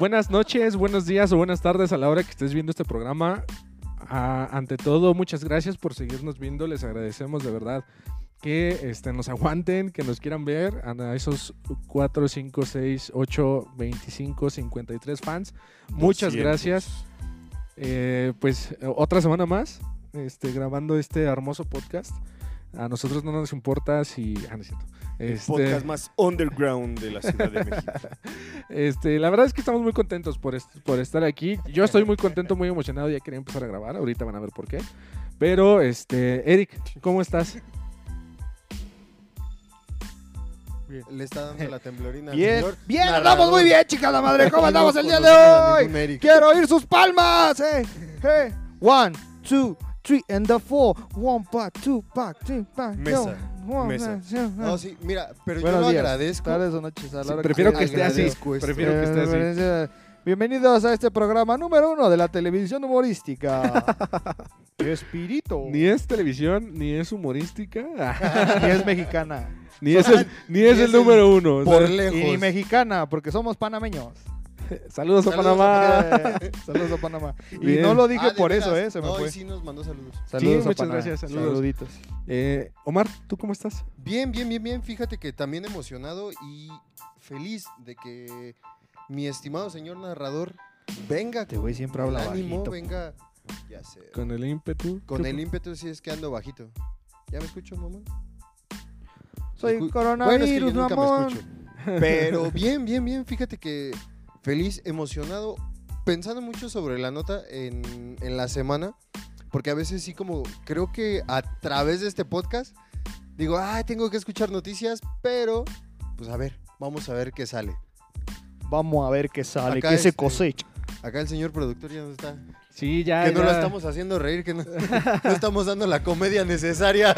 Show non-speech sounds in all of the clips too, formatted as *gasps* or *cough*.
buenas noches, buenos días o buenas tardes a la hora que estés viendo este programa. Ah, ante todo, muchas gracias por seguirnos viendo. Les agradecemos de verdad que este, nos aguanten, que nos quieran ver. A esos 4, 5, 6, 8, 25, 53 fans. Muchas 200. gracias. Eh, pues otra semana más este, grabando este hermoso podcast. A nosotros no nos importa si... Ah, no es cierto. El Este, podcast más underground de la Ciudad de México. *laughs* Este, la verdad es que estamos muy contentos por, est- por estar aquí. Yo estoy muy contento, muy emocionado. Ya quería empezar a grabar. Ahorita van a ver por qué. Pero, este, Eric, ¿cómo estás? Le está dando la temblorina al Bien, señor. bien, narrador. andamos muy bien, chicas la madre. ¿Cómo *laughs* andamos el día de hoy? Quiero oír sus palmas. Eh, eh. One, two, three, and the four. One, pack, two, pack, three, pack. Mesa, yo, one, mesa. eh, No, sí, mira, pero Buenos yo lo días, agradezco. Tardes o noches, a la Sí, hora prefiero sea. que esté así. esto. Prefiero que esté así. Eh, Bienvenidos a este programa número uno de la televisión humorística. *laughs* Espíritu. Ni es televisión, ni es humorística, *laughs* Ni es mexicana. ni es el, ni es Ni el es el- número uno. o sea, Por Y ni lejos. mexicana, porque somos panameños. *laughs* saludos a Panamá. *laughs* Saludos a Panamá. Y Bien. no lo dije Ah, ¿de por eso, eh, se me no, fue. sí nos mandó saludos. Saludos a muchas Panamá. gracias, saludos. Saluditos. Eh, Omar, ¿tú cómo estás? Bien, bien, bien, bien. Fíjate que también emocionado y feliz de que mi estimado señor narrador venga Este güey siempre habla ánimo, bajito. venga. Ya sé. Con el ímpetu. Con ¿Qué el ímpetu sí es que ando bajito. ¿Ya me escucho, mamá? Soy coronavirus, Bueno, es que yo nunca mamón. me escucho. Pero bien, bien, bien. Fíjate que feliz, emocionado, pensando mucho sobre la nota en, en la semana. Porque a veces sí como creo que a través de este podcast digo, ah, tengo que escuchar noticias, pero pues a ver, vamos a ver qué sale. Vamos a ver qué sale, Acá qué se este- cosecha. Acá el señor productor ya no está. Sí, ya. que no lo estamos haciendo reír, que no, *laughs* no estamos dando la comedia necesaria.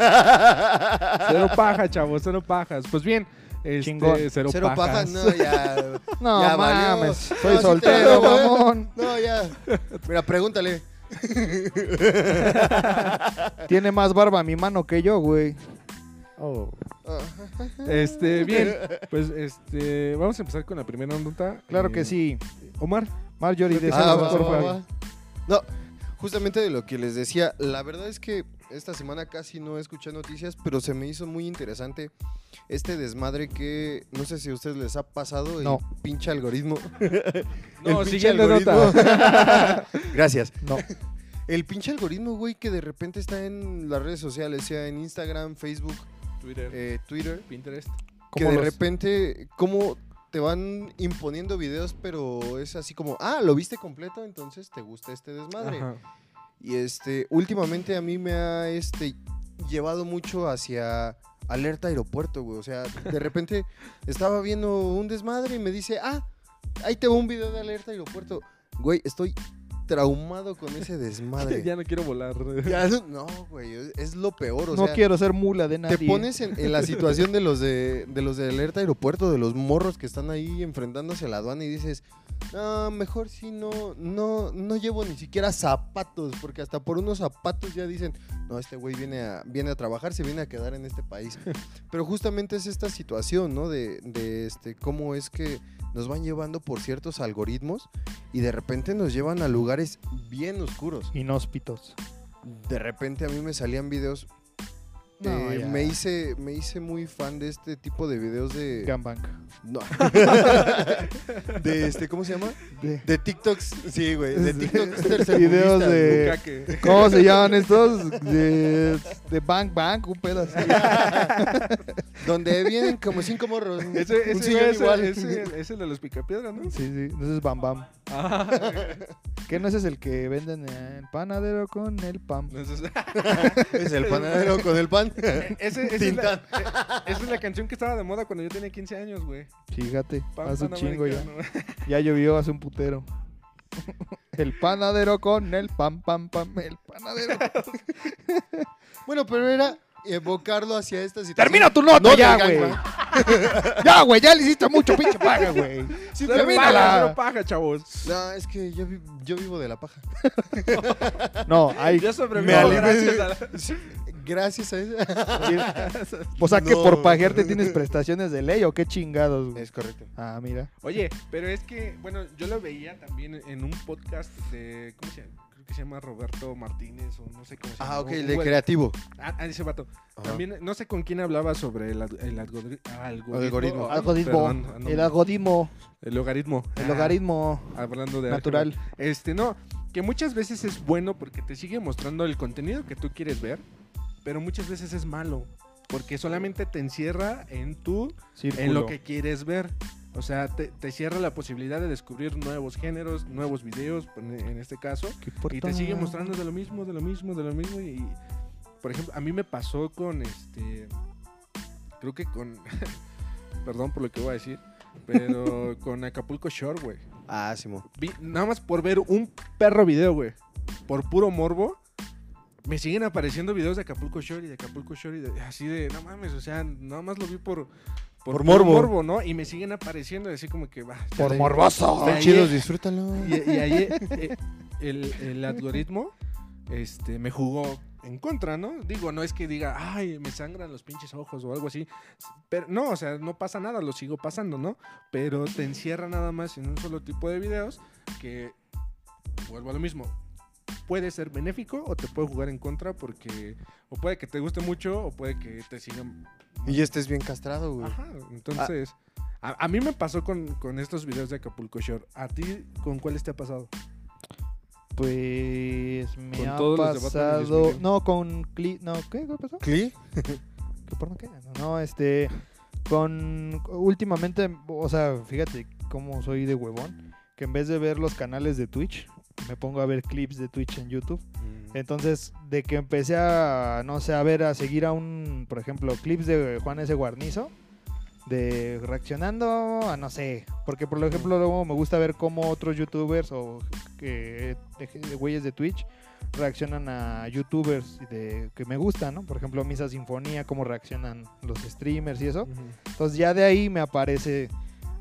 Cero paja, chavos, cero pajas. Pues bien, este, Chingón. cero, Cero pajas. pajas, no, ya. *laughs* No Ya mames, No, soy sí soltero, te- mamón. No, ya. Mira, pregúntale. *laughs* Tiene más barba mi mano que yo, güey. Oh. Este, bien, pues este, vamos a empezar con la primera nota. Claro Eh, que sí. Omar, Marjorie, deseos, Ah, va, por va, favor. va. No, justamente de lo que les decía, la verdad es que esta semana casi no escuché noticias, pero se me hizo muy interesante este desmadre que no sé si a ustedes les ha pasado, el No. pinche algoritmo. *laughs* No, El pinche siguiente algoritmo. *laughs* Gracias. No. El pinche algoritmo, güey, que de repente está en las redes sociales, sea en Instagram, Facebook, Twitter, eh, Twitter, Pinterest. que ¿Cómo de los- repente, como te van imponiendo videos, pero es así como, ah, lo viste completo, entonces te gusta este desmadre. Ajá. Y este, últimamente a mí me ha este, llevado mucho hacia alerta aeropuerto, güey. O sea, de repente *laughs* estaba viendo un desmadre y me dice, ah, ahí te va un video de alerta aeropuerto. Güey, estoy traumado con ese desmadre. *laughs* ya no quiero volar. Ya no, güey, es- es lo peor. O no sea, quiero ser mula de nadie. te pones en, en la *laughs* situación de los de, de los de alerta aeropuerto, de los morros que están ahí enfrentándose a la aduana y dices, no, mejor si no, no, no llevo ni siquiera zapatos, porque hasta por unos zapatos ya dicen, no, este güey viene a, viene a trabajar, se viene a quedar en este país. *laughs* Pero justamente es esta situación, ¿no? De, de este, cómo es que nos van llevando por ciertos algoritmos y de repente nos llevan a lugares bien oscuros. Inhóspitos. De repente a mí me salían videos No, eh, me hice me hice muy fan de este tipo de videos de Gangbang. no. *laughs* de este cómo se llama De- de TikToks sí güey de. *laughs* TikToks *laughs* Videos de-. ¿Cómo se llaman estos? De, de Bang Bang, un pedo así. donde vienen como cinco morros Ese, un ese, sillón es, igual ese, es el de los picapiedras, ¿no? Sí, sí, ese es Bam Bam. Ah, ¿Qué no ese es el que venden en el panadero con el pan? es el panadero con el pan ese- ese es Tintán. la, eh, esa es la canción que estaba de moda cuando yo tenía 15 años, güey. Fíjate, Pan hace un chingo ya. *laughs* Ya llovió hace un putero. El panadero con el pan, pan, pan, el panadero. *laughs* bueno pero era evocarlo hacia esta situación Termina tu nota No ya, güey. *laughs* Ya, güey, ya le hiciste mucho pinche paga, güey. Sí, Cero pero- paja, paja, chavos. no es que yo, vi- yo vivo de la paja No, hay Ya Me. Gracias a... eso. *laughs* O sea que No. por pajearte tienes prestaciones de ley o qué chingados. güey? Es correcto. Ah, mira. Oye, pero es que, bueno, yo lo veía también en un podcast de, ¿cómo se llama? Creo que se llama Roberto Martínez o no sé cómo se llama. Ah, ok, un de creativo. Ah, ah, ese vato. Ajá. También, no sé con quién hablaba sobre el, el algodri- algoritmo. Algoritmo. Ay, Algoritmo. perdón, ah, no, El algoritmo. el logaritmo. El Ah, logaritmo Hablando de natural. álgebra. Este, no, que muchas veces es bueno porque te sigue mostrando el contenido que tú quieres ver, pero muchas veces es malo. Porque solamente te encierra en tu Círculo. en lo que quieres ver. O sea, te, te cierra la posibilidad de descubrir nuevos géneros, nuevos videos, en en este caso. ¿Qué Y te sigue mostrando de lo mismo, de lo mismo, de lo mismo. Y, por ejemplo, a mí me pasó con este. Creo que con. *laughs* perdón por lo que voy a decir. Pero *laughs* con Acapulco Shore, güey. Ah, Simón. Vi- Nada más por ver un perro video, güey. Por puro morbo. Me siguen apareciendo videos de Acapulco Shore y de Acapulco Shore y de- así de, no mames, o sea, nada más lo vi por, Por morbo. ¿no? Y me siguen apareciendo así como que va. Por de- morboso. Están chidos, disfrútalo. y, y ahí eh, el, el algoritmo este, me jugó en contra, ¿no? Digo, no es que diga, ay, me sangran los pinches ojos o algo así. Pero no, o sea, no pasa nada, lo sigo pasando, ¿no? Pero te encierra nada más en un solo tipo de videos que, vuelvo a lo mismo, puede ser benéfico o te puede jugar en contra porque, o puede que te guste mucho o puede que te sigan Y estés bien castrado, güey. Ajá, entonces, a, a mí me pasó con, con estos videos de Acapulco Shore. ¿A ti con cuáles te ha pasado? Pues me Con ha todos los de pasado. Miguel. No, con Cli. No, ¿qué? ¿Qué pasó? ¿Cli? ¿Qué porno qué? No, no, este. Con. Últimamente, o sea, fíjate cómo soy de huevón. Que en vez de ver los canales de Twitch, me pongo a ver clips de Twitch en YouTube. Entonces, de que empecé a, no sé, a ver, a seguir a un, por ejemplo, clips de Juan S. Guarnizo, de reaccionando a, no sé, porque por ejemplo luego me gusta ver cómo otros youtubers o güeyes de Twitch reaccionan a youtubers de, que me gustan, ¿no? Por ejemplo, Misa Sinfonía, cómo reaccionan los streamers y eso. Entonces ya de ahí me aparece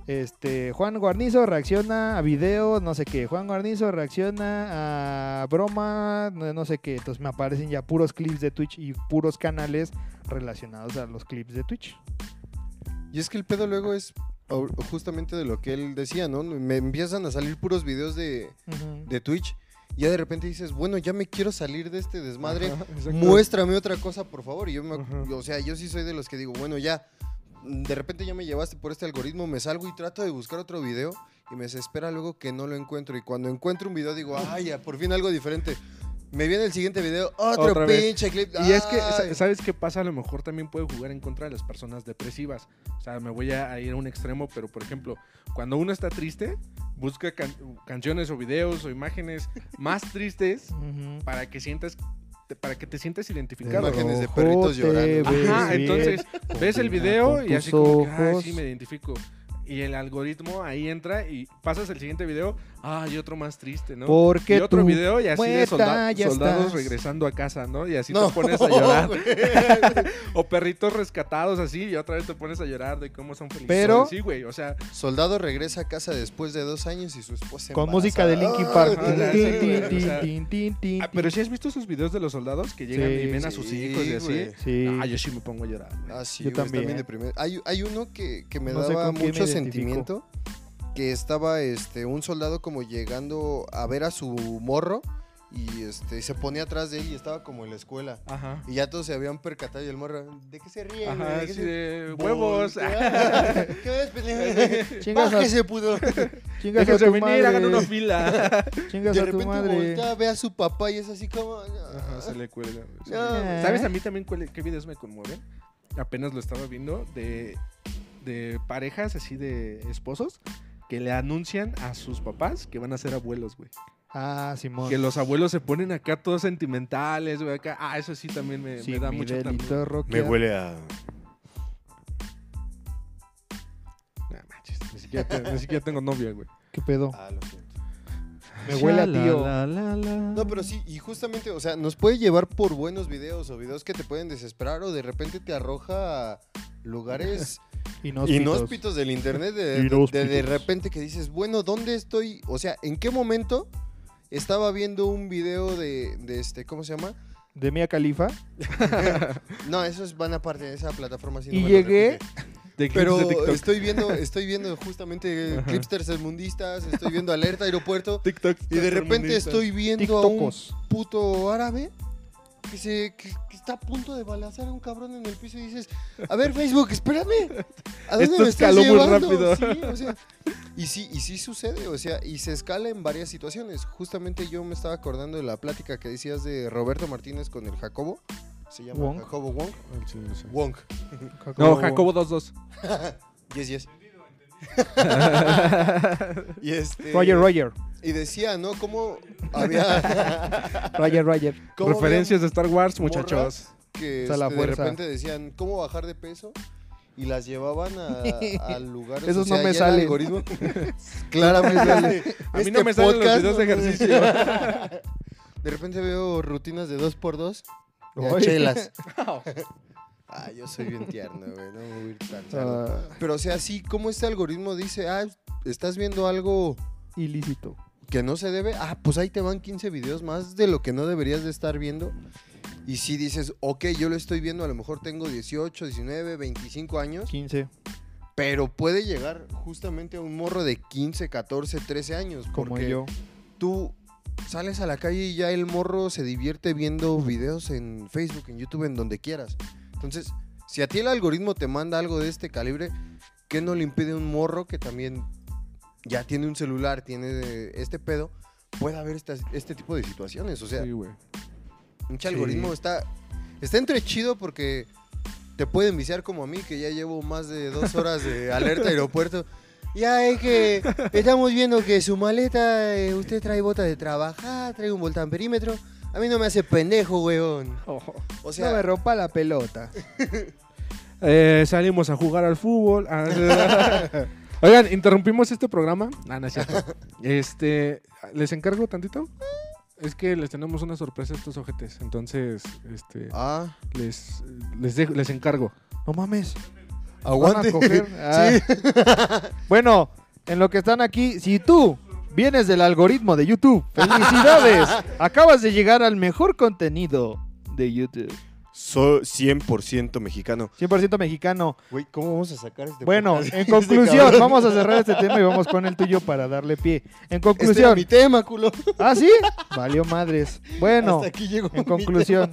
este Juan Guarnizo reacciona a video, no sé qué. Juan Guarnizo reacciona a broma, no no sé qué. Entonces me aparecen ya puros clips de Twitch y puros canales relacionados a los clips de Twitch. Y es que el pedo luego es justamente de lo que él decía, ¿no? Me empiezan a salir puros videos de, de Twitch. Y ya de repente dices, bueno, ya me quiero salir de este desmadre. Ajá. Muéstrame otra cosa, por favor. Y yo me, o sea, yo sí soy de los que digo, bueno, ya, de repente ya me llevaste por este algoritmo, me salgo y trato de buscar otro video y me desespera luego que no lo encuentro. Y cuando encuentro un video digo, ay, ya, por fin algo diferente. Me viene el siguiente video, otro Otra vez. pinche clip. Y es que, ¿sabes qué pasa? A lo mejor también puede jugar en contra de las personas depresivas. O sea, me voy a, ir a un extremo, pero por ejemplo, cuando uno está triste, busca can- canciones o videos o imágenes *laughs* más tristes para que sientas para que te sientas identificado. Imágenes de perritos llorando. Ajá, entonces ves el video y así como que, "Ay, ojos". sí me identifico. Y el algoritmo ahí entra y pasas el siguiente video, ah, y otro más triste, ¿no? Porque y otro tú video y así de muerta, solda- ya soldados estás. regresando a casa, ¿no? Y así No, te pones a llorar. *laughs* o perritos rescatados así y otra vez te pones a llorar de cómo son felices. Pero- Sí, güey, o sea, Soldado regresa a casa después de dos años y su esposa con música de Linkin Park. Ah, pero si has visto esos videos de los soldados que llegan Sí, y ven a sus hijos y así. Sí. Ah, yo sí me pongo a llorar. güey. Ah, sí, Yo también. deprimido. Hay, hay uno que, que me No daba mucho identifico. sentimiento. Que estaba este, un soldado como llegando a ver a su morro. Y este, se ponía atrás de él y estaba como en la escuela. Ajá. Y ya todos se habían percatado y el morro, ¿de qué se ríe? güey? Ajá, ¿De qué así se-" de huevos. *laughs* ¿Qué ves, pendejo? Chingas a, Bájese, pudo. chingas a *laughs* tu venir, hagan una madre. fila. *laughs* Chingas De a tu repente madre. voltea, ve a su papá y es así como... Ajá, se le cuelga. Sí. No. ¿Sabes a mí también cuál- qué videos me conmueven? Apenas lo estaba viendo de, de parejas así de esposos que le anuncian a sus papás que van a ser abuelos, güey. Ah, Simón. Que los abuelos se ponen acá todos sentimentales, güey, acá. Ah, eso sí también me, me Sí, da mi mucho ternura. rocker. a. No manches, ni siquiera, te- ni siquiera tengo novia, güey. ¿Qué pedo? Ah, lo siento. Me huele a tío. No, pero sí, y justamente, o sea, nos puede llevar por buenos videos o videos que te pueden desesperar o de repente te arroja a lugares *laughs* Inhóspitos. inhóspitos del internet de, de- Inhóspitos. de, de repente que dices, bueno, ¿dónde estoy? O sea, ¿en qué momento estaba viendo un video de, de este, ¿cómo se llama? de Mia Khalifa *laughs* No, esos van aparte de esa plataforma. no y llegué repite. De Pero de TikTok. estoy viendo, estoy viendo justamente *laughs* Ajá. clips tercermundistas, estoy viendo alerta aeropuerto TikTok. y de repente estoy viendo a un puto árabe que se que, que está a punto de balazar a un cabrón en el piso y dices, a ver Facebook, espérame, ¿a dónde Esto me estás escaló muy llevando? rápido. Sí, o sea, y sí, y sí sucede, o sea, y se escala en varias situaciones. Justamente yo me estaba acordando de la plática que decías de Roberto Martínez con el Jacobo. Se llama Wong. Jacobo Wong. Ay, sí, no sé. Wong. No, Jacobo 2-2. *laughs* Yes, yes. *laughs* y este Roger, Roger. y decía, ¿no? Cómo había *laughs* Roger, Roger. Referencias de Star Wars, muchachos. que O sea, la este, de fuerza. repente decían cómo bajar de peso y las llevaban a, a lugares Esos o sea, no me el salen. algoritmo claramente A mí este no me salen los videos de ejercicio. de repente veo rutinas de 2x2 de chelas *laughs* ah yo soy bien tierno güey no me voy a ir tan. Ah, pero o sea sí como este algoritmo dice ah estás viendo algo ilícito. que no se debe, ah, pues ahí te van 15 videos más de lo que no deberías de estar viendo. Y si dices, ok, yo lo estoy viendo, a lo mejor tengo 18, 19, 25 años, 15. pero puede llegar justamente a un morro de 15, 14, 13 años. Como porque yo. tú sales a la calle y ya el morro se divierte viendo videos en Facebook, en YouTube, en donde quieras. Entonces, si a ti el algoritmo te manda algo de este calibre, ¿qué no le impide a un morro que también ya tiene un celular, tiene este pedo, pueda ver estas- este tipo de situaciones? O sea, Sí, un Sí. algoritmo está, está entre chido porque te pueden viciar como a mí, que ya llevo más de dos horas de alerta aeropuerto. Ya es que estamos viendo que su maleta, eh, usted trae botas de trabajar, trae un voltamperímetro. A mí no me hace pendejo, weón. O no me sea, rompa la pelota. *laughs* Eh, salimos a jugar al fútbol. Ah, *laughs* Oigan, interrumpimos este programa. Ah, no es cierto. *laughs* Este, ¿les encargo tantito? Es que les tenemos una sorpresa a estos ojetes. Entonces, este, ah, les, les, dejo- les encargo. No mames. Aguante. ¿Van a coger? *laughs* Ah. *laughs* bueno, en lo que están aquí, si tú vienes del algoritmo de YouTube, *laughs* felicidades. Acabas de llegar al mejor contenido de YouTube. Soy 100% mexicano. 100% mexicano. Güey, ¿cómo vamos a sacar este Bueno, podcast? en Este conclusión, vamos a cerrar este tema y vamos con el tuyo para darle pie. En Este era conclusión. mi tema, culo. ¿Ah, sí? Valió madres. Bueno, Hasta aquí llegó en mi conclusión.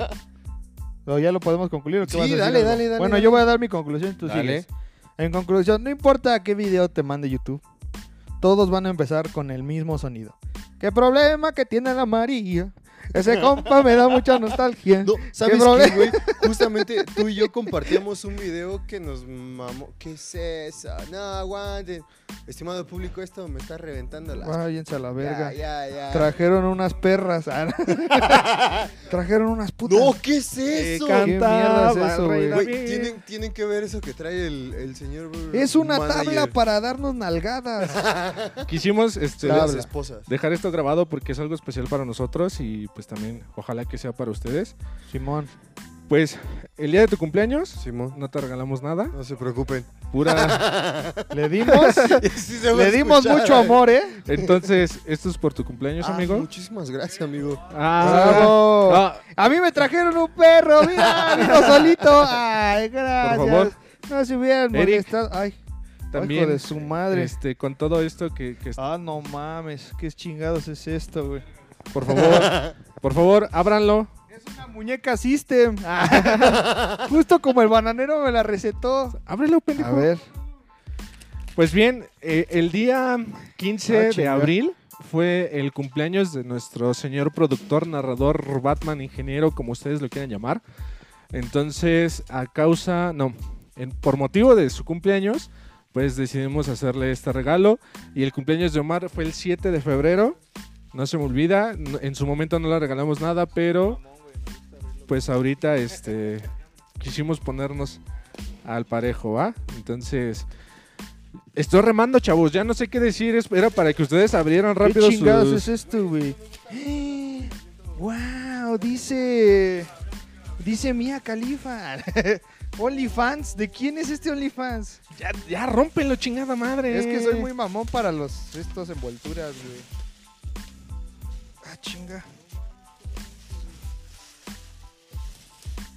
¿O ya lo podemos concluir? o qué Sí, vas a decir dale, dale, dale, Bueno, dale. yo voy a dar mi conclusión, tú Dale. sigues. En conclusión, no importa qué video te mande YouTube, todos van a empezar con el mismo sonido. ¿Qué problema que tiene la María? Ese *laughs* compa me da mucha nostalgia. No, ¿sabes qué, güey? *laughs* Justamente tú y yo compartíamos un video que nos mamó. ¿Qué es eso? No, aguanten. Estimado público, esto me está reventando la... Váyanse a la verga. Ya, ya, ya. Trajeron unas perras. Ah, *laughs* Trajeron unas putas. No, ¿qué es eso? ¿Qué mierda es eso, güey? Güey, ¿tienen, tienen que ver eso que trae el, el señor. Es una manager. tabla para darnos nalgadas. *laughs* Quisimos este, las esposas. dejar esto grabado porque es algo especial para nosotros y pues también ojalá que sea para ustedes. Simón. Pues el día de tu cumpleaños Simón, no te regalamos nada, no se preocupen. Pura. *laughs* Le dimos, Sí le dimos escuchar, mucho ¿eh? amor, ¿eh? Entonces, esto es por tu cumpleaños, Ah, amigo. Muchísimas gracias, amigo. Ah, ¡Bravo! ah, A mí me trajeron un perro, mira, vino solito. Ay, gracias. Por favor. No se hubieran Eric, molestado. Ay, también hijo de su madre. este, con todo esto que, que Ah, no mames, qué chingados es esto, güey. por favor, *laughs* por favor, ábranlo. Es una muñeca System. Ah, *laughs* Justo como el bananero me la recetó. Ábrelo, pendejo. A ver. Pues bien, eh, el día 15 Ah, de abril fue el cumpleaños de nuestro señor productor, narrador, Batman, ingeniero, como ustedes lo quieran llamar. Entonces, a causa, no, en- por motivo de su cumpleaños, pues decidimos hacerle este regalo. Y el cumpleaños de Omar fue el 7 de febrero. No se me olvida, en su momento no le regalamos nada, pero pues ahorita este quisimos ponernos al parejo, ¿va? Entonces, estoy remando, chavos, ya no sé qué decir, era para que ustedes abrieran rápido ¿Qué chingados sus... es esto, güey? *gasps* ¡Wow! Dice. Dice Mia Khalifa. *laughs* OnlyFans. ¿De quién es este OnlyFans? Ya, ya rómpenlo, chingada madre. Es que soy muy mamón para los estos envolturas, güey. Ah, chinga.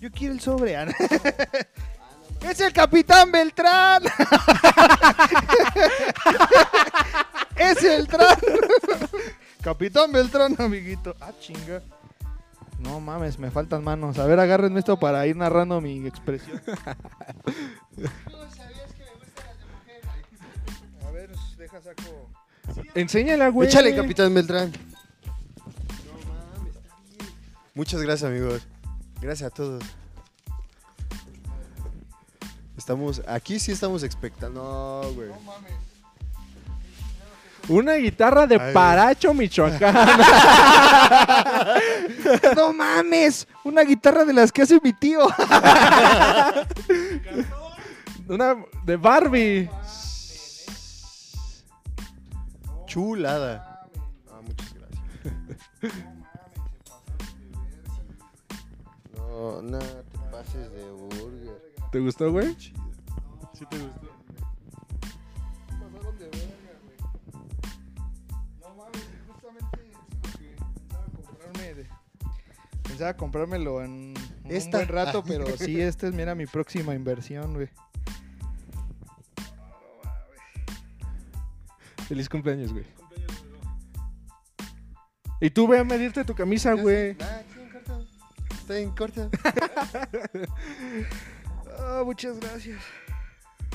Yo quiero el sobre. ah. *laughs* ¡Es el Capitán Beltrán! *laughs* ¡Es el Beltrán! Capitán Beltrán, amiguito. Ah, chinga. No mames, me faltan manos. A ver, agárrenme esto para ir narrando mi expresión. *laughs* A ver, deja saco. Enséñala, güey. Échale, Capitán Beltrán. Muchas gracias, amigos. Gracias a todos. Estamos, aquí sí estamos expectando. No, güey. Una guitarra de Ay. Paracho, Michoacán. *laughs* ¡No mames! Una guitarra de las que hace mi tío. *laughs* Una de Barbie. Chulada. Ah, muchas gracias. *laughs* No, no te pases de burger. ¿Te gustó, güey? Sí te gustó. Pasaron de verga, güey. No mames, justamente es lo que pensaba comprarme de- Pensaba comprármelo en un buen rato, *laughs* pero sí, esta es, mira, mi próxima inversión, güey. Feliz cumpleaños, güey. Y tú ve a medirte tu camisa, güey. Está en corto. *laughs* Ah, muchas gracias.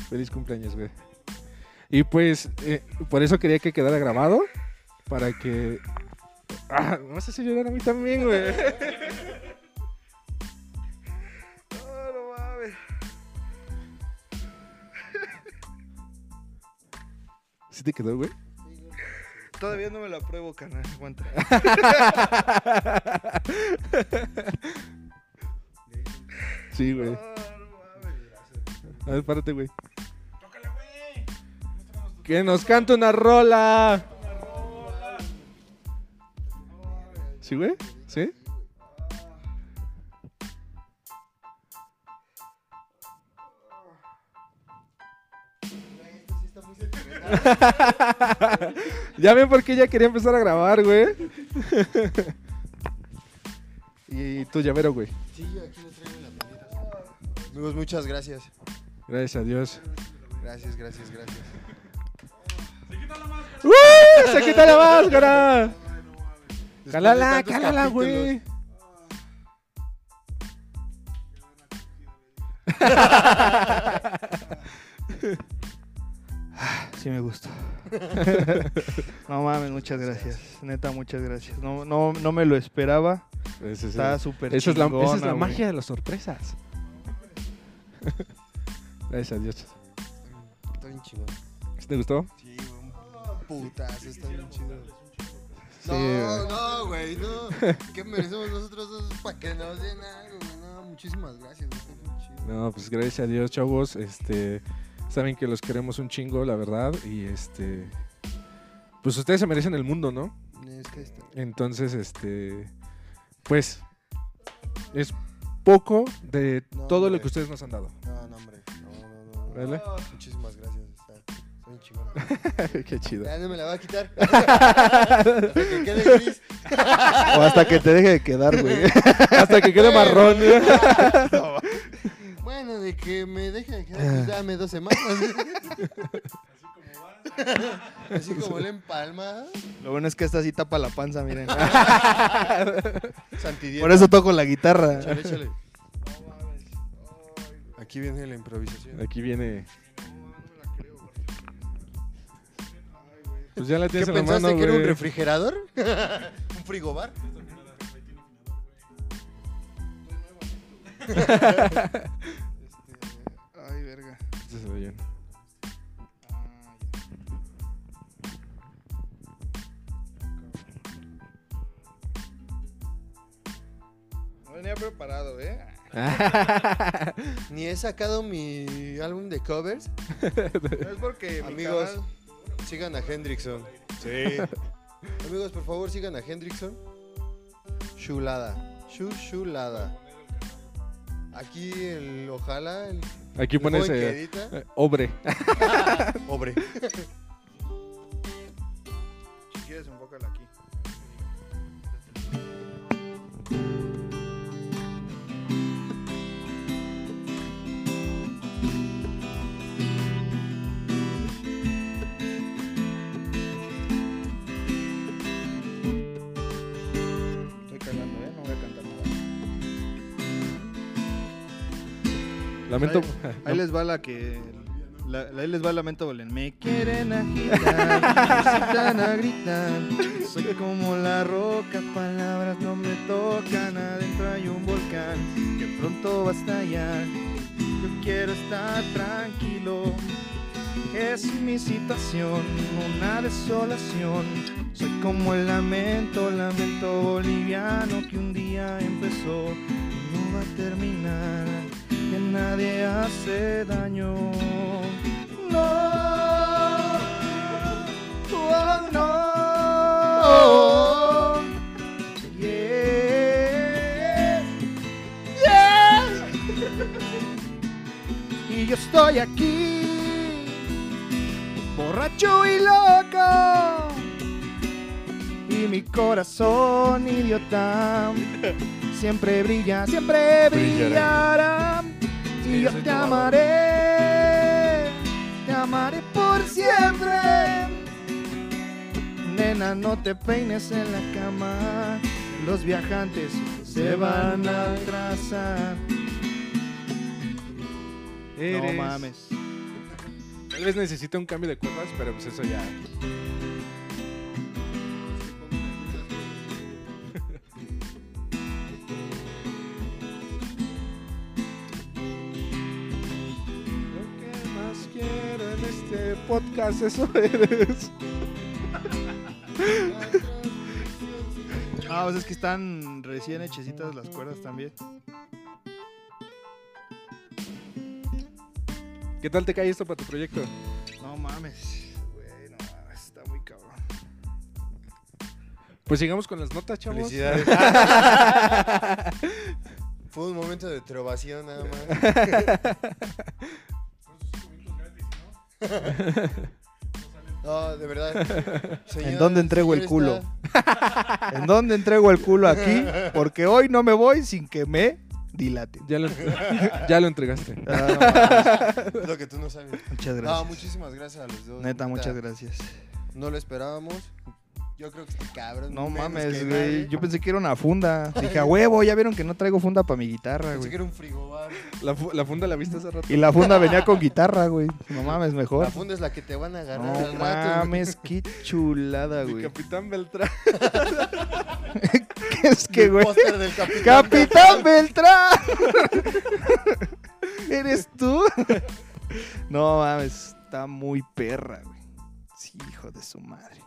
Feliz cumpleaños, güey. Y pues, eh, por eso quería que quedara grabado. Para que. Ah, no sé si llorar a mí también, güey. *laughs* Ah, no mames. *laughs* ¿Sí te quedó, güey? Todavía no me la pruebo, canal. Aguanta. *laughs* Sí, güey. Ah, no mames. A ver, párate, güey. Que nos cante una rola. ¿Sí, güey? *laughs* ya ven por qué ya quería empezar a grabar, güey. *laughs* y tu llavero, güey. Sí, aquí lo traigo en la. Amigos, muchas gracias. Gracias a Dios. Gracias, gracias, gracias. ¡Uh! ¡Se quita la máscara! Después de ¡Cálala, tantos cálala, capítulos, güey! *laughs* Sí me gustó. *laughs* no mames, muchas gracias. Neta, muchas gracias. No, no, no me lo esperaba. Está súper Esa es la, esa es la güey. magia de las sorpresas. Gracias a Dios. Está bien. ¿Sí ¿Te gustó? Sí, un Putazo, está bien chido. Sí, No, no, güey, no. ¿Qué merecemos nosotros dos para que nos den algo, güey? No, muchísimas gracias, güey, chido. No, pues gracias a Dios, chavos. Este, saben que los queremos un chingo, la verdad. Y este, pues ustedes se merecen el mundo, ¿no? Es que está. Entonces, este, pues es poco de No, todo lo hombre. que ustedes nos han dado. No, no, hombre. No, no, no. ¿Vale? Muchísimas gracias. Bien chingón. *laughs* Qué chido. Ya no me la va a quitar. *laughs* Hasta que quede gris. O hasta que te deje de quedar, güey. *laughs* Hasta que quede marrón. Bueno, de que me deje de quedar, dame dos semanas. *laughs* Así como le empalma. Lo bueno es que esta sí tapa la panza, miren. *laughs* Santidieta. Por eso toco la guitarra. Échale, échale. Aquí viene la improvisación. Aquí viene. Pues ya la ¿Qué tienes en la pensaste mano, que era un refrigerador? *laughs* ¿Un frigobar? Venía preparado, ¿eh? *laughs* Ni he sacado mi álbum de covers. No es porque mi Amigos, canal- sigan a Hendrickson. Sí. Amigos, por favor, sigan a Hendrickson. Chulada. Chu chulada. Aquí el ojalá el, Aquí pones eh, edita. eh, obre. *laughs* Obre. *laughs* Lamento. Ahí les va la que. la- la- ahí les va el lamento Bolen. Me quieren agitar, necesitan a gritar. Soy como la roca, palabras no me tocan. Adentro hay un volcán que pronto va a estallar. Yo quiero estar tranquilo. Es mi situación, una desolación. Soy como el lamento, lamento boliviano que un día empezó y no va a terminar que nadie hace daño. No, oh, no. Yeah, yeah. Y yo estoy aquí, borracho y loco. Y mi corazón idiota *laughs* siempre brilla, siempre brillará. Y yo te amaré, te amaré por siempre. Nena, no te peines en la cama. Los viajantes se van a atrasar. No mames. Tal vez necesita un cambio de cuerdas, pero pues eso ya. Podcast, eso eres. Ah, pues es que están recién hechecitas las cuerdas también. ¿Qué tal te cae esto para tu proyecto? No mames. Güey, no mames, está muy cabrón. Pues sigamos con las notas, chavos. Felicidades. *laughs* Fue un momento de trovación nada más. *laughs* *laughs* No, de verdad. Señor- dónde entrego el culo? está- ¿En dónde entrego el culo aquí? *laughs* Porque hoy no me voy sin que me dilaten. Ya lo, ya lo entregaste. *laughs* Ah, no. Es lo que tú no sabes. muchas No, gracias. muchísimas gracias a los dos. Neta, muchas gracias. No lo esperábamos. Yo creo que este cabrón. No mames, güey. Yo pensé que era una funda. *laughs* Dije, a huevo, ya vieron que no traigo funda para mi guitarra, Pensé güey. que era un frigobar. La, fu- la funda la viste hace rato. Y la funda venía con guitarra, güey. No mames, mejor. La funda es la que te van a agarrar No al rato. güey. mames, qué chulada, Mi güey. capitán Beltrán. *laughs* Es que, güey. póster del capitán. ¡Capitán Beltrán! *laughs* ¿Eres tú? No mames, está muy perra, güey. Sí, hijo de su madre.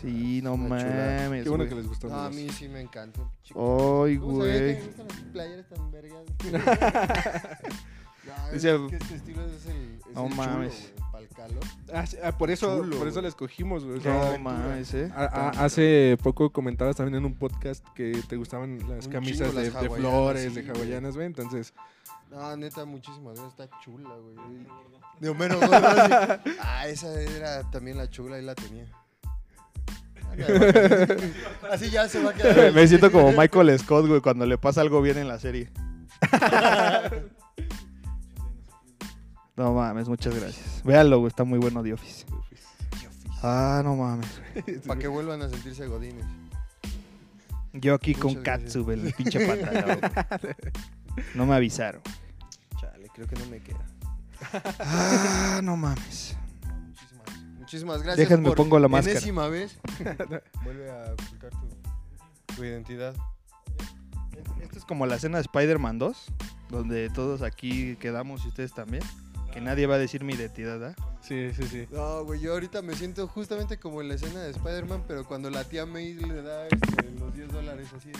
Sí, no Una chulada. mames. Qué bueno güey. que les gustó. No, a mí sí me encantó. chico. Ay, ¿Cómo sabía que güey. me gustan las playeras tan vergas? *laughs* *laughs* No, es Dice- que este estilo es el, es No el mames. chulo, güey, pa'l calor. Ah, sí, ah, por eso, Chulo, por eso güey. la escogimos, güey. O sea, No mames, eh. a- a- hace poco comentabas también en un podcast que te gustaban las Un camisas chingo de, las de hawaianas, flores, de sí, güey. hawaianas, güey. Entonces, No, neta, muchísimas gracias. Está chula, güey. De Homero Gordo. Ah, esa era también la chula y la tenía. Así ya se va a *laughs* quedar. Me siento como Michael Scott, güey, cuando le pasa algo bien en la serie. *laughs* No mames, muchas gracias. Véanlo, güey, está muy bueno The Office. Ah, no mames. güey. *laughs* Para que vuelvan a sentirse godines. Yo aquí con Muchas. Katsu, el pinche güey. No me avisaron. Chale, creo que no me queda. Ah, no mames. Muchísimas, gracias. Déjenme por pongo la máscara. enésima vez. *laughs* Vuelve a ocultar tu, tu identidad. Esto es como la escena de Spider-Man 2, donde todos aquí quedamos y ustedes también. Que nadie va a decir mi identidad, ¿ah? sí, sí, sí. No, güey, yo ahorita me siento justamente como en la escena de Spider-Man, pero cuando la tía May le da este, los 10 dólares así.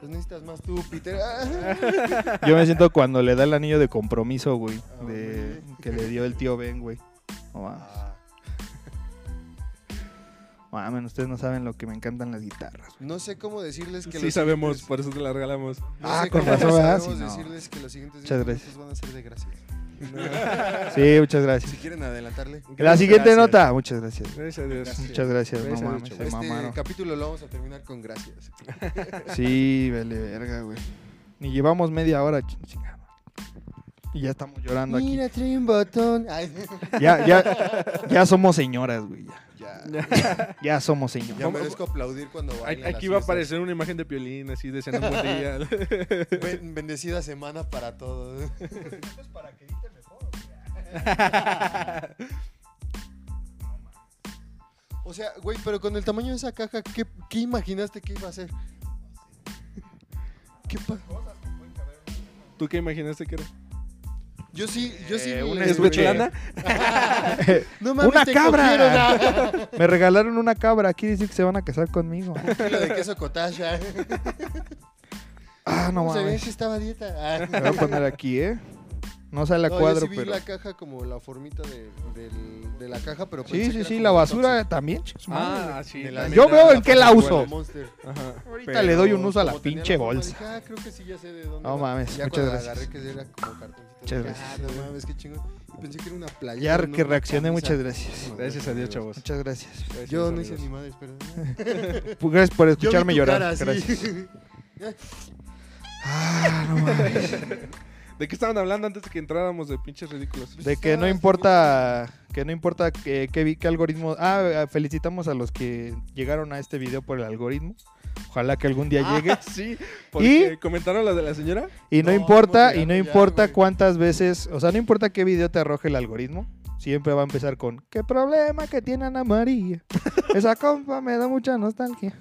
Pues necesitas más tú, Peter. *laughs* Yo me siento cuando le da el anillo de compromiso, güey, Ah, de, güey. que le dio el tío Ben, güey. No mames. Mames, ustedes no saben lo que me encantan las guitarras. no sé cómo decirles que Sí los sabemos, siguientes- por eso te la regalamos. no Ah, sé con cómo razón, ¿verdad? sabemos Si no. decirles que los siguientes Muchas 10 gracias. van a ser de gracias. *laughs* Sí, muchas gracias. Si quieren adelantarle. La siguiente Gracias. nota. Muchas gracias. Gracias a Dios. Muchas gracias. No Gracias, mames, chavos. se Este mamaron. capítulo lo vamos a terminar con gracias. Sí, vale, verga, güey. Ni llevamos media hora, ch- chingada. Y ya estamos llorando aquí. Mira, trae un botón. Ay, Ya, ya, *laughs* ya somos señoras, güey. ya. Ya, Ya somos señores. ya merezco aplaudir cuando Aquí las aquí va a aparecer una imagen de Piolín así deseando un buen día. Ben- bendecida semana para todos. O sea, güey, pero con el tamaño de esa caja, ¿qué, qué imaginaste que iba a ser? ¿Qué pa- ¿Tú qué imaginaste que era? Yo sí, yo sí. Eh, una ¿Es escuché. Svetlana? *laughs* No mames, ¡Una te cabra! cogieron. *laughs* Me regalaron una cabra. Aquí dice que se van a casar conmigo. Un kilo de queso cottage. *laughs* Ah, no ¿Cómo sabías mames. que estaba a dieta? Ah. Me voy a poner aquí, ¿eh? No sale a No, cuadro, yo sí vi pero. la caja como la formita de, del- de la caja, pero Sí, que sí, era sí, como la basura Toxic. también. chicos, madre. Ah, sí. De la-. Yo veo en qué la uso. Monster. Ajá. Ahorita Pero le doy un uso a la como tenía pinche forma, bolsa. dije, ah, creo que sí ya sé de dónde No va. mames, Ya muchas cuando la gracias. agarré que era como cartoncito. Muchas gracias. Ah, no mames, qué chingón. Y pensé que era una playa. Ya no que reaccioné, muchas gracias. Gracias a Dios, chavos. Muchas gracias. Gracias, Yo no hice ni madres, pero... Pues Gracias por Yo escucharme vi tu llorar. cara, sí. Gracias. *laughs* Ah, no mames. ¿De qué estaban hablando antes de que entráramos de pinches ridículos? De que no importa que no importa que, que, vi- qué algoritmo. Ah, felicitamos a los que llegaron a este video por el algoritmo. Ojalá que algún día llegue. Ah, *laughs* sí, porque comentaron lo de la señora. Y no, No, importa, y no ya, importa güey. cuántas veces, o sea, no importa qué video te arroje el algoritmo, siempre va a empezar con ¿Qué problema que tiene Ana María? *laughs* Esa compa me da mucha nostalgia.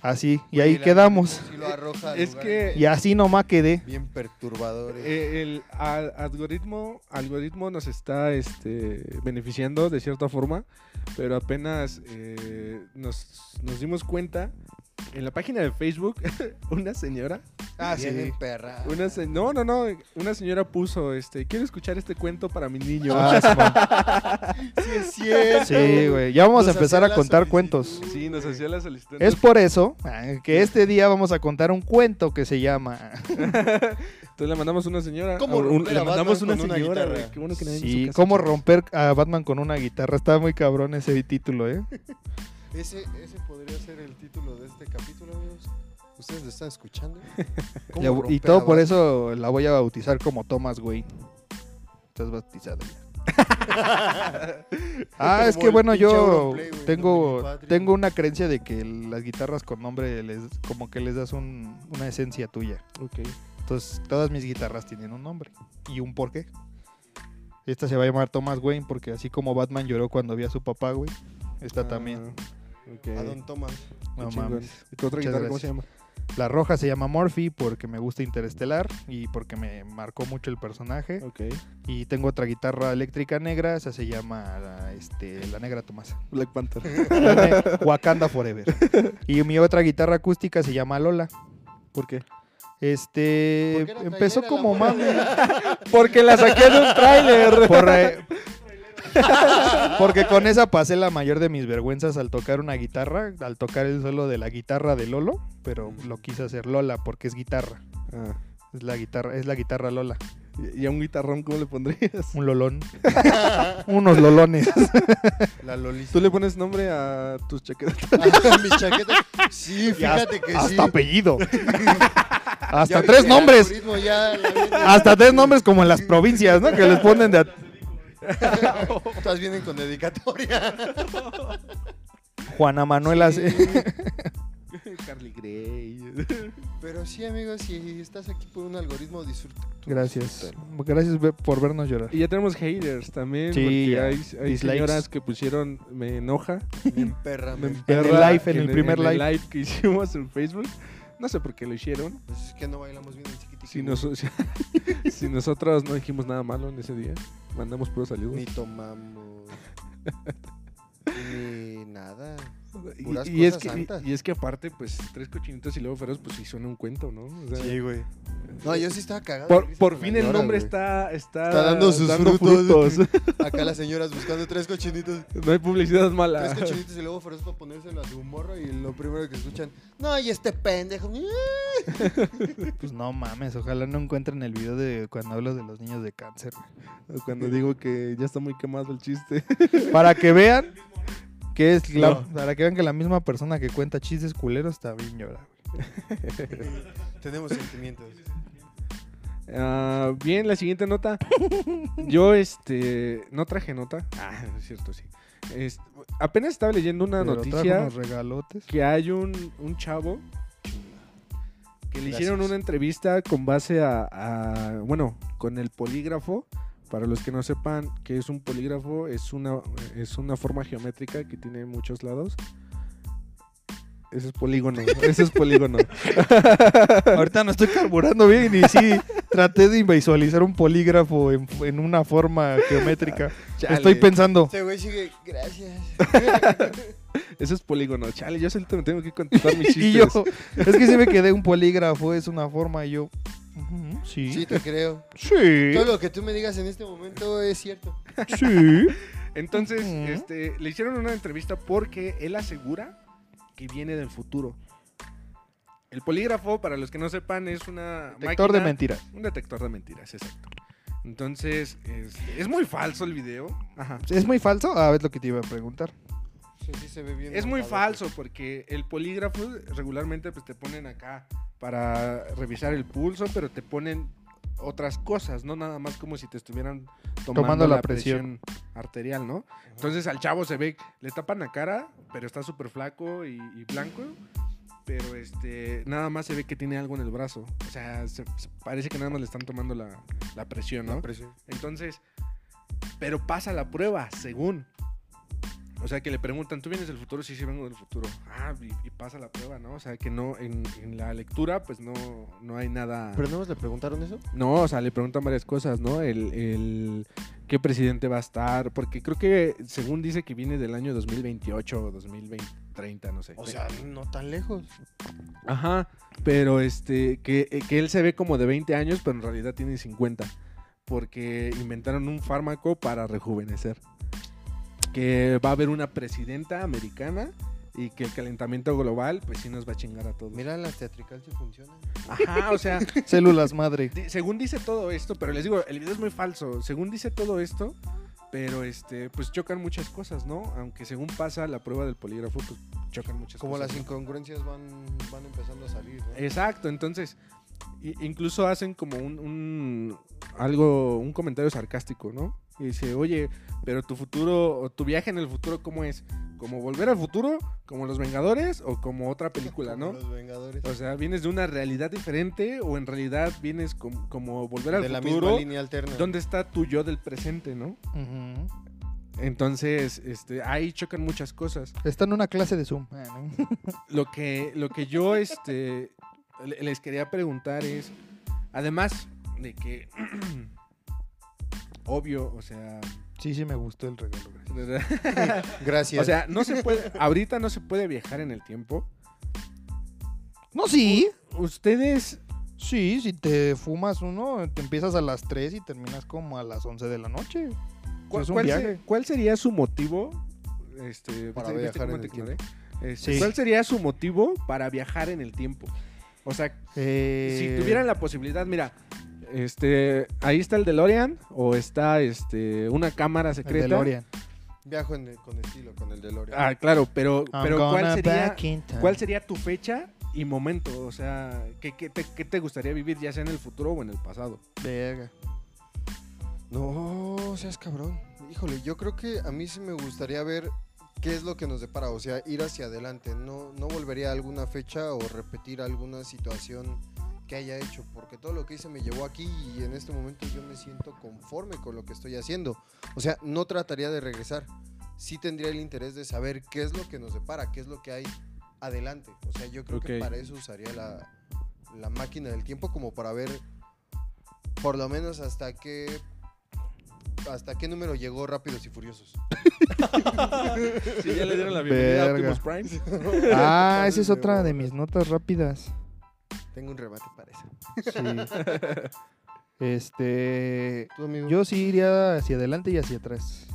Así, y ahí el quedamos. sí lo arroja Es que Y así nomás quedé. Bien perturbadores. eh, el al- algoritmo, algoritmo nos está este, beneficiando de cierta forma, pero apenas eh, nos, nos dimos cuenta en la página de Facebook, *laughs* una señora, Ah, Bien perra. una se- no, no, no, una señora puso, este, quiero escuchar este cuento para mi niño. Ah. *laughs* Sí, es cierto. sí, güey. Ya vamos a empezar hacía a la contar solicitud. cuentos. Sí, nos hacía la solicitud. Es por eso ah, que este día vamos a contar un cuento que se llama *laughs* Entonces le mandamos una señora. ¿Cómo a un- romper le a mandamos Batman una con una señora, guitarra? güey, Qué bueno que nadie en Sí, su casa, cómo romper a Batman con una guitarra. Está muy cabrón ese título, ¿eh? Ese, ese podría ser el título de este capítulo, amigos. ¿Ustedes lo están escuchando? *laughs* ¿Cómo Ya- y todo por eso la voy a bautizar como Thomas Wayne. Estás bautizado ya. *laughs* ah, es que bueno, yo güey, tengo, tengo una creencia de que las guitarras con nombre les, como que les das un- una esencia tuya. Ok. Entonces, todas mis guitarras tienen un nombre y un porqué. Esta se va a llamar Thomas Wayne porque así como Batman lloró cuando vio a su papá, güey, esta también. Ok. A Don Tomás. Qué No chingón. mames. ¿Y tu otra Muchas guitarra cómo se llama? La roja se llama Morphy porque me gusta Interestelar y porque me marcó mucho el personaje. Y tengo otra guitarra eléctrica negra, esa se llama la, este, la Negra Tomasa. Black Panther. *laughs* Wakanda Forever. Y mi otra guitarra acústica se llama Lola. ¿Por qué? Este empezó como mame. *laughs* Porque la saqué de un tráiler. Por, eh, *laughs* porque con esa pasé la mayor de mis vergüenzas al tocar una guitarra, al tocar el solo de la guitarra de Lolo, pero lo quise hacer Lola porque es guitarra. Ah, Es la guitarra, es la guitarra Lola. ¿Y a un guitarrón cómo le pondrías? Un lolón. *laughs* Unos lolones. *laughs* La Lolita. ¿Tú le pones nombre a tus chaquetas? Ah, mi chaqueta. Sí, fíjate que hasta sí. apellido. Ya Hasta tres nombres. ya Hasta tres nombres como en las provincias, ¿no? Que les ponen de... Todas vienen con dedicatoria. Juana Manuela. Sí. *laughs* Carly Gray. Pero sí, amigos, si estás aquí por un algoritmo, disfruta. Gracias. Disfrútalo. Gracias por vernos llorar. Y ya tenemos haters también. Sí, porque hay, señoras que pusieron me enoja. *laughs* En perra, Me me emperra live, en el primer en live. que hicimos en Facebook. No sé por qué lo hicieron. Pues es que no bailamos bien en. Si, nos- *laughs* si nosotros no dijimos nada malo en ese día, mandamos puros saludos. Ni tomamos. *laughs* ni nada. Y, puras y es cosas que, y, santas. y es que aparte, pues, tres cochinitos y luego feroz, pues sí suena un cuento, ¿no? O sea, güey. No, yo sí estaba cagado. por, por fin el nombre güey. está, está, Está dando sus frutos. frutos. *laughs* Acá las señoras buscando tres cochinitos. no hay publicidad mala. Tres cochinitos y luego feroz para ponérselo a su morro y lo primero que escuchan, no, y este pendejo. *laughs* Pues no mames, ojalá no encuentren el video de cuando hablo de los niños de cáncer. güey. Cuando digo que ya está muy quemado el chiste. Para que vean que es la, No. para que vean que la misma persona que cuenta chistes culeros también llora. güey. *laughs* Tenemos sentimientos. Ah, bien, la siguiente nota. *laughs* Yo, este, no traje nota. Ah, es cierto, sí. Es- apenas estaba leyendo una Pero trajo noticia unos regalotes. que hay un, un chavo que le Gracias. hicieron una entrevista con base a, a- bueno, con el polígrafo. Para los que no sepan qué es un polígrafo, es una, es una forma geométrica que tiene muchos lados. Ese es polígono, ese es polígono. *laughs* Ahorita no estoy carburando bien y sí traté de visualizar un polígrafo en, en una forma geométrica. Chale, Estoy pensando. Este güey sigue, gracias. *laughs* Ese es polígono. Chale, yo solito me tengo que contestar mis *laughs* chistes. Y yo, es que sí me quedé un polígrafo, es una forma y yo. Sí. Sí, te creo. Sí. Todo lo que tú me digas en este momento es cierto. Sí. *laughs* Entonces, este, le hicieron una entrevista porque él asegura que viene del futuro. El polígrafo, para los que no sepan, es una Detector de mentiras. Un detector de mentiras, exacto. Entonces, este, es muy falso el video. Ajá. ¿Es muy falso? Ah, es lo que te iba a preguntar. Sí, sí se ve bien. Es muy falso porque el polígrafo regularmente pues te ponen acá para revisar el pulso, pero te ponen otras cosas, no nada más como si te estuvieran tomando, Tomando la la, presión. arterial, ¿no? Entonces al chavo se ve, le tapan la cara, pero está súper flaco y, y blanco, pero este nada más se ve que tiene algo en el brazo, o sea, se- se- parece que nada más le están tomando la, la presión, ¿no? La presión. Entonces, pero pasa la prueba, según. O sea, que le preguntan, ¿tú vienes del futuro? Sí, sí, vengo del futuro. Ah, y, y pasa la prueba, ¿no? O sea, que no, en, en la lectura, pues no, no hay nada... ¿Pero no le preguntaron eso? No, o sea, le preguntan varias cosas, ¿no? El, el qué presidente va a estar, porque creo que según dice que viene del año 2028 o 2030, no sé. O sea, no tan lejos. Ajá, pero este, que, eh, que él se ve como de 20 años, pero en realidad tiene 50, porque inventaron un fármaco para rejuvenecer. Que va a haber una presidenta americana y que el calentamiento global, pues sí nos va a chingar a todos. Mira, las teatricales sí funcionan. Ajá, o sea, *laughs* Células madre. según dice todo esto, pero les digo, el video es muy falso. Según dice todo esto, pero este, pues chocan muchas cosas, ¿no? Aunque según pasa la prueba del polígrafo, pues chocan muchas Como cosas. las ¿no? incongruencias van, van empezando a salir, ¿no? Exacto, entonces incluso hacen como un, un- algo, un comentario sarcástico, ¿no? Y dice, oye, pero tu futuro, o tu viaje en el futuro, ¿cómo es? ¿Como volver al futuro? ¿Como Los Vengadores? ¿O como otra película, *laughs* Como no? Los Vengadores. O sea, ¿vienes de una realidad diferente o en realidad vienes com- como volver al de la futuro? misma línea alterna. ¿Dónde está tu yo del presente, no? Entonces, este, ahí chocan muchas cosas. Está en una clase de Zoom. ¿no? Lo que, lo que yo este, les quería preguntar es, además de que, *clears throat* obvio, o sea, Sí, sí me gustó el regalo. gracias. *laughs* Gracias. o sea, no se puede, ahorita no se puede viajar en el tiempo. No, sí. Ustedes, Sí, si te fumas uno, te empiezas a las 3 y terminas como a las 11 de la noche. ¿cuál, es un cuál se- viaje. cuál sería su motivo? Este, Para ¿viste- viste viajar en el ignoré? Este, Sí. ¿Cuál sería su motivo para viajar en el tiempo? O sea, Eh, si tuvieran la posibilidad, mira, este, ahí está el DeLorean o está este, una cámara el secreta. DeLorean. Viajo en el- con estilo, con el DeLorean. Ah, claro, pero, I'm pero gonna ¿cuál sería, back in time. ¿cuál sería tu fecha y momento? O sea, ¿qué, qué te, qué te gustaría vivir ya sea en el futuro o en el pasado? Verga. No, seas cabrón. Híjole, yo creo que a mí sí me gustaría ver qué es lo que nos depara, o sea, ir hacia adelante. No, no volvería a alguna fecha o repetir alguna situación que haya hecho, porque todo lo que hice me llevó aquí y en este momento yo me siento conforme con lo que estoy haciendo. O sea, no trataría de regresar. Sí tendría el interés de saber qué es lo que nos depara, qué es lo que hay adelante. O sea, yo creo que para eso usaría la, la máquina del tiempo como para ver por lo menos hasta qué hasta qué número llegó Rápidos y Furiosos. *laughs* Sí, ya le dieron la bienvenida a Verga. Optimus Prime. Ah, esa es otra de mis notas rápidas. Tengo un rebate para eso. Sí. *laughs* Este. ¿Tú, amigo? Yo sí iría hacia adelante y hacia atrás.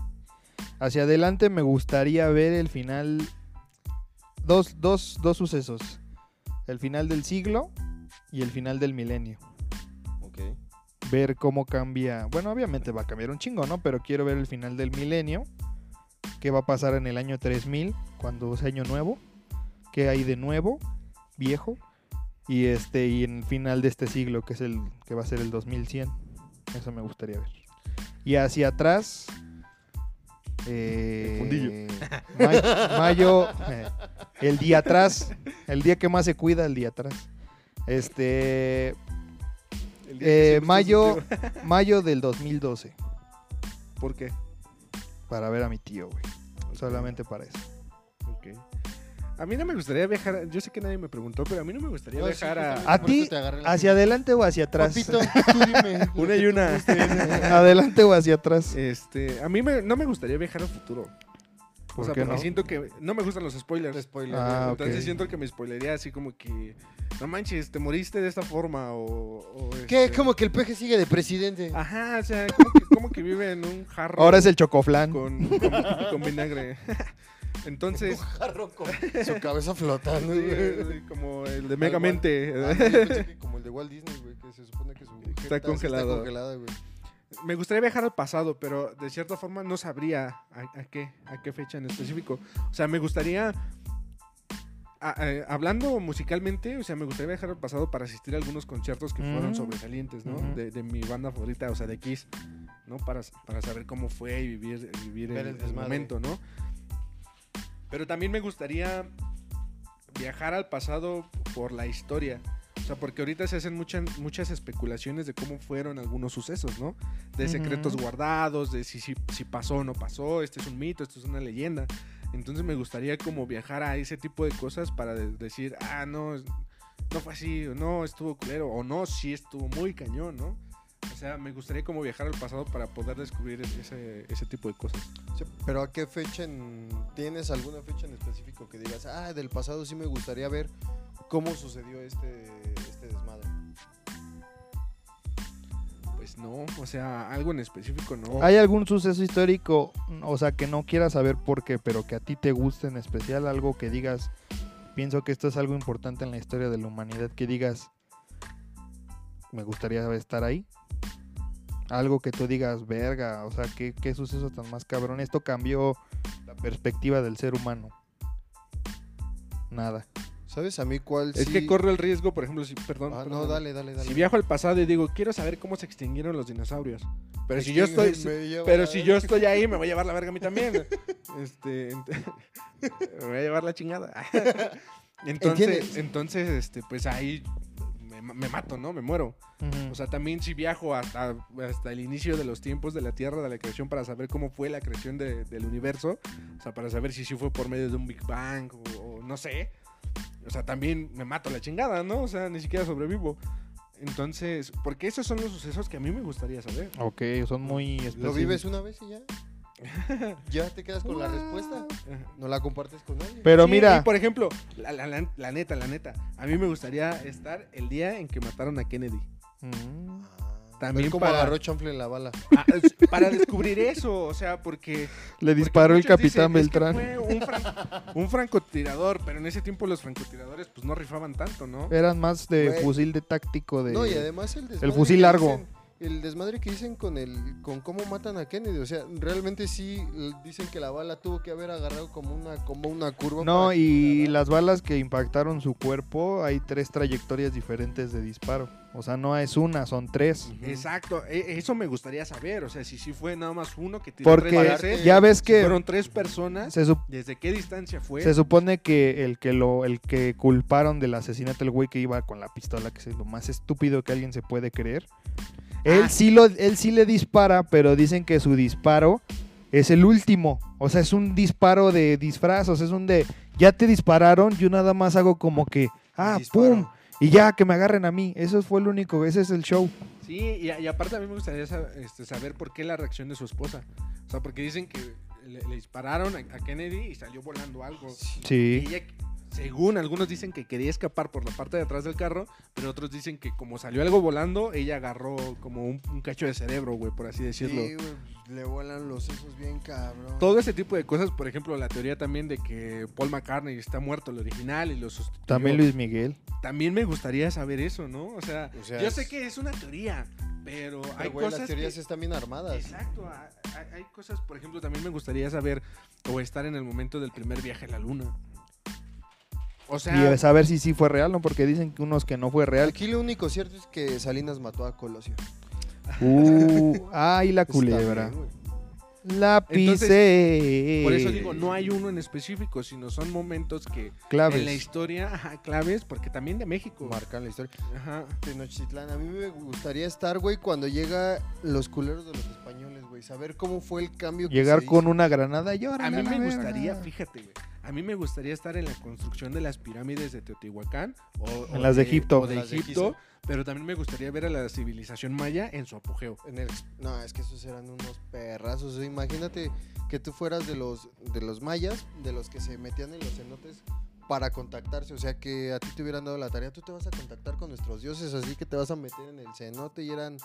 Hacia adelante me gustaría ver el final. Dos, dos, dos sucesos. El final del siglo y el final del milenio. Ver cómo cambia. Bueno, obviamente va a cambiar un chingo, ¿no? Pero quiero ver el final del milenio. ¿Qué va a pasar en el año 3000? Cuando es año nuevo. ¿Qué hay de nuevo? Viejo. Y este y en el final de este siglo, que es el que va a ser el 2100. Eso me gustaría ver. Y hacia atrás Eh, fundillo. *laughs* ma- mayo, eh, el día atrás, el día que más se cuida, el día atrás. Este, eh, *laughs* mayo, mayo del 2012, ¿Por qué? para ver a mi tío, güey. Solamente para eso. Ok. A mí no me gustaría viajar, yo sé que nadie me preguntó, pero a mí no me gustaría No, sí, viajar a... justamente ¿A eso ti? ¿Hacia adelante o hacia atrás? Papito, *laughs* tú dime. Una y una. *laughs* ¿Adelante o hacia atrás? Este, a mí me- no me gustaría viajar al futuro. O ¿Por sea, qué porque no? siento que no me gustan los spoilers. Spoiler. Ah, Entonces ok. siento que me spoilería así como que, no manches, te moriste de esta forma o... o, ¿Qué? este, Como que el peje sigue de presidente. Ajá, o sea, como que, como que vive en un jarro Ahora es el chocoflán. con, con, con vinagre. *laughs* Entonces, Un jarro con *laughs* su cabeza flotando. sí, güey. como el de Megamente. Ah, como el de Walt Disney, güey, que se supone que su sí congelado. Está congelada, güey. Me gustaría viajar al pasado, pero de cierta forma no sabría a, a qué, a qué fecha en específico. O sea, me gustaría, a- eh, hablando musicalmente, o sea, me gustaría viajar al pasado para asistir a algunos conciertos que fueron sobresalientes, ¿no? De, de mi banda favorita, o sea, de Kiss, ¿no? Para, para saber cómo fue y vivir, vivir el, el momento, ¿no? Pero también me gustaría viajar al pasado por la historia. O sea, porque ahorita se hacen muchas muchas especulaciones de cómo fueron algunos sucesos, ¿no? De secretos guardados, de si, si, si pasó o no pasó, este es un mito, esto es una leyenda. Entonces me gustaría como viajar a ese tipo de cosas para de- decir, ah, no, no fue así, o no, estuvo culero, o no, sí estuvo muy cañón, ¿no? O sea, me gustaría como viajar al pasado para poder descubrir ese, ese tipo de cosas. Sí, Pero ¿a qué fecha en- tienes alguna fecha en específico que digas, ah, del pasado sí me gustaría ver cómo sucedió este, este desmadre? Pues no, o sea, algo en específico no. ¿Hay algún suceso histórico, o sea, que no quieras saber por qué, pero que a ti te guste en especial? Algo que digas, pienso que esto es algo importante en la historia de la humanidad, que digas, me gustaría estar ahí. Algo que tú digas, verga, o sea, ¿qué, qué suceso tan más cabrón? Esto cambió la perspectiva del ser humano. Nada. ¿Sabes a mí cuál Es sí? que corre el riesgo, por ejemplo, si, perdón. Ah, perdón. no, dale, dale, dale. Si viajo al pasado y digo, quiero saber cómo se extinguieron los dinosaurios. Pero si yo estoy, pero si yo estoy ahí, me voy a llevar la verga a mí también. *laughs* Este, ent- *laughs* me voy a llevar la chingada. *laughs* Entonces, ¿Entiendes? entonces, este, pues ahí me, me mato, ¿no? Me muero. O sea, también si viajo hasta, hasta el inicio de los tiempos de la Tierra, de la creación, para saber cómo fue la creación de- del universo, o sea, para saber si sí fue por medio de un Big Bang o, o no sé, o sea, también me mato la chingada, ¿no? O sea, ni siquiera sobrevivo. Entonces, porque esos son los sucesos que a mí me gustaría saber. ok, son muy específicos. ¿Lo vives una vez y ya? *laughs* ¿Ya te quedas con la respuesta? ¿No la compartes con nadie? Pero Sí, mira, y por ejemplo, la, la- la- la neta, la neta, a mí me gustaría estar el día en que mataron a Kennedy. Mm, También como para- agarró chanfle en la bala. Ah, para descubrir eso, o sea, porque le disparó el dicen, capitán "Es que Beltrán. fue un, fran- un francotirador, pero en ese tiempo los francotiradores pues no rifaban tanto, ¿no? Eran más de Güey. fusil de táctico de... No, y además el desmadre fusil largo. dicen- el desmadre que dicen con el con cómo matan a Kennedy, o sea, realmente sí dicen que la bala tuvo que haber agarrado como una como una curva. No, y la las balas que impactaron su cuerpo, hay tres trayectorias diferentes de disparo. O sea, no es una, son tres. Exacto, e- eso me gustaría saber, o sea, si sí fue nada más uno que tiró tres Porque veces, ya ves si que fueron tres personas, se, ¿desde qué distancia fue? se supone que el que lo el que culparon del asesinato del güey que iba con la pistola, que es lo más estúpido que alguien se puede creer. Él Ah. sí lo él sí le dispara, pero dicen que su disparo es el último. O sea, es un disparo de disfraz, o sea, es un de ya te dispararon, yo nada más hago como que ah, Disparo. pum, y ya que me agarren a mí. Eso fue el único, ese es el show. Sí, y, y aparte a mí me gustaría este, saber por qué la reacción de su esposa. O sea, porque dicen que le, le dispararon a, Kennedy y salió volando algo. Y Sí. ella, según algunos dicen que quería escapar por la parte de atrás del carro, pero otros dicen que como salió algo volando, ella agarró como un, un cacho de cerebro, güey, por así decirlo. Sí, güey, le vuelan los sesos bien cabrón. Todo ese tipo de cosas, por ejemplo, la teoría también de que Paul McCartney está muerto, el original, y lo sustituyó. También Luis Miguel. También me gustaría saber eso, ¿no? O sea, O sea, yo es- sé que es una teoría, pero, Pero, hay güey, cosas las teorías que- están bien armadas. Exacto, hay cosas, por ejemplo, también me gustaría saber o estar en el momento del primer viaje a la luna. O sea, y saber si sí fue real, ¿no? Porque dicen que unos que no fue real. Aquí lo único cierto es que Salinas mató a Colosio. Uh, ay, la culebra. bien, güey. La pisé. Por eso digo, no hay uno en específico, sino son momentos que claves. en la historia, ajá, claves, porque también de México. Marcan la historia. Ajá. Tenochtitlán, a mí me gustaría estar, güey, cuando llega los culeros de los españoles, güey. Saber cómo fue el cambio que Llegar se con hizo. una granada y ahora A mí me gustaría, fíjate, güey. A mí me gustaría estar en la construcción de las pirámides de Teotihuacán o, En las de Egipto. o de Las Egipto, pero también me gustaría ver a la civilización maya en su apogeo. En el- no, es que esos eran unos perrazos. o sea, imagínate que tú fueras de los, de los mayas, de los que se metían en los cenotes para contactarse. O sea, que a ti te hubieran dado la tarea, tú te vas a contactar con nuestros dioses, así que te vas a meter en el cenote y eran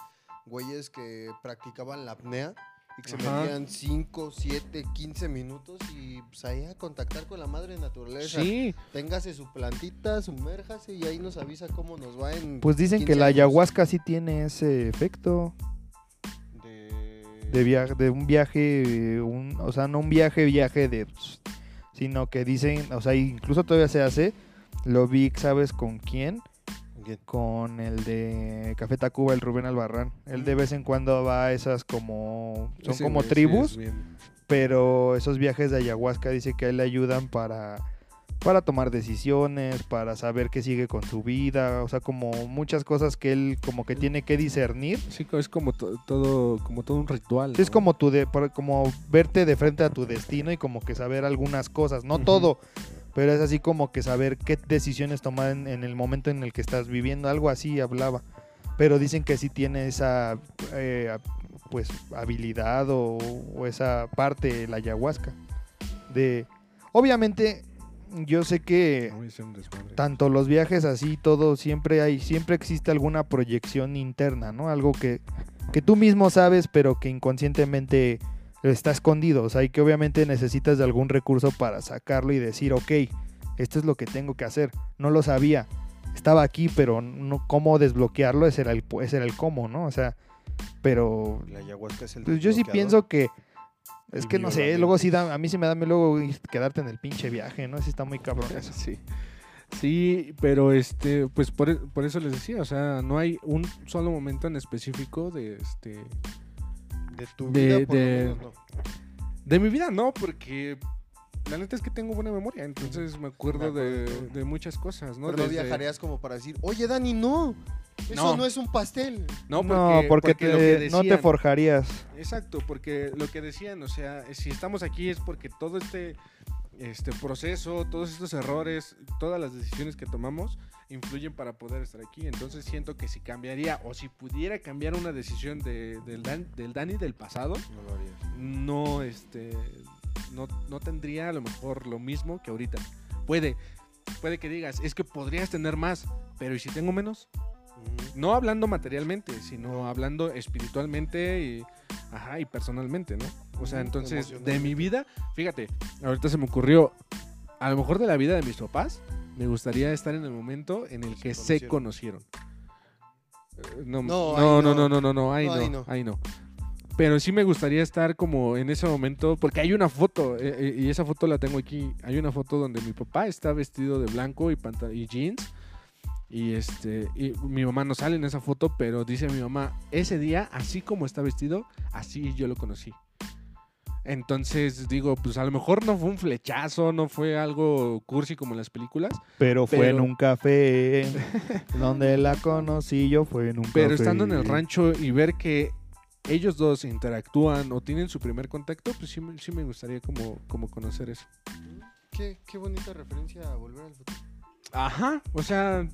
güeyes que practicaban la apnea y que se metían 5, 7, 15 minutos y pues ahí a contactar con la madre naturaleza. Sí, Téngase su plantita, sumérjase y ahí nos avisa cómo nos va en. Pues dicen que 15 la años. ayahuasca sí tiene ese efecto De... de viaje, de un viaje, un, o sea, no un viaje, viaje de, sino que dicen, o sea, incluso todavía se hace. Lo vi, ¿sabes con quién? ¿Quién? Con el de Café Tacuba, el Rubén Albarrán. Él de vez en cuando va a esas como, son como sí tribus. es pero esos viajes de ayahuasca dice que a él le ayudan para para tomar decisiones, para saber qué sigue con su vida, o sea, como muchas cosas que él como que tiene que discernir. Sí, es como to- todo, como todo un ritual. Es como tu de, por- como verte de frente a tu destino y como que saber algunas cosas, no todo, pero es así como que saber qué decisiones tomar en, en el momento en el que estás viviendo, algo así hablaba. Pero dicen que sí tiene esa eh, pues habilidad o, o esa parte la ayahuasca. De obviamente yo sé que tanto los viajes así, todo, siempre hay, siempre existe alguna proyección interna, ¿no? Algo que, que tú mismo sabes, pero que inconscientemente está escondido. O sea, y que obviamente necesitas de algún recurso para sacarlo y decir, ok, esto es lo que tengo que hacer. No lo sabía. Estaba aquí, pero no cómo desbloquearlo, ese era el, ese era el cómo, ¿no? O sea, pero La ayahuasca es el pues yo sí pienso que. Es que no sé, luego sí da, a mí sí me da luego quedarte en el pinche viaje, ¿no? Sí está muy cabrón eso. *laughs* Sí. Sí, pero este, pues por, por eso les decía, o sea, no hay un solo momento en específico de este De tu De- vida, por lo de- menos, no. de mi vida, no, porque la neta es que tengo buena memoria, entonces me acuerdo, Me acuerdo de, de muchas cosas, ¿no? Pero no Desde- viajarías como para decir, oye, Dani, no. Eso No. no, es un pastel. No, No, porque, lo te- que no te decían- forjarías. Exacto, porque lo que decían, o sea, si estamos aquí es porque todo este, este proceso, todos estos errores, todas las decisiones que tomamos influyen para poder estar aquí. Entonces siento que si cambiaría o si pudiera cambiar una decisión de- del, Dan- del Dani del pasado, No lo harías. no, este, no, no tendría a lo mejor lo mismo que ahorita. Puede, puede que digas, es que podrías tener más, pero ¿y si tengo menos? No hablando materialmente, sino hablando espiritualmente y, ajá, y personalmente, ¿no? O sea, entonces, de mi vida, fíjate, ahorita se me ocurrió, a lo mejor de la vida de mis papás, me gustaría estar en el momento en el que se conocieron. Eh, No, No, no, no, no. no, no, ahí No, ahí no. Pero sí me gustaría estar como en ese momento, porque hay una foto, eh, eh, y esa foto la tengo aquí. Hay una foto donde mi papá está vestido de blanco y, y jeans. Y este, y mi mamá no sale en esa foto, pero dice mi mamá, ese día, así como está vestido, así yo lo conocí. Entonces digo, pues a lo mejor no fue un flechazo, no fue algo cursi como en las películas, Pero fue Pero- en un café *laughs* donde la conocí yo, fue en un pero café. estando en el rancho y ver que ellos dos interactúan o tienen su primer contacto, pues sí, me- sí me gustaría como, como conocer eso. Qué, qué bonita referencia a volver al futuro. Ajá, o sea,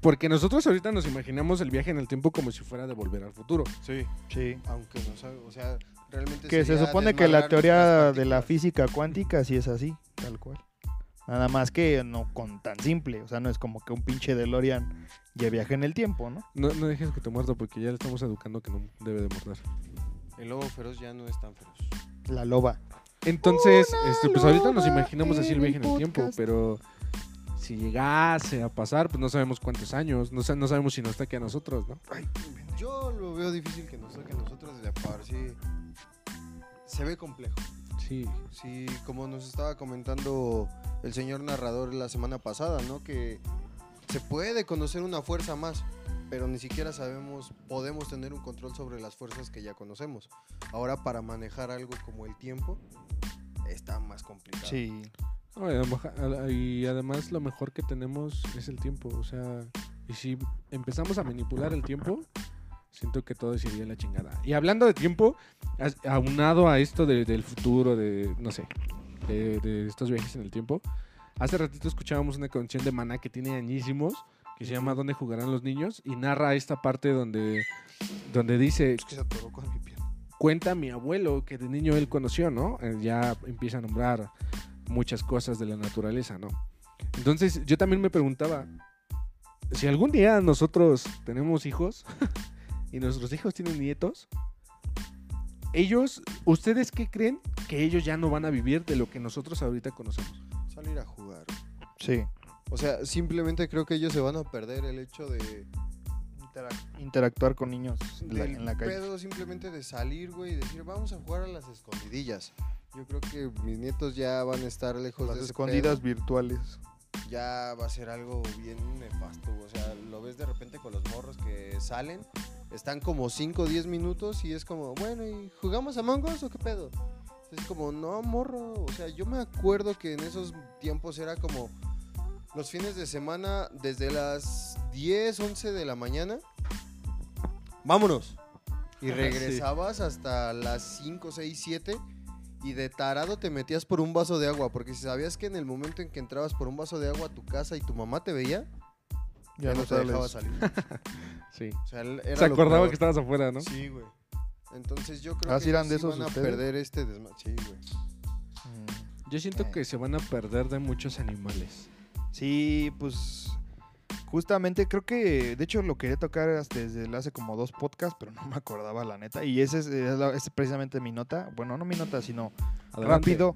porque nosotros ahorita nos imaginamos el viaje en el tiempo como si fuera de volver al futuro. Sí. Sí. Aunque no sabe, o sea, realmente Que se supone que la teoría de la física cuántica sí es así, tal cual. Nada más que no con tan simple, o sea, no es como que un pinche DeLorean ya viaje en el tiempo, ¿no? No, no dejes que te muerda porque ya le estamos educando que no debe de morder. El lobo feroz ya no es tan feroz. La loba. Entonces, Una este, pues ahorita nos imaginamos así el viaje en el tiempo, pero si llegase a pasar, pues no sabemos cuántos años, no, sa- no sabemos si nos toque a nosotros, ¿no? Yo lo veo difícil que nos toque a nosotros de par, sí. Se ve complejo. Sí, Sí, como nos estaba comentando el señor narrador la semana pasada, ¿no? Que se puede conocer una fuerza más. pero ni siquiera sabemos, podemos tener un control sobre las fuerzas que ya conocemos. Ahora para manejar algo como el tiempo está más complicado. Sí. Y además lo mejor que tenemos es el tiempo. O sea, y si empezamos a manipular el tiempo, siento que todo se iría a la chingada. Y hablando de tiempo, aunado a esto de- del futuro, de, no sé, de, de estos viajes en el tiempo, hace ratito escuchábamos una canción de Maná que tiene añísimos, que se llama ¿Dónde jugarán los niños? Y narra esta parte donde, donde dice, Es que se atoró con mi piel. cuenta mi abuelo que de niño él conoció, ¿no? Eh, Ya empieza a nombrar muchas cosas de la naturaleza, ¿no? Entonces yo también me preguntaba, si algún día nosotros tenemos hijos *laughs* y nuestros hijos tienen nietos, ellos, ¿ustedes qué creen que ellos ya no van a vivir de lo que nosotros ahorita conocemos? Salir a jugar. Sí. O sea, simplemente creo que ellos se van a perder el hecho de Interac- interactuar con niños en la, en la calle. pedo simplemente de salir, güey, y decir, vamos a jugar a las escondidillas. Yo creo que mis nietos ya van a estar lejos Las de ese escondidas pedo. virtuales. Ya va a ser algo bien nefasto. O sea, lo ves de repente con los morros que salen, están como 5 o 10 minutos y es como, bueno, ¿y jugamos a Us o qué pedo? Es como, no, morro. O sea, yo me acuerdo que en esos tiempos era como los fines de semana desde las 10, 11 de la mañana. Vámonos. Y *laughs* Sí. regresabas hasta las 5, 6, 7 y de tarado te metías por un vaso de agua, porque si sabías que en el momento en que entrabas por un vaso de agua a tu casa y tu mamá te veía, ya, no te dejaba salir. *laughs* Sí. O sea, él- era Se acordaba peor. que estabas afuera, ¿no? Sí, güey. Entonces yo creo Ah, que ¿sí eran de esos van a ustedes? perder este desmadre. Sí, güey. Mm. Yo siento Eh. que se van a perder de muchos animales. Sí, pues justamente creo que, de hecho lo quería tocar hasta desde hace como dos podcasts, pero no me acordaba la neta. Y ese es, es la- es precisamente mi nota. Bueno, no mi nota, sino Adelante. rápido.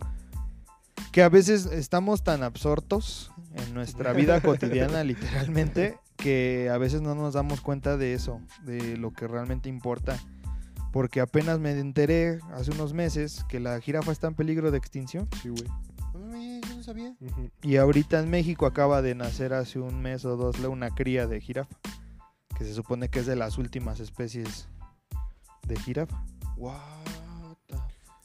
Que a veces estamos tan absortos en *laughs* nuestra vida cotidiana, literalmente, que a veces no nos damos cuenta de eso, de lo que realmente importa. Porque apenas me enteré hace unos meses que la jirafa está en peligro de extinción. Sí, güey. No mames, yo no sabía. Y ahorita en México acaba de nacer hace un mes o dos una cría de jirafa, que se supone que es de las últimas especies de jirafa. The-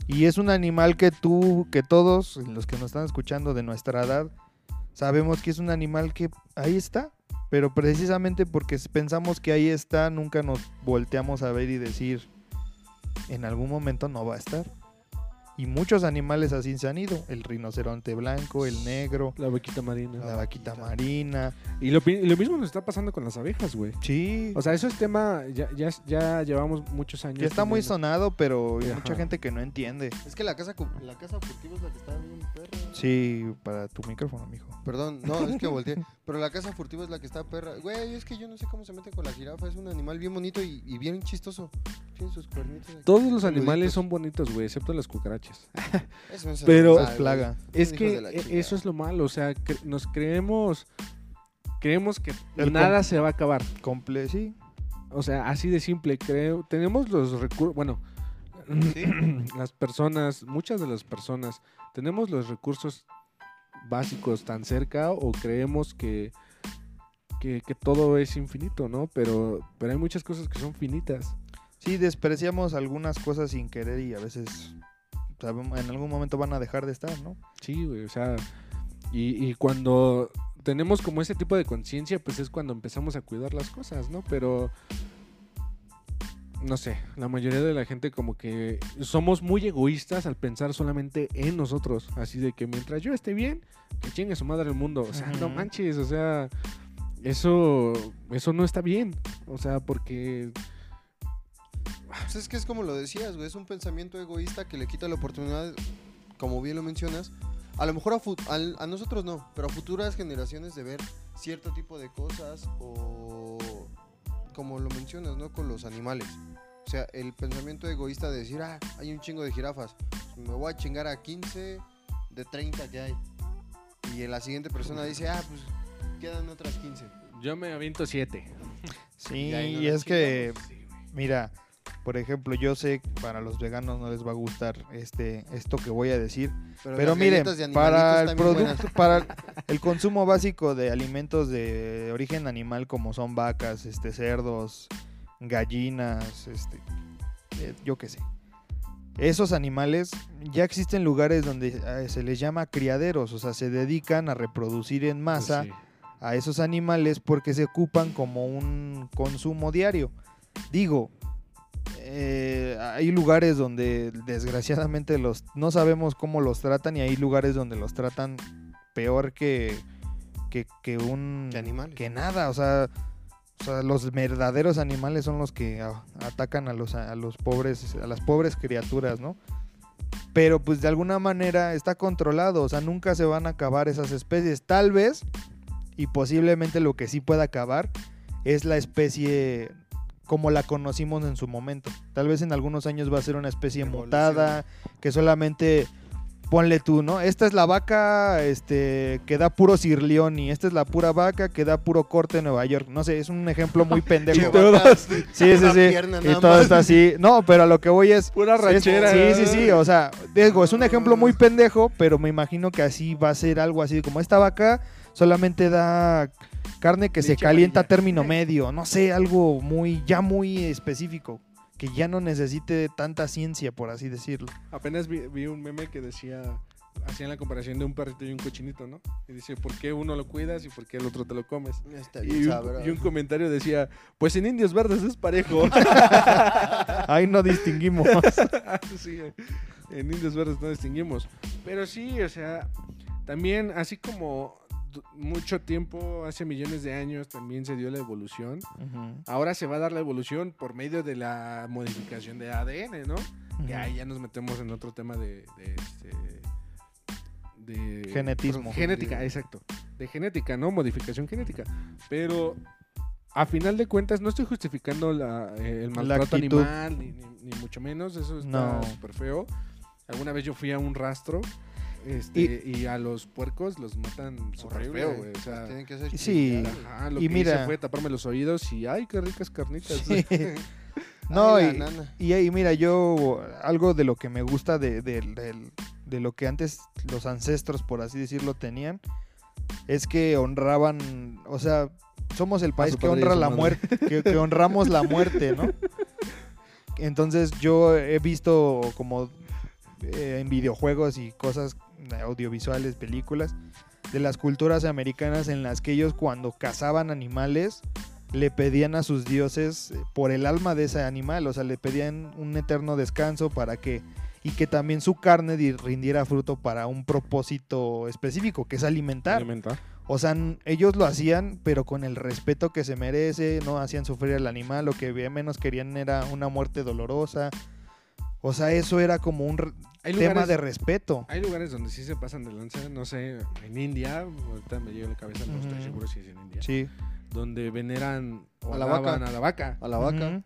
Y es un animal que tú, que todos los que nos están escuchando de nuestra edad, sabemos que es un animal que ahí está, pero precisamente porque pensamos que ahí está, nunca nos volteamos a ver y decir, en algún momento no va a estar. Y muchos animales así se han ido, el rinoceronte blanco, el negro, La vaquita marina. la vaquita marina. Y lo, y lo mismo nos está pasando con las abejas, güey. Sí, O sea, eso es tema, ya, ya, ya llevamos muchos años. ya está muy sonado, pero hay Ajá. mucha gente que no entiende. Es que la casa, la casa furtiva es la que está bien perra. Sí, para tu micrófono, mijo. Perdón, no, es que volteé. Pero la casa furtiva es la que está perra. Güey, es que yo no sé cómo se mete con la jirafa. Es un animal bien bonito y, y bien chistoso. Tiene sus cuernitos. aquí. Todos los animales son bonitos, güey, excepto las cucarachas. *laughs* Eso no es Pero- plaga. Es que e- eso es lo malo, o sea, cre- nos creemos, creemos que El nada se va a acabar. Comple sí. O sea, así de simple, creo, tenemos los recursos, bueno, *clears throat* las personas, muchas de las personas, tenemos los recursos básicos tan cerca o creemos que, que, que todo es infinito, ¿no? Pero, pero hay muchas cosas que son finitas. Sí, despreciamos algunas cosas sin querer y a veces en algún momento van a dejar de estar, ¿no? Sí, güey, o sea, y, y cuando tenemos como ese tipo de conciencia, pues es cuando empezamos a cuidar las cosas, ¿no? Pero, no sé, la mayoría de la gente como que somos muy egoístas al pensar solamente en nosotros, así de que mientras yo esté bien, que chingue su madre el mundo, o sea, no manches, o sea, eso, eso no está bien, o sea, porque, Pues es que es como lo decías, güey. Es un pensamiento egoísta que le quita la oportunidad, como bien lo mencionas. A lo mejor a, al- a nosotros no, pero a futuras generaciones de ver cierto tipo de cosas o como lo mencionas, ¿no? Con los animales. O sea, el pensamiento egoísta de decir, ah, hay un chingo de jirafas. pues me voy a chingar a 15 de 30 que hay. Y la siguiente persona dice, ah, pues quedan otras 15. yo me aviento siete. Sí, Y no y es que, Sí, güey. mira, Por ejemplo, yo sé que para los veganos no les va a gustar este esto que voy a decir, pero miren, para el animalitos también producto, para el consumo básico de alimentos de origen animal como son vacas, este cerdos, gallinas, este eh, yo qué sé. Esos animales ya existen lugares donde eh, se les llama criaderos, o sea, se dedican a reproducir en masa Pues sí. a esos animales porque se ocupan como un consumo diario. Digo, eh, hay lugares donde desgraciadamente los no sabemos cómo los tratan y hay lugares donde los tratan peor que que, que un Que nada, o sea, o sea, los verdaderos animales son los que a- atacan a los a los pobres a las pobres criaturas, ¿no? Pero pues de alguna manera está controlado, o sea, nunca se van a acabar esas especies. Tal vez, y posiblemente lo que sí pueda acabar, es la especie como la conocimos en su momento. Tal vez en algunos años va a ser una especie mutada, que solamente ponle tú, ¿no? Esta es la vaca este, que da puro sirleón y esta es la pura vaca que da puro corte en Nueva York. No sé, es un ejemplo muy *laughs* pendejo. Chihuahua, *laughs* Sí, sí, sí. pierna Y todo está así. No, pero a lo que voy es. Pura es- ranchera. sí, sí, sí. O sea, digo, es un ejemplo muy pendejo, pero me imagino que así va a ser algo así como esta vaca solamente da carne que se calienta a término medio. No sé, algo muy, ya muy específico. Que ya no necesite tanta ciencia, por así decirlo. Apenas vi, vi un meme que decía, hacían la comparación de un perrito y un cochinito, ¿no? Y dice, ¿por qué uno lo cuidas y por qué el otro te lo comes? Está bien Y un, sabroso. y un comentario decía, pues en Indios Verdes es parejo. *laughs* Ahí no distinguimos. *laughs* sí, en Indios Verdes no distinguimos. Pero sí, o sea, también así como mucho tiempo, hace millones de años, también se dio la evolución. Ahora se va a dar la evolución por medio de la modificación de ADN, ¿no? Que ujú. ahí ya nos metemos en otro tema de, de, este, de Genetismo. Genética, exacto. De genética, ¿no? Modificación genética. Pero a final de cuentas no estoy justificando la, eh, el maltrato animal, ni, ni- ni mucho menos. Eso está No. súper feo. Alguna vez yo fui a un rastro este, y, a los puercos los matan súper Horrible. feo, güey. O sea, Tienen que ser Sí. chillar. ajá, lo Y que mira- hice fue taparme los oídos y ¡ay, qué ricas carnitas! Sí. *laughs* No, Ay, y, y ahí, mira, yo, algo de lo que me gusta de, de- del- de lo que antes los ancestros, por así decirlo, tenían, es que honraban, o sea, somos el país su que honra la madre. muerte, que, que honramos la muerte, ¿no? Entonces yo he visto como eh, en videojuegos y cosas audiovisuales, películas, de las culturas americanas en las que ellos cuando cazaban animales le pedían a sus dioses eh, por el alma de ese animal, o sea, le pedían un eterno descanso para que y que también su carne di- rindiera fruto para un propósito específico, que es alimentar. Alimentar. O sea, ellos lo hacían, pero con el respeto que se merece, no hacían sufrir al animal, lo que menos querían era una muerte dolorosa. O sea, eso era como un Hay tema lugares, de respeto. hay lugares donde sí se pasan de lanza, no sé, en India, ahorita me llega la cabeza, no estoy seguro si es en India, Sí. donde veneran o A la vaca. a la vaca. A la vaca. Ujú.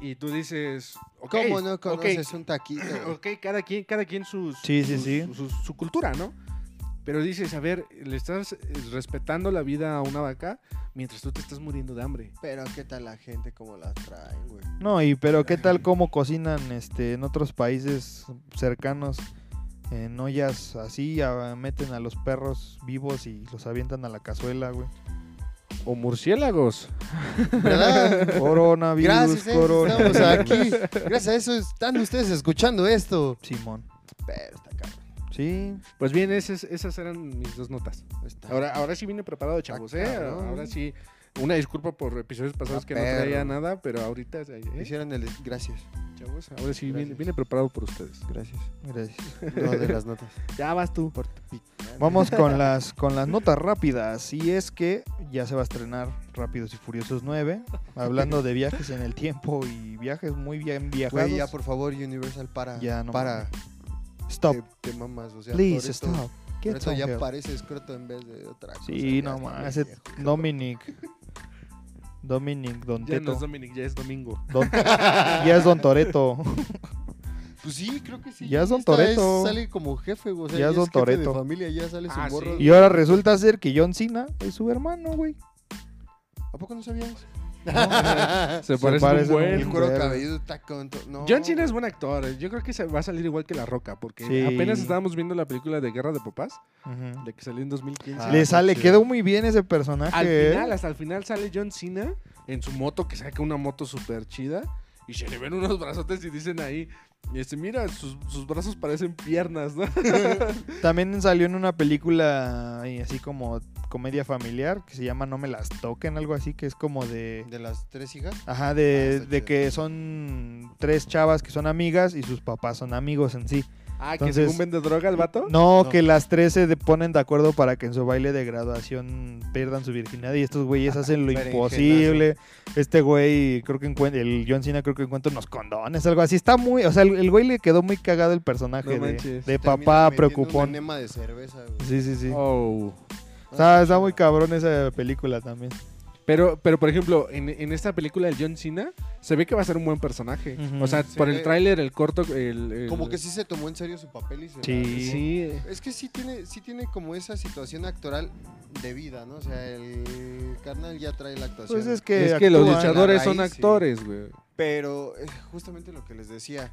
Y tú dices, ok, ¿Cómo no conoces un taquito? ok, cada quien, cada quien sus, Sí, sí, sus- sí. Su, su- su cultura, ¿no? Pero dices, a ver, le estás eh, respetando la vida a una vaca mientras tú te estás muriendo de hambre. Pero qué tal la gente como las traen, güey. No, y pero qué tal cómo cocinan este en otros países cercanos en ollas así, a- meten a los perros vivos y los avientan a la cazuela, güey. O murciélagos. ¿Verdad? *laughs* Coronavirus, Gracias, a eso coronavirus. estamos aquí. Gracias a eso están ustedes escuchando esto. Simón. Pero. Sí. Pues bien, esas, esas eran mis dos notas. Está- Ahora, ahora sí vine preparado, chavos, ¿eh? cabrón. Ahora sí. Una disculpa por episodios pasados Ah, que no traía nada, pero ahorita, ¿eh? Hicieron el... Gracias. chavos, ahora sí vine, Gracias. vine preparado por ustedes. Gracias. Gracias. *laughs* No de las notas. Ya vas tú. Por tu pi- Vamos con *laughs* las con las notas rápidas. Y es que ya se va a estrenar Rápidos y Furiosos 9, hablando de viajes en el tiempo y viajes muy bien viajados. Güey, ya por favor, Universal, para. Ya, no Para. Stop. Te, te mamas, o sea, Please stop. Ya help. parece escroto en vez de otra cosa. Sí, ya no más. ese. Dominic. *laughs* Dominic Don Ya no Teto. es Dominic, ya es Domingo. Don- ya es Don Toreto. *laughs* Pues sí, creo que sí. Ya es Don Esta Toretto. sale como jefe, güey. O sea, Ya ya es Don jefe de Toretto. familia, ya sale su Ah, morro. sí. Y ahora resulta ser que John Cena es su hermano, güey. ¿A poco no sabías? *laughs* Se parece parece un El cuero cabelludo está con... No. John Cena es buen actor. eh. Yo creo que se va a salir igual que La Roca, porque Sí. apenas estábamos viendo la película de Guerra de Papás, Ujú. de que salió en 2015. Ah, Le sale, sí. quedó muy bien ese personaje. al ¿eh? final, hasta el final sale John Cena en su moto, que saca una moto súper chida, y se le ven unos brazotes y dicen ahí, este, mira, sus, sus brazos parecen piernas, ¿no? *laughs* También salió en una película así como comedia familiar que se llama No me las toquen, algo así, que es como de... ¿De las tres hijas? Ajá, Ah, de, de que son tres chavas que son amigas y sus papás son amigos en sí. Ah, Entonces- que según vende droga el vato. No, No. que las tres se ponen de acuerdo para que en su baile de graduación pierdan su virginidad y estos güeyes hacen lo imposible. Este güey, creo que encuentra, el John Cena creo que encuentra unos condones, algo así. Está muy, o sea, el, el güey le quedó muy cagado el personaje No de, papá preocupón. Un enema de cerveza, güey. Sí, sí, sí. Oh. Está, está muy cabrón esa película también. Pero, pero, por ejemplo, en, en esta película de John Cena, se ve que va a ser un buen personaje. O sea, Se por el ve- tráiler, el corto, el, el- Como que sí se tomó en serio su papel y se Sí. la- Sí. Es que sí tiene, sí tiene como esa situación actoral de vida, ¿no? O sea, el carnal ya trae la actuación. Pues es que, es que los luchadores son actores, güey. Pero eh, justamente lo que les decía,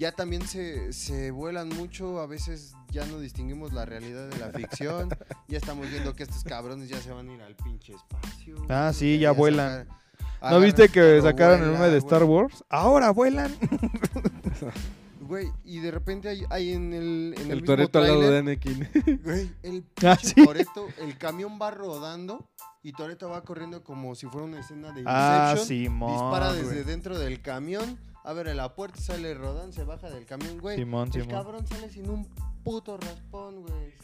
ya también se, se vuelan mucho, a veces ya no distinguimos la realidad de la ficción, *laughs* ya estamos viendo que estos cabrones ya se van a ir al pinche espacio. Ah, sí, ya vuelan. sacar- ¿No viste que sacaron el meme de Star. Wars? Ahora vuelan. *laughs* Güey, y de repente hay, hay en el, en el, El Toreto al lado de Anakin. *laughs* Güey, el Ah, sí. El camión va rodando y Toreto va corriendo como si fuera una escena de Ah, Inception. Simón. dispara desde güey. dentro del camión, abre la puerta, sale rodando, se baja del camión, güey. Simón, el Simón. cabrón sale sin un puto raspón, güey.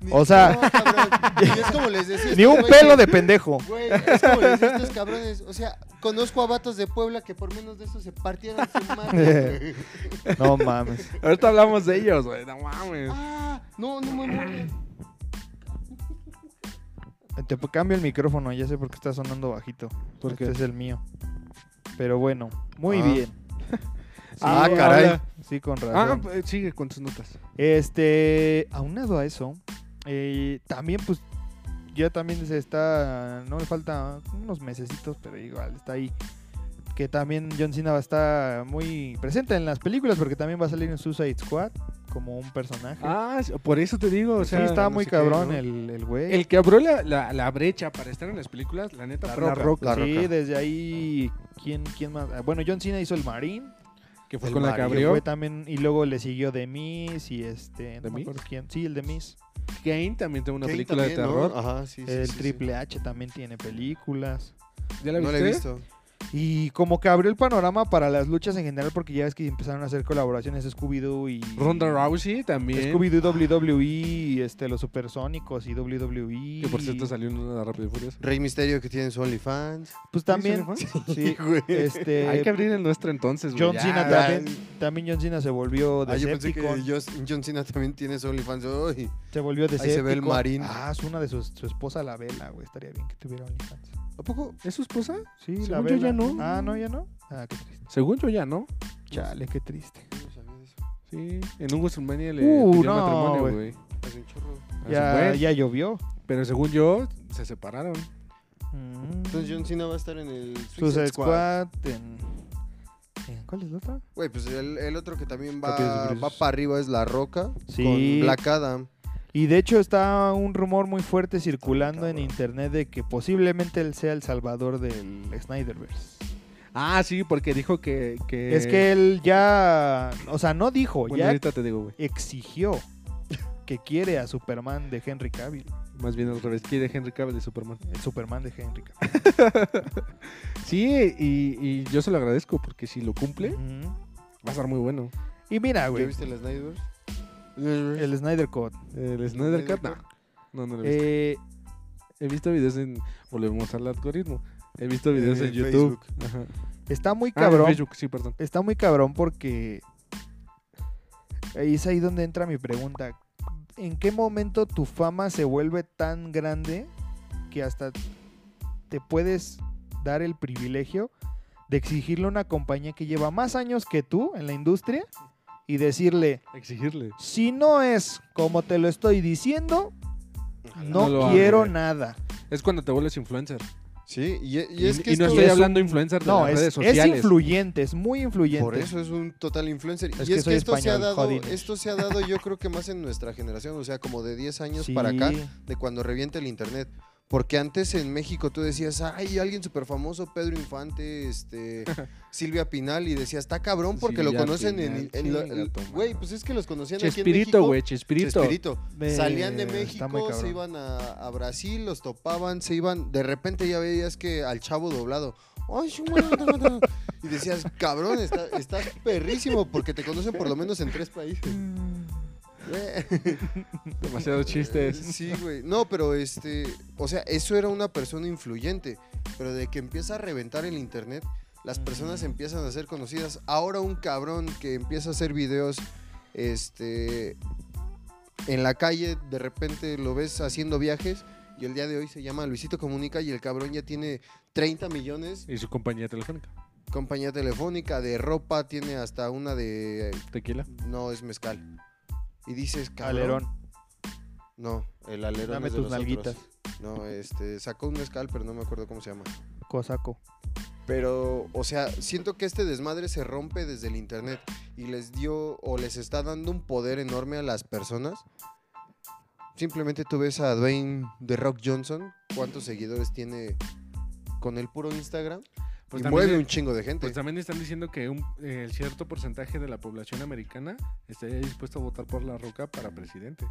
Ni- O sea- no, cabrón. *laughs* Y es como les decía. Ni estos un pelo de pendejo. Güey, es como les decía a estos cabrones. O sea, conozco a vatos de Puebla que por menos de eso se partieron su madre, *laughs* güey. No mames. Ahorita hablamos de ellos, güey. No mames. Ah, no, no me mueves. Te cambio el micrófono, ya sé por qué está sonando bajito. ¿Por este es el mío. Pero bueno, muy Ah. bien. Ah, caray. habla- Sí, con Ah, razón. pues, sigue con tus notas. Este, aunado a eso, eh, también pues ya también se está, no le falta unos mesecitos, pero igual está ahí. Que también John Cena va a estar muy presente en las películas porque también va a salir en Suicide Squad como un personaje. Ah, sí, por eso te digo, o sí, sea, está no muy qué, cabrón ¿no? el, el güey. el que abrió la, la, la brecha para estar en las películas, la neta, La la Roca. Roca, La sí, desde ahí, ¿quién, quién más? Ah, Bueno, John Cena hizo el Marín. que fue El con la que abrió. fue también, y luego le siguió The Miz y este, ¿The no me acuerdo quién. Sí, el The Miz. Kane también tuvo una Kane película de ¿no? terror. Ajá, sí, sí, el sí, sí. Triple H también tiene películas. ¿Ya la No viste? lo he visto. Y como que abrió el panorama para las luchas en general, porque ya ves que empezaron a hacer colaboraciones Scooby-Doo y. Ronda Rousey también. Scooby-Doo WWE, y, este, los Supersónicos y WWE. Que por cierto salió una Rápido y Furioso. Rey Misterio que tiene su OnlyFans. Pues también. ¿Sí, *laughs* Sí, güey. este. Hay que abrir el nuestro entonces, güey. John. Cena también, también John Cena se volvió Ah, yo pensé que John Cena también tiene su OnlyFans. Uy. Se volvió Ahí se ve el. Marín. Ah, es una de sus, su esposa, la Vela, güey. Estaría bien que tuviera OnlyFans. ¿A poco? ¿Es su esposa? Sí, Según la yo Vela. ya no. Ah, no, ya no. Ah, qué triste. Según yo ya no. Chale, qué triste. Yo no sabía de eso. Sí, en un WrestleMania le Uh, pidió no, matrimonio, güey. güey. Hace un chorro. Hace Ya, ya llovió. Pero según yo, se separaron. Mm. Entonces John Cena va a estar en el Suicide Squad. en... ¿en ¿Cuál es la otra? Güey, pues el, el otro que también Rápidos y va, Furiosos. va para arriba es La Roca. Sí. Con Black Adam. Y de hecho está un rumor muy fuerte circulando en internet de que posiblemente él sea el salvador del Snyderverse. Ah, sí, porque dijo que... que... Es que él ya, o sea, no dijo, Bueno, ya ahorita te digo, güey. exigió que quiere a Superman de Henry Cavill, Más bien al revés. Quiere Henry Cavill de Superman. el Superman de Henry Cavill. *laughs* Sí, y, y yo se lo agradezco porque si lo cumple, va a estar muy bueno. Y mira, ¿Ya güey, viste la Snyderverse? El Snyder Cut. El Snyder Cut, no. No, no lo he visto. Eh, He visto videos en... Volvemos al algoritmo. He visto videos En en YouTube. Ajá. está muy Ah, cabrón. Facebook, sí, perdón. Está muy cabrón porque ahí es ahí donde entra mi pregunta. ¿En qué momento tu fama se vuelve tan grande que hasta te puedes dar el privilegio de exigirle a una compañía que lleva más años que tú en la industria y decirle, Exigirle. si no es como te lo estoy diciendo, no, quiero nada. Es cuando te vuelves influencer. Sí, y, y Y, es que y no esto estoy es hablando un- influencer de No, las es, redes es influyente, es muy influyente. Por eso es un total influencer. Es y que es que esto se ha dado, jodines. esto se ha dado yo creo que más en nuestra generación, o sea, como de 10 años Sí. para acá, de cuando revienta el internet. Porque antes en México tú decías, ay, alguien súper famoso, Pedro Infante, este, *laughs* Silvia Pinal, y decías, está cabrón porque lo conocen Pinal, en... Güey, pues es que los conocían aquí en Chespirito, México. güey, Chespirito. Chespirito. Me- Salían de México, se iban a, a Brasil, los topaban, se iban. De repente ya veías que al chavo doblado. "Ay, sí, bueno, no, no, no". Y decías, cabrón, está- estás perrísimo porque te conocen por lo menos en tres países. *laughs* *laughs* Demasiados chistes. Sí, güey. No, pero este. O sea, eso era una persona influyente. Pero de que empieza a reventar el internet, las personas empiezan a ser conocidas. Ahora un cabrón que empieza a hacer videos. Este. En la calle, de repente lo ves haciendo viajes. Y el día de hoy se llama Luisito Comunica. Y el cabrón ya tiene 30 millones. Y su compañía telefónica. Compañía telefónica, de ropa, tiene hasta una de. Tequila. No, es mezcal. Y dices, cabrón. Alerón, No, el alerón. dame es de tus los otros. nalguitas. No, este, sacó un mezcal, pero no me acuerdo cómo se llama. Cosaco. Pero, o sea, siento que este desmadre se rompe desde el internet y les dio o les está dando un poder enorme a las personas. Simplemente tú ves a Dwayne The Rock Johnson, cuántos seguidores tiene con el puro Instagram Pues y mueve un chingo de gente. pues también están diciendo que un eh, cierto porcentaje de la población americana estaría dispuesto a votar por La Roca para presidente.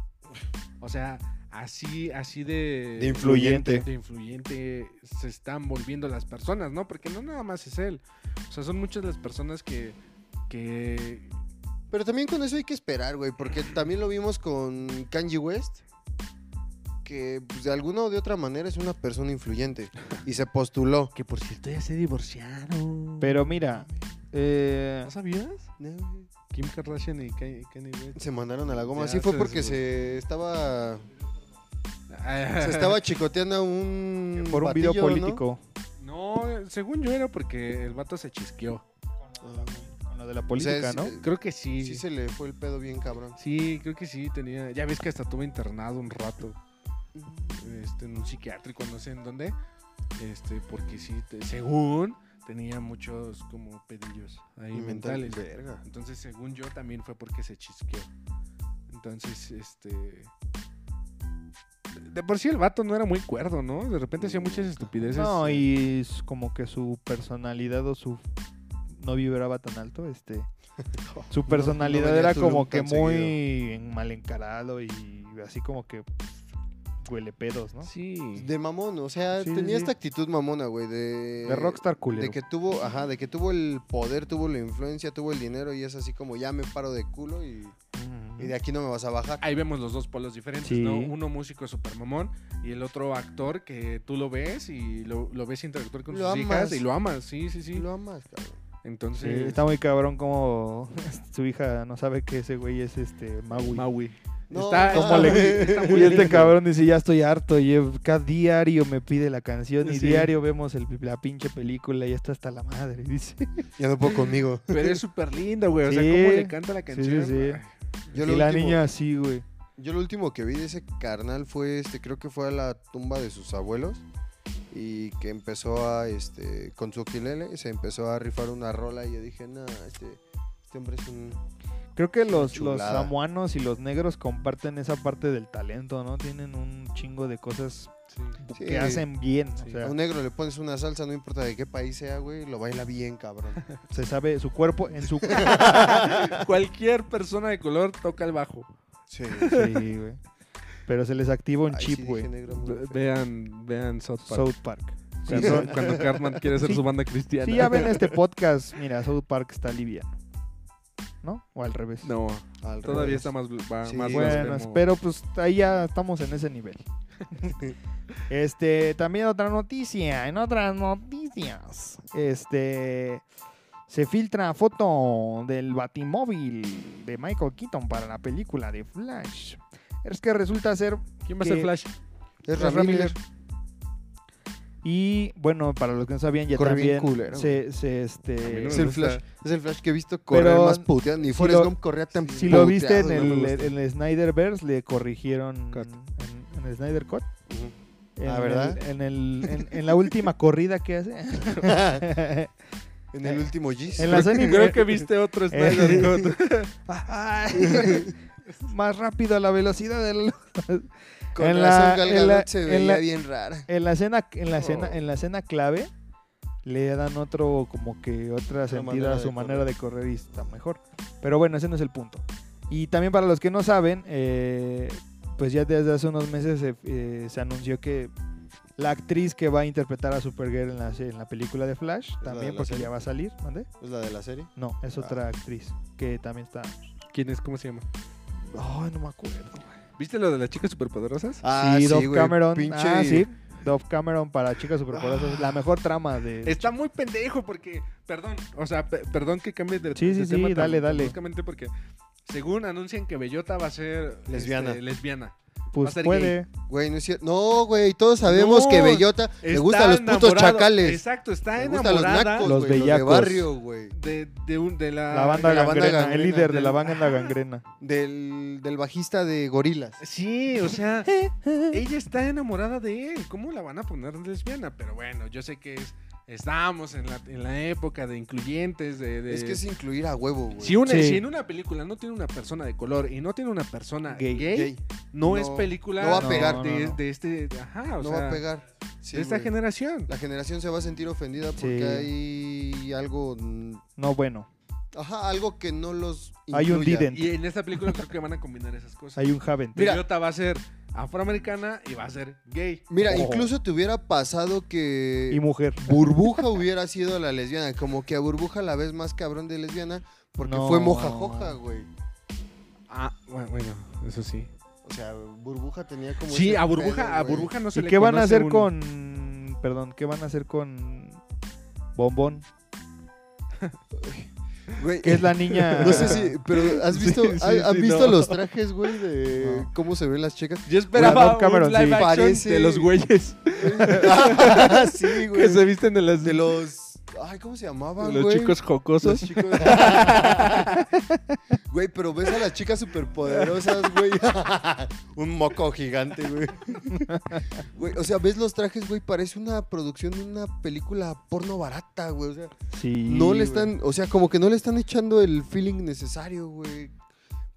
O sea, así, así de... De influyente. De influyente se están volviendo las personas, ¿no? Porque no nada más es él. O sea, son muchas las personas que... que Pero también con eso hay que esperar, güey, porque también lo vimos con Kanye West, que pues, de alguna o de otra manera es una persona influyente y se postuló. que por cierto ya se divorciaron. Pero mira, eh, ¿No sabías? No. Kim Kardashian y Kanye West. Se mandaron a la goma. Ya Sí fue se porque se estaba se estaba chicoteando a un por un video político. No, según yo era porque el vato se chisqueó. Con lo de la O sea, política, ¿no? Creo que sí. Sí se le fue el pedo bien cabrón. Sí, creo que sí tenía. Ya ves que hasta tuve internado un rato este, en un psiquiátrico, no sé en dónde. Este, porque sí, te- según tenía muchos como pedillos ahí Mental, mentales. verga. Entonces, según yo, también fue porque se chisqueó. Entonces, este. De por sí el vato no era muy cuerdo, ¿no? De repente hacía muchas estupideces. No, y es como que su personalidad o su no vibraba tan alto, este *laughs* su personalidad no era como que muy mal encarado y así como que huele pedos, ¿no? Sí. De mamón, o sea, Sí, tenía sí. esta actitud mamona, güey, de... De rockstar culero. De que tuvo, ajá, de que tuvo el poder, tuvo la influencia, tuvo el dinero y es así como ya me paro de culo y, de aquí no me vas a bajar. Ahí vemos los dos polos diferentes, Sí. ¿no? Uno músico super mamón y el otro actor que tú lo ves y lo, lo ves interactuar con Lo sus hijas y lo amas, sí, sí, sí. lo amas, cabrón. Sí, Entonces, está muy cabrón como *laughs* su hija no sabe que ese güey es este Maui. Maui. No, está, no, está le- *laughs* muy- está muy Y este cabrón dice, ya estoy harto, y cada diario me pide la canción y Sí. diario vemos el- la pinche película y está hasta la madre, dice. *laughs* Ya no puedo conmigo. Pero es súper lindo, güey. O sea, Sí. cómo le canta la canción. sí, sí. Yo y lo, la último, niña así, güey. yo lo último que vi de ese carnal fue, este, creo que fue a la tumba de sus abuelos y que empezó a, este, con su ukulele, se empezó a rifar una rola y yo dije, no, este, este hombre es un... Creo que los, los samuanos y los negros comparten esa parte del talento, ¿no? Tienen un chingo de cosas sí. Sí. que hacen bien. Sí. O sea, A un negro le pones una salsa, no importa de qué país sea, güey, lo baila bien, cabrón. *laughs* se sabe su cuerpo en su... *laughs* Cualquier persona de color toca el bajo. Sí. sí, güey. Pero se les activa un Ay, chip, güey. Vean, vean South Park. South Park. cuando, cuando Cartman quiere hacer Sí. su banda cristiana. Si ya ven este *laughs* podcast, mira, South Park está liviano. ¿No? O al revés. No, Al todavía revés. está más, va- Sí. más Bueno, pero pues ahí ya estamos en ese nivel. *laughs* este, también otra noticia, en otras noticias, este, se filtra foto del batimóvil de Michael Keaton para la película de Flash. Es que resulta ser ¿Quién va a ser Flash? Es Ramírez. Y bueno, para los que no sabían ya Corre bien también culero, se, se, A mí este no Es el. Flash, es el Flash que he visto correr Pero más puteado. Ni si Forrest lo- Gump corría tan si lo viste en no el, gusta. en el Snyderverse le corrigieron Cut. en, en el Snyder Cut Ah, ¿verdad? el- en, el, en, en la última corrida que hace. *laughs* En el último Gis. En la serie- Creo que viste otro *laughs* Snyder Cut. *laughs* Ay, Más rápido a la velocidad de la luz. Con en razón la- en Gadot la- se en veía la- bien rara. En la escena, en la escena, Oh. en la escena clave le dan otro, como que otra sentido a de su correr. manera de correr y está mejor. Pero bueno, ese no es el punto. Y también para los que no saben, eh, pues ya desde hace unos meses se, eh, se anunció que la actriz que va a interpretar a Supergirl en la, en la película de Flash, de también porque serie? ya va a salir, ¿mande? ¿Es la de la serie? No, es Ah. otra actriz que también está... ¿Quién es? ¿Cómo se llama? Ay, no me acuerdo. ¿Viste lo de las chicas superpoderosas? Ah, sí, Dove güey, Cameron. pinche- Ah, sí. Dove Cameron para chicas superpoderosas. La mejor trama de... Está muy pendejo porque, perdón, o sea, pe- perdón que cambie de, Sí, de sí, sí, dale, dale. bruscamente porque según anuncian que Bellota va a ser Lesbiana. este, lesbiana. Pues puede. Güey, no es cierto. No, güey, todos sabemos No, que Bellota le gustan los putos enamorado- chacales. Exacto, está Le gustan los enamorada nacos, Los güey, los de barrio, güey. de, de, un, de la, La banda de la banda gangrena, el líder de la del- banda gangrena. Del, del bajista de Gorilas. Sí, o sea, *laughs* ella está enamorada de él. ¿Cómo la van a poner lesbiana? Pero bueno, yo sé que es, estamos en la, en la época de incluyentes, de... de- Es que es incluir a huevo, güey. si, una- Sí. si en una película no tiene una persona de color y no tiene una persona Gay. gay, Gay. no, No, es película no va a pegar. de, No, no, no. de este... Ajá, o no sea, va a pegar. Sí, de esta güey. generación. La generación se va a sentir ofendida porque Sí. hay algo. No, bueno. Ajá, algo que no los. Hay un incluya. didn't. Y en esta película creo que van a combinar esas cosas. Hay un Haven. Mira. Va a ser afroamericana y va a ser gay. Mira, incluso te hubiera pasado que. Y mujer. Burbuja hubiera sido la lesbiana. Como que a Burbuja la ves más cabrón de lesbiana porque No. fue mojajoja, güey. Ah, bueno, bueno, eso sí. O sea, Burbuja tenía como. Sí, a burbuja, pedo, a burbuja no se ¿Y le qué van a hacer con. Perdón, ¿qué van a hacer con. Bombón? *laughs* Güey, Que es la niña. *laughs* No sé si, pero ¿has visto, Sí, sí, ¿ha- ¿han sí, visto no. los trajes, güey, de No. cómo se ven las chicas? Yo esperaba Bob Cameron, un live sí. action Parece- de los güeyes *laughs* sí, que güey. se visten de las De los, ay, ¿cómo se llamaban, los güey? chicos Los jocosos. chicos. *laughs* Güey, pero ves a las chicas superpoderosas, güey. *laughs* Un moco gigante, güey. Güey, o sea, ves los trajes, güey, parece una producción de una película porno barata, güey. O sea, Sí. no le güey. están, o sea, como que no le están echando el feeling necesario, güey.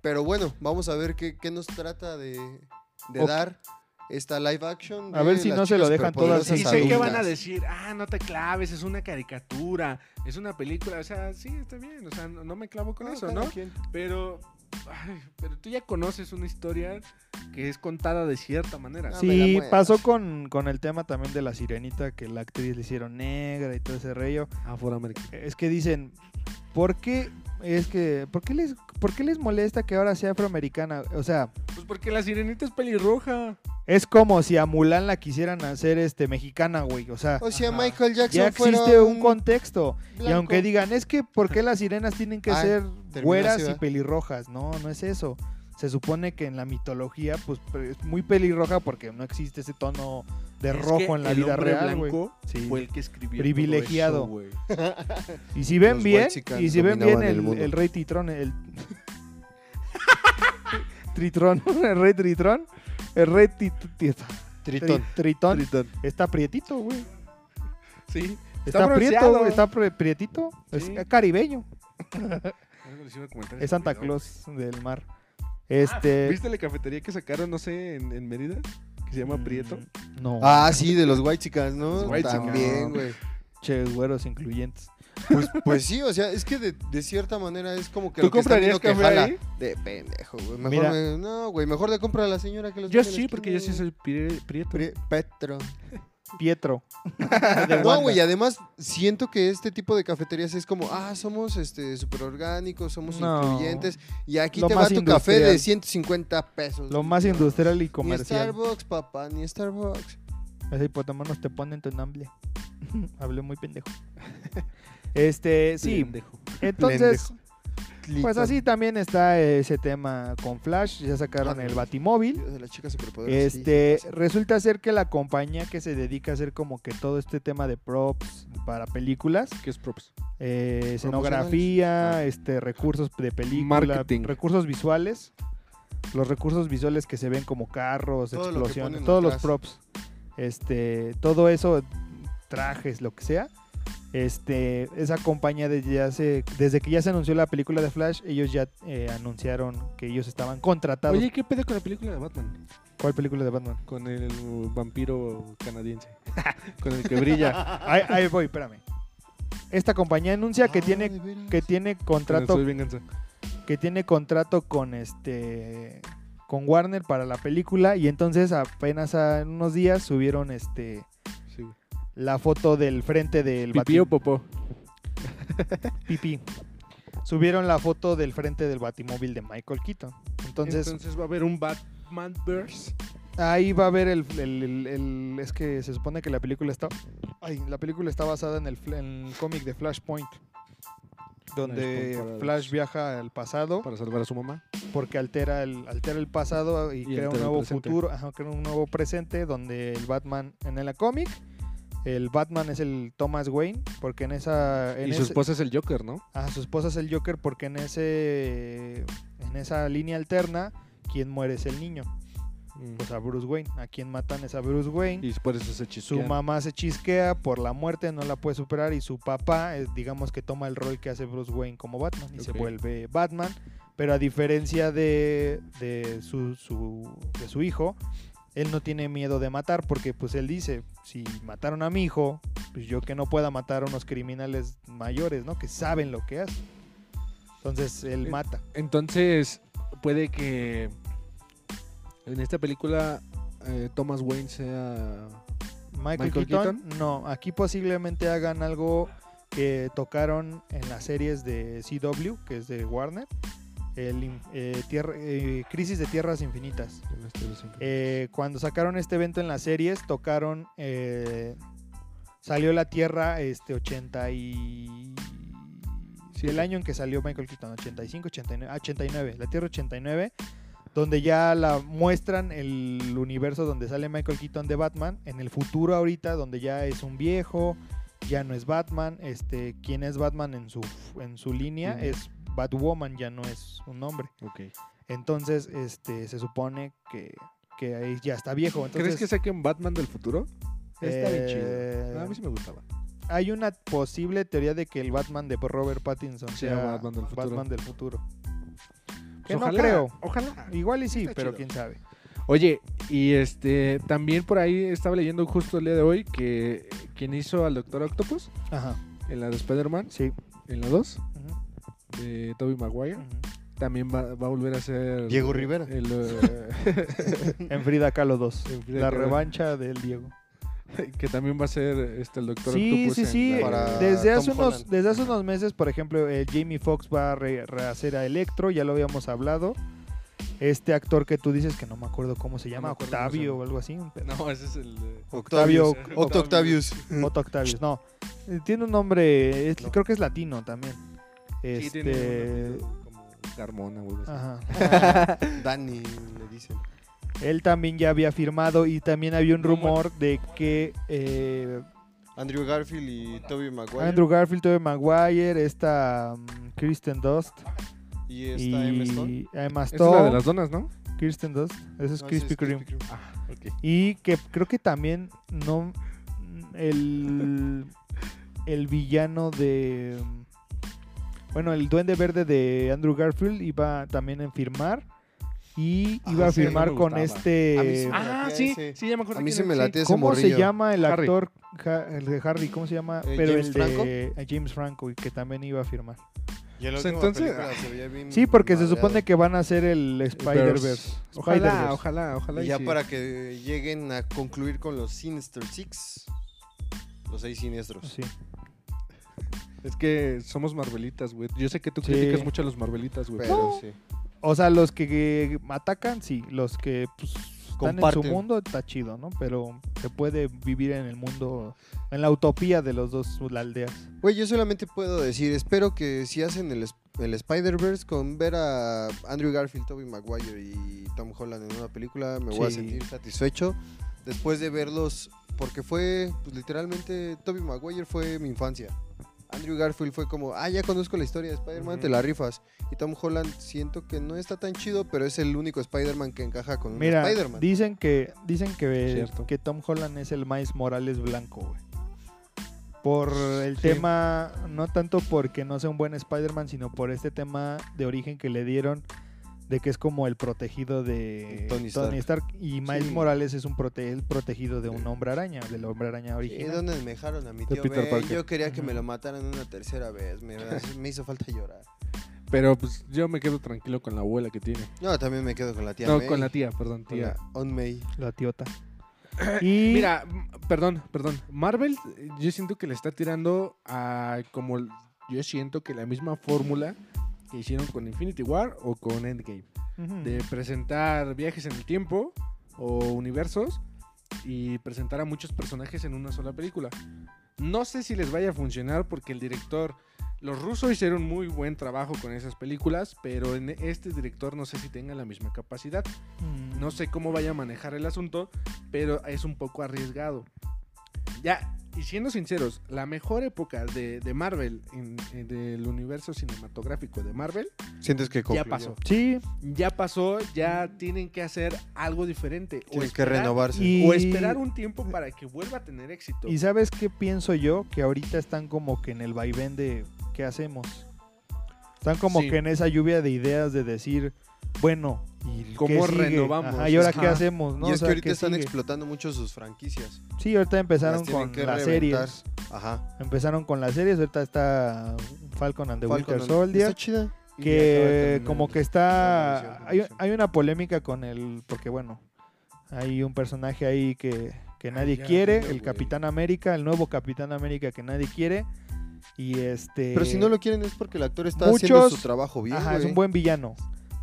Pero bueno, vamos a ver qué, qué nos trata de, dar esta live action. A ver si las no se lo dejan todas Y sé que van a decir, ah, no te claves, es una caricatura, es una película. O sea, sí, está bien, o sea, no, no me clavo con Ah, eso, ¿no? quien. Pero, ay, pero tú ya conoces una historia que es contada de cierta manera. La Sí, pasó con, con el tema también de la sirenita, que la actriz le hicieron negra y todo ese rollo. Afroamericana. Es que dicen, ¿por qué? Es que, ¿por qué les, por qué les molesta que ahora sea afroamericana? O sea, Pues porque la sirenita es pelirroja. es como si a Mulan la quisieran hacer este mexicana, güey. O sea, O sea, Ajá. Michael Jackson ya fuera existe un contexto. Y aunque digan, es que ¿por qué las sirenas tienen que Ah, ser güeras y pelirrojas? No, no es eso. Se supone que en la mitología, pues es muy pelirroja porque no existe ese tono de Es rojo en la el vida real, güey. blanco Sí. Fue el que escribió Privilegiado. todo eso, güey. *laughs* Y si ven Los bien, y si ven bien el el, mundo. el rey Titrón, el *laughs* Tritrón, *laughs* el rey Tritrón, el rey Tit- Tritón. Tri- Tritón, Tritón. está prietito, güey. Sí. Está, prieto, bronceado. güey, está prietito, Sí. es caribeño. Es Santa. Claus del mar. Ah, Este. ¿Viste la cafetería que sacaron, no sé, en, en Mérida? Que se llama mm, Prieto. No. Ah, sí, de los White Chicas, ¿no? Los whitexicans. También, güey. Che, güeros incluyentes. Pues, pues sí, o sea, es que de, de cierta manera es como que ¿Tú lo que está comprarías viendo que café jala. ahí? De pendejo, güey. Mejor Mira. me- no, güey, mejor le compra a la señora que los Yo vende en la sí, porque yo esquina, sí soy pri- Prieto. güey. Pri- Petro. Pietro. *laughs* No, güey, además siento que este tipo de cafeterías es como, ah, somos este súper orgánicos, somos No. incluyentes, y aquí Lo te va tu café de industrial. 150 pesos. Lo más industrial y Ni comercial. Starbucks, papá, ni Starbucks. Ese hipotémonos te ponen tu nombre. *laughs* Hablé muy pendejo. *laughs* Este, sí. Pendejo. Entonces, Pendejo. Pues así también está ese tema con Flash. Ya sacaron Ah, el. Batimóvil. De Este, sí, resulta ser que la compañía que se dedica a hacer como que todo este tema de props para películas, ¿Qué es props? eh, escenografía, Ah. este, recursos de película, Marketing. recursos visuales, los recursos visuales que se ven como carros, Todo explosiones, todos los props. este, todo eso, trajes, lo que sea. Este, esa compañía desde, ya se- desde que ya se anunció la película de Flash, ellos ya eh, anunciaron que ellos estaban contratados. Oye, ¿qué pedo con la película de Batman? ¿Cuál película de Batman? Con el vampiro canadiense. *laughs* con el que brilla. *laughs* Ahí, ahí voy, espérame. Esta compañía anuncia que Ah, tiene que tiene contrato que tiene contrato con este con Warner para la película y entonces apenas a unos días subieron este Sí, güey. La foto del frente del ¿Pipí o bati- popó? *laughs* pipí. Subieron la foto del frente del batimóvil de Michael Keaton. Entonces, Entonces va a haber un Batman verse. ahí va a ver el, el- el- el- es que se supone que la película está ay, la película está basada en el, fl- en el cómic de Flashpoint donde Flashpoint Flash viaja al pasado para salvar a su mamá. porque altera el, altera el pasado y, Y crea un nuevo futuro, ajá, crea un nuevo presente donde el Batman en el cómic, el Batman es el Thomas Wayne, porque en esa en y su ese- esposa es el Joker, ¿no? ajá, su esposa es el Joker porque en ese en esa línea alterna quien muere es el niño, o sea, Bruce Wayne, a quien matan es a Bruce Wayne. y por eso se Su chisquea. mamá se chisquea por la muerte, no la puede superar y su papá, digamos que toma el rol que hace Bruce Wayne como Batman y se vuelve Batman, pero a diferencia de, de su, su- de su hijo, él no tiene miedo de matar porque pues él dice, si mataron a mi hijo, pues yo que no pueda matar a unos criminales mayores, ¿no? Que saben lo que hacen. Entonces él mata. Entonces, puede que en esta película eh, Thomas Wayne sea. Michael, Michael Keaton, no, aquí posiblemente hagan algo que tocaron en las series de CW, que es de Warner, el eh, tierra- eh, Crisis de Tierras Infinitas. Eh, cuando sacaron este evento en las series, tocaron, salió la Tierra este 80 y... Sí, el año en que salió Michael Keaton, 85, 89, ah, 89, la Tierra 89, donde ya la muestran el universo donde sale Michael Keaton de Batman, en el futuro ahorita, donde ya es un viejo, ya no es Batman, este, quien es Batman en su, en su línea es Batwoman, ya no es un nombre. Ok. Entonces, este, se supone que, que ahí ya está viejo. Entonces, ¿Crees que saquen Batman del futuro? Está bien Eh, chido. A mí sí me gustaba. hay una posible teoría de que el Batman de Robert Pattinson Sea sea Batman del futuro. Batman del futuro. Que Ojalá, no creo. Ojalá. Igual y sí, Está pero chido. quién sabe. Oye, y este también por ahí estaba leyendo justo el día de hoy que quien hizo al Doctor Octopus Ajá. en la de Spider-Man, Sí. en la 2, Ujú, de Tobey Maguire, también va, va a volver a ser Diego Rivera. el, eh, *laughs* *laughs* En Frida Kahlo 2. En Frida La Kahlo. revancha del Diego. que también va a ser este el Doctor Sí, Octopus. sí, en sí. la- Para Desde hace, Tom unos, Holland. desde hace unos meses, por ejemplo, eh, Jamie Foxx va a re- rehacer a Electro, ya lo habíamos hablado. Este actor que tú dices que no me acuerdo cómo se llama, Octavio o algo así. No, ese es el eh, Octavio- Octo Octavius. *laughs* Otto Octavius, no. Eh, Tiene un nombre, es- No. creo que es latino también. Sí, Este, tiene como Carmona o algo así. ajá. *laughs* Danny, le dicen. Él también ya había firmado y también había un rumor de que eh, Andrew Garfield y Tobey Maguire. Andrew Garfield, Tobey Maguire, esta mm, Kristen Dust y está Stone. y Emma es la de las donas, ¿no? Kirsten Dust, ese es No, Krispy es Kreme. Ah. Y que creo que también no el el villano de bueno, el duende verde de Andrew Garfield iba también a firmar y Ah, iba a firmar con este sí Ah, sí, ese. sí, ya me acuerdo. A mí se me late ese ¿Cómo se llama el Harry. actor ja- el de Harry? ¿Cómo se llama? Eh, Pero James el de eh, James Franco y que también iba a firmar. Y en la O sea, última entonces- película se veía bien Sí, porque se madreado. supone que van a hacer el Spider-Verse. Ojalá, ojalá, ojalá. Y y ya sí. para que lleguen a concluir con los Sinister Six. Los seis siniestros. Sí. Es que somos Marvelitas, güey. Yo sé que tú Sí. criticas mucho a los Marvelitas, güey. Pero Pero sí. O sea, los que, que atacan, sí. Los que pues, están en su mundo, está chido, ¿no? Pero se puede vivir en el mundo, en la utopía de los dos las aldeas. Güey, yo solamente puedo decir, espero que si hacen el, el Spider-Verse con ver a Andrew Garfield, Tobey Maguire y Tom Holland en una película, me voy a sentir satisfecho después de verlos, porque fue, pues literalmente, Tobey Maguire fue mi infancia. Andrew Garfield fue como, ah, ya conozco la historia de Spider-Man, te la rifas. Y Tom Holland siento que no está tan chido, pero es el único Spider-Man que encaja con un Mira, Spider-Man. dicen que dicen que, Cierto. que Tom Holland es el Miles Morales blanco, güey. Por el Sí. tema, no tanto porque no sea un buen Spider-Man, sino por este tema de origen que le dieron de que es como el protegido de Tony Tony, Stark. Y Miles Sí. Morales es un prote- el protegido de un hombre araña, del hombre araña ¿Y original. dónde me dejaron a mi De tío Peter Ben? Parker. Yo quería que me lo mataran una tercera vez. Me, me hizo falta llorar. Pero pues yo me quedo tranquilo con la abuela que tiene. No, también me quedo con la tía no, May. con la tía, perdón, Con tía. la On May. La tiota. *clears throat* Y Mira, perdón, perdón. Marvel, yo siento que le está tirando a como yo siento que la misma fórmula que hicieron con Infinity War o con Endgame. De presentar viajes en el tiempo o universos y presentar a muchos personajes en una sola película. No sé si les vaya a funcionar porque el director, los rusos hicieron muy buen trabajo con esas películas, pero en este director no sé si tenga la misma capacidad. Mm. No sé cómo vaya a manejar el asunto, pero es un poco arriesgado. Ya, y siendo sinceros, la mejor época de, de Marvel, en- en- del universo cinematográfico de Marvel, ¿Sientes que ya pasó. Sí, Ya pasó, ya tienen que hacer algo diferente. O Tienes que renovarse. Y- o esperar un tiempo para que vuelva a tener éxito. ¿Y sabes qué pienso yo? Que ahorita están como que en el vaivén de ¿qué hacemos? Están como Sí. que en esa lluvia de ideas de decir, bueno, ¿y ¿Cómo qué sigue? renovamos? Ajá, ¿Y ahora Ajá. qué hacemos? ¿no? y O es sea, que ahorita ¿qué están sigue? explotando mucho sus franquicias. Sí, ahorita empezaron Las con las reventar. series. Ajá. Empezaron con las series, ahorita está Falcon and the Falcon Winter Soldier. Está chida. Que como el- que está hay, hay una polémica con el porque bueno hay un personaje ahí que, que nadie quiere el. Capitán América el nuevo Capitán América que nadie quiere y este Pero si no lo quieren es porque el actor está haciendo su trabajo bien. ajá es un buen villano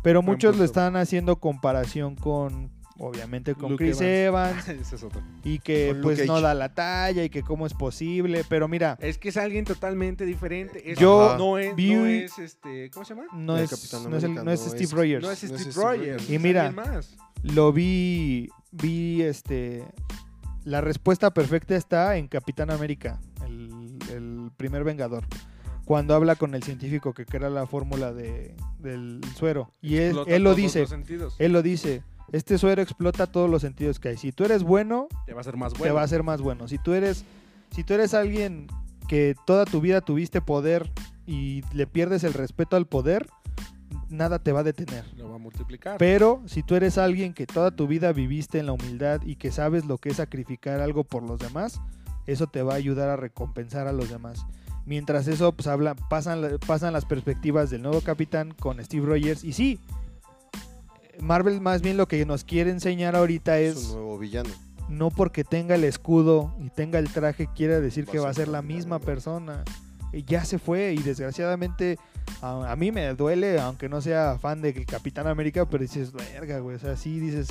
pero muchos lo están haciendo comparación con obviamente con Luke Chris Evans, *laughs* Ese es otro. y que Con Luke pues no da la talla y que cómo es posible pero mira Es que es alguien totalmente diferente. Es- Yo no es, vi- no es este, ¿cómo se llama? no es, Capitán no es, no es Steve es- Rogers No es Steve Steve Rogers. Rogers. Y mira, más. lo vi vi este la respuesta perfecta está en Capitán América el, el primer Vengador cuando habla con el científico que crea la fórmula de, del suero y él, lo dice él lo dice este suero explota todos los sentidos que hay si tú eres bueno Te va a ser más te bueno. va a hacer más bueno si tú eres si tú eres alguien que toda tu vida tuviste poder y le pierdes el respeto al poder nada te va a detener Lo va a multiplicar. pero si tú eres alguien que toda tu vida viviste en la humildad y que sabes lo que es sacrificar algo por los demás, eso te va a ayudar a recompensar a los demás. Mientras eso, pues habla, pasan, pasan las perspectivas del nuevo capitán con Steve Rogers. Y sí, Marvel más bien lo que nos quiere enseñar ahorita Es es un nuevo villano. no porque tenga el escudo y tenga el traje quiere decir Va que va a ser la misma persona. Ya se fue y desgraciadamente a, a mí me duele, aunque no sea fan del Capitán América, pero dices, verga, güey, o sea, sí dices,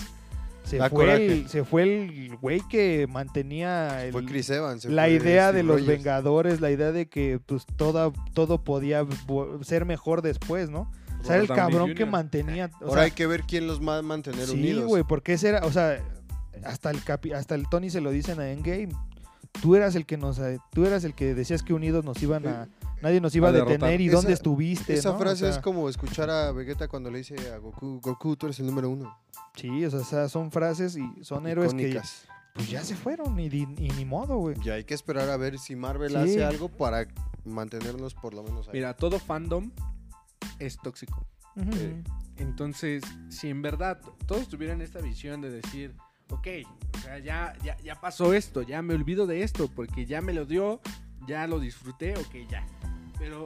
se Da fue, coraje. el, se fue el güey que mantenía el- Fue Chris Evans. se la fue idea Steve de los Rogers. Vengadores, la idea de que pues toda, todo podía ser mejor después, ¿no? O sea, era el Robert Downey cabrón que Jr. mantenía... o Ahora sea, hay que ver quién los va a mantener Sí, unidos. güey, porque ese era, o sea, hasta el capi- hasta el Tony se lo dicen a Endgame. Tú eras el que nos, eh, tú eras el que decías que unidos nos iban a, nadie nos iba A derrotar. detener y Esa- dónde estuviste. Esa ¿no? O frase sea, es como escuchar a Vegeta cuando le dice a Goku, Goku, tú eres el número uno. Sí, o sea, son frases y son héroes que Icónicas. pues ya se fueron y, ni modo, güey. Y hay que esperar a ver si Marvel Sí. hace algo para mantenernos por lo menos ahí. Mira, todo fandom es tóxico. Eh, Entonces, si en verdad todos tuvieran esta visión de decir, ok, o sea, ya, ya, ya pasó esto, ya me olvido de esto, porque ya me lo dio, ya lo disfruté, ok, ya. Pero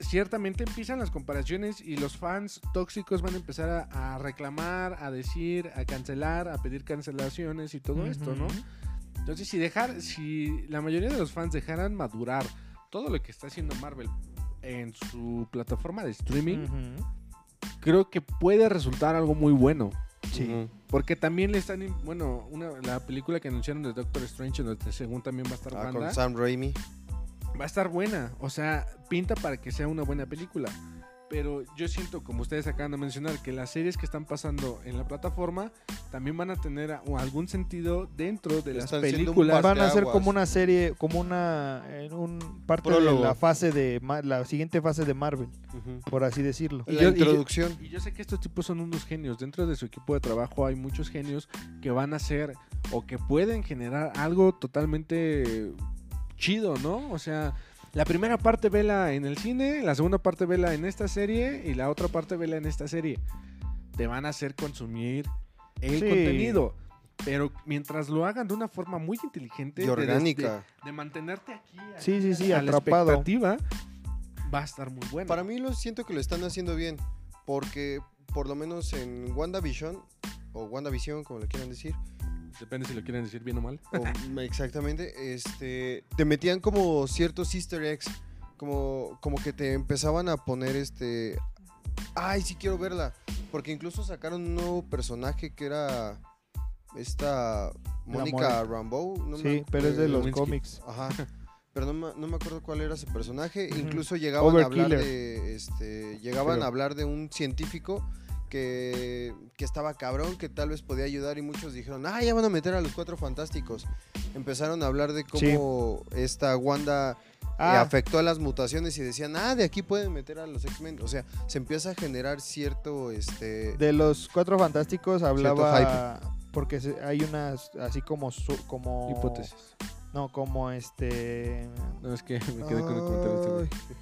ciertamente empiezan las comparaciones y los fans tóxicos van a empezar a, a reclamar, a decir, a cancelar, a pedir cancelaciones y todo esto, ¿no? Entonces, si dejar, si la mayoría de los fans dejaran madurar todo lo que está haciendo Marvel en su plataforma de streaming, creo que puede resultar algo muy bueno. Sí. Porque también le están, bueno, una, la película que anunciaron de Doctor Strange, donde según también va a estar Ah, con Sam Raimi. Va a estar buena. O sea, pinta para que sea una buena película. Pero yo siento, como ustedes acaban de mencionar, que las series que están pasando en la plataforma también van a tener algún sentido dentro de las películas. Van a ser como una serie, como una en un parte Prólogo. de la fase de la siguiente fase de Marvel, por así decirlo. Y La y yo- introducción. Y yo sé que estos tipos son unos genios. Dentro de su equipo de trabajo hay muchos genios que van a hacer o que pueden generar algo totalmente chido, ¿no? O sea, la primera parte vela en el cine, la segunda parte vela en esta serie y la otra parte vela en esta serie. Te van a hacer consumir el Sí. contenido. Pero mientras lo hagan de una forma muy inteligente Y de- orgánica. de, de mantenerte aquí, Sí, sí, sí, a la atrapado. expectativa, va a estar muy bueno. Para mí lo siento que lo están haciendo bien, porque por lo menos en WandaVision, o WandaVision, como le quieran decir, Depende si lo quieren decir bien o mal. o, exactamente, este, te metían como ciertos easter eggs, como, como que te empezaban a poner este, ay, sí quiero verla, porque incluso sacaron un nuevo personaje que era esta Mónica Rambeau, no me Sí, pero es de acuerdo. los cómics. Ajá. Pero no me, no me acuerdo cuál era su personaje. Incluso llegaban a hablar de. Este, llegaban Pero- a hablar de un científico que, que estaba cabrón, que tal vez podía ayudar. Y muchos dijeron, ah, ya van a meter a los cuatro fantásticos. Empezaron a hablar de cómo esta Wanda Ah, afectó a las mutaciones y decían, ah, de aquí pueden meter a los X-Men. O sea, se empieza a generar cierto. Este, de los cuatro fantásticos hablaba porque hay unas así como su- como Hipótesis. No, como este No, es que me quedé con el comentario. este.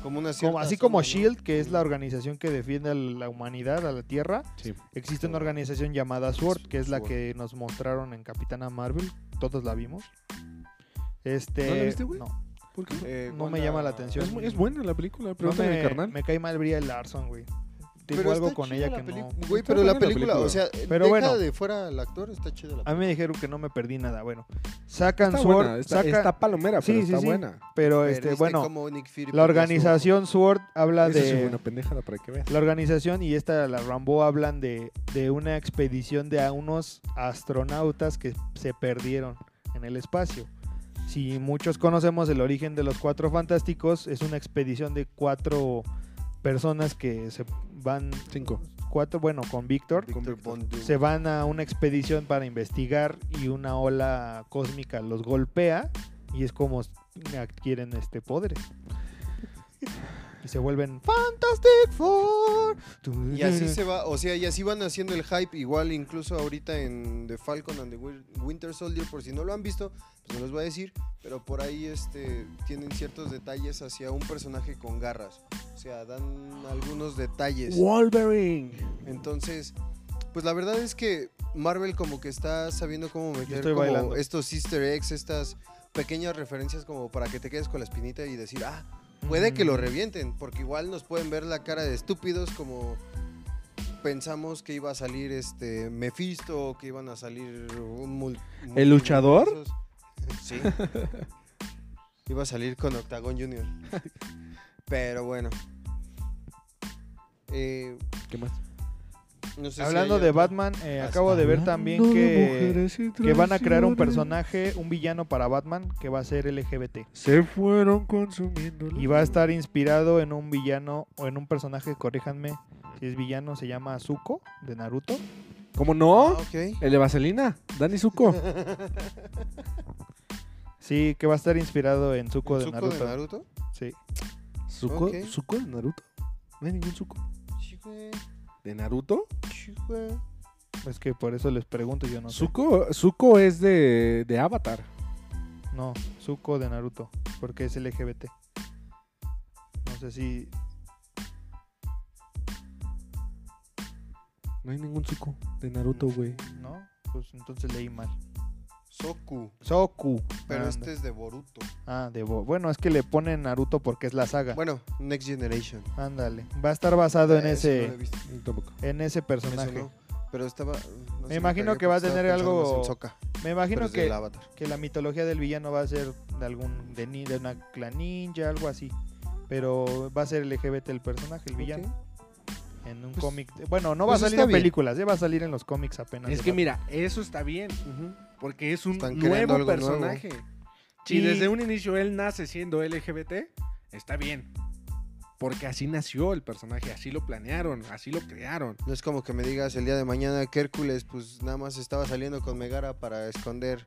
Como una como, cierta así como zona, ¿no? Shield, que es la organización que defiende a la humanidad, a la Tierra, Sí. existe una organización llamada SWORD, que es la SWORD. que nos mostraron en Capitana Marvel, todos la vimos. Este, ¿No la viste, güey? No, ¿Por qué no? Eh, no me llama la atención. Es, buena la película, no a mi me, carnal. me cae mal Brie Larson, güey. Tengo Pero algo con chida ella la que no. Güey, pero la película, o sea, Pero deja bueno. de fuera el actor, está chido la A mí me dijeron que no me perdí nada. Bueno, sacan Está SWORD, buena, está, saca- está palomera, Sí, pero sí, está sí. buena. pero Pero este, ¿viste bueno, cómo Nick Fury la organización SWORD habla de fue una pendejada para que veas. La organización y esta, la Rambo, hablan de, de una expedición de a unos astronautas que se perdieron en el espacio. Si muchos conocemos el origen de los Cuatro Fantásticos, es una expedición de cuatro personas que se van, Cinco. cuatro, bueno, con Víctor, se van a una expedición para investigar y una ola cósmica los golpea y es como adquieren este poderes. *laughs* Y se vuelven Fantastic Four. Y así se va, o sea, y así van haciendo el hype, igual incluso ahorita en The Falcon and the Win- Winter Soldier, por si no lo han visto, pues no les voy a decir, pero por ahí este, tienen ciertos detalles hacia un personaje con garras, o sea, dan algunos detalles. Wolverine. Entonces, pues la verdad es que Marvel como que está sabiendo cómo meter como estos easter eggs, estas pequeñas referencias como para que te quedes con la espinita y decir, ah, puede que lo Mm. revienten, porque igual nos pueden ver la cara de estúpidos como pensamos que iba a salir este Mephisto o que iban a salir un mul- ¿El luchador? *laughs* Sí. iba a salir con Octagon Junior. *laughs* Pero bueno. Eh, ¿Qué más? No sé si Hablando de otro. Batman, eh, acabo de ver también que, que van a crear un personaje, un villano para Batman que va a ser LGBT. Se fueron consumiendo. Y va a estar inspirado en un villano o en un personaje, corríjanme si es villano, se llama Zuko de Naruto. ¿Cómo no? Ah. El de Vaselina, Dani Zuko. *laughs* Sí, que va a estar inspirado en Zuko, ¿El de, Zuko Naruto. de Naruto? Sí. ¿Zuko? Ok. ¿Zuko de Naruto? No hay ningún Zuko. Sí, güey. ¿De Naruto? Es que por eso les pregunto, yo no sé. Zuko, Zuko es de, de Avatar. No, Zuko de Naruto, porque es LGBT. No sé si No hay ningún Zuko de Naruto, güey. no, pues entonces leí mal. Soku. Soku. Pero Anda. este es de Boruto. Ah, de Bo- Bueno, es que le ponen Naruto porque es la saga. Bueno, Next Generation. Ándale. Va a estar basado en Eh, ese no en ese Eso personaje. no. Pero estaba. no sé, imagino que va a tener algo- Me imagino que, que la mitología del villano va a ser de algún de, ni- de una clan ninja, algo así. Pero va a ser LGBT el personaje, el villano. Ok. En un Pues- cómic. Bueno, no va a pues salir está en películas, eh, va a salir en los cómics apenas. Es que mira, eso está bien. Porque es un Están nuevo personaje. Si Y- desde un inicio él nace siendo LGBT, está bien. porque así nació el personaje, así lo planearon, así lo crearon. No es como que me digas el día de mañana que Hércules pues nada más estaba saliendo con Megara para esconder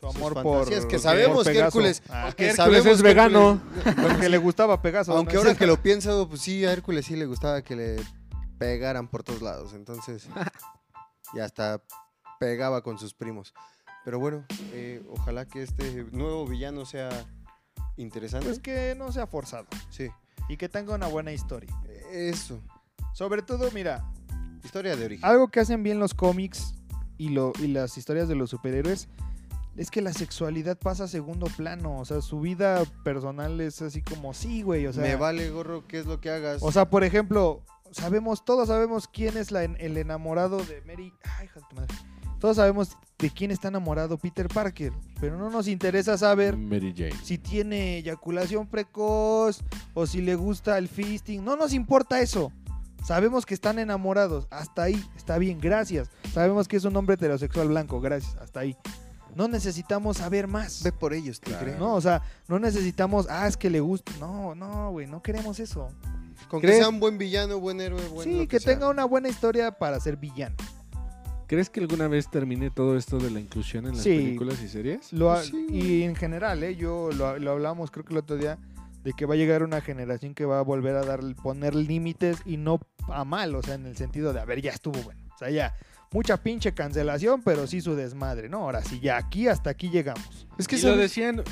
Su sus amor por. fantasías, que sabemos que. Hércules- Ah, que Hércules sabemos es vegano. Hércules- porque le gustaba Pegaso. Aunque ¿no? ahora que lo pienso, pues sí, a Hércules sí le gustaba que le pegaran por todos lados. Entonces, *laughs* y hasta pegaba con sus primos. Pero bueno, eh, ojalá que este nuevo villano sea interesante. Pues que no sea forzado. Sí, Y que tenga una buena historia. eso. Sobre todo, mira, Historia de origen. algo que hacen bien los cómics y, lo, y las historias de los superhéroes es que la sexualidad pasa a segundo plano. O sea, su vida personal es así como, sí, güey. O sea, Me vale gorro qué es lo que hagas. o sea, por ejemplo, sabemos, todos sabemos quién es la- el enamorado de Mary. Ay, hija de tu madre. Todos sabemos de quién está enamorado Peter Parker, pero no nos interesa saber Mary Jane. si tiene eyaculación precoz o si le gusta el fisting. No nos importa eso. Sabemos que están enamorados. Hasta ahí. Está bien, gracias. Sabemos que es un hombre heterosexual blanco. Gracias. Hasta ahí. No necesitamos saber más. Ve por ellos, ¿te Claro. crees? No, o sea, no necesitamos, ah, es que le gusta. No, no, güey, no queremos eso. Con que ¿Crees? sea un buen villano, buen héroe, buen sí, que, tenga una buena historia para ser villano. ¿Crees que alguna vez termine todo esto de la inclusión en las Sí. películas y series? Lo ha- Pues sí, y en general, ¿eh? yo lo, lo hablamos creo que el otro día, de que va a llegar una generación que va a volver a dar, poner límites y no a mal, o sea, en el sentido de, a ver, ya estuvo bueno. O sea, ya, mucha pinche cancelación, pero sí su desmadre, ¿no? Ahora sí, ya aquí hasta aquí llegamos. Es que y lo decían...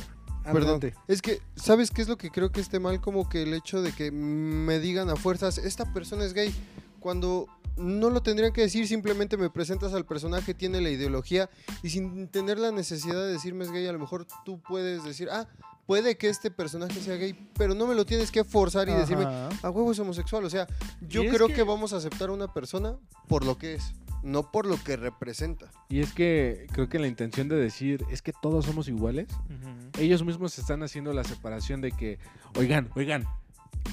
Perdón, es que, ¿sabes qué es lo que creo que esté mal? Como que el hecho de que me digan a fuerzas, esta persona es gay, cuando no lo tendrían que decir, simplemente me presentas al personaje, tiene la ideología, y sin tener la necesidad de decirme es gay, a lo mejor tú puedes decir, ah, puede que este personaje sea gay, pero no me lo tienes que forzar y decirme, a huevo es homosexual. O sea, yo creo que... que- vamos a aceptar a una persona por lo que es, no por lo que representa. Y es que creo que la intención de decir es que todos somos iguales, ellos mismos están haciendo la separación de que, oigan, oigan,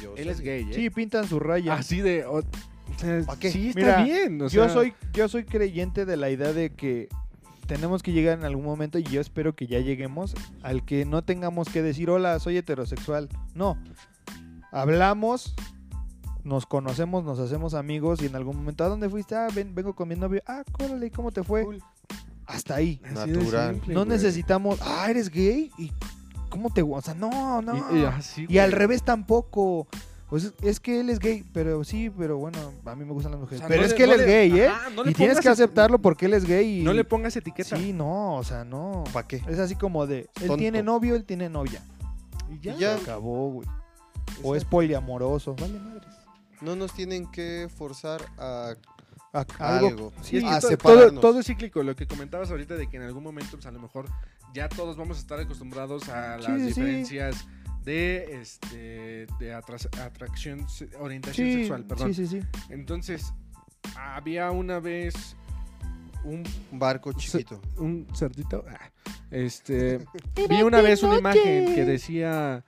Yo él es gay, ¿eh? Sí, pintan su raya. Así de... o- o sea, ¿Pa' qué? Sí, está Mira, bien. o yo soy yo soy creyente de la idea de que tenemos que llegar en algún momento y yo espero que ya lleguemos al que no tengamos que decir hola soy heterosexual no hablamos nos conocemos nos hacemos amigos y en algún momento a dónde fuiste ah ven- vengo con mi novio ah córale cómo te fue Cool. hasta ahí así de Natural. simple, no güey. necesitamos ah eres gay y cómo te o sea no no Y, y así, y al revés tampoco. Pues es, que él es gay, pero sí, pero bueno, a mí me gustan las mujeres. O sea, pero no es le- que él no es le- gay, ¿eh? Ajá, no le y tienes que aceptarlo porque él es gay. Y... No le pongas etiqueta. Sí, no, o sea, no. ¿Para qué? Es así como de, él Tonto. tiene novio, él tiene novia. Y ya. Y ya. Se acabó, güey. O es poliamoroso. Vale madres. No nos tienen que forzar a A- algo. algo. Sí, a todo, todo es cíclico. Lo que comentabas ahorita de que en algún momento, pues a lo mejor ya todos vamos a estar acostumbrados a las Sí, sí, sí. diferencias de este de atra- atracción, orientación Sí, sexual, perdón. sí, sí, sí. Entonces, había una vez un, Un barco chiquito. un cerdito. ah, Este, *laughs* vi una vez una imagen que decía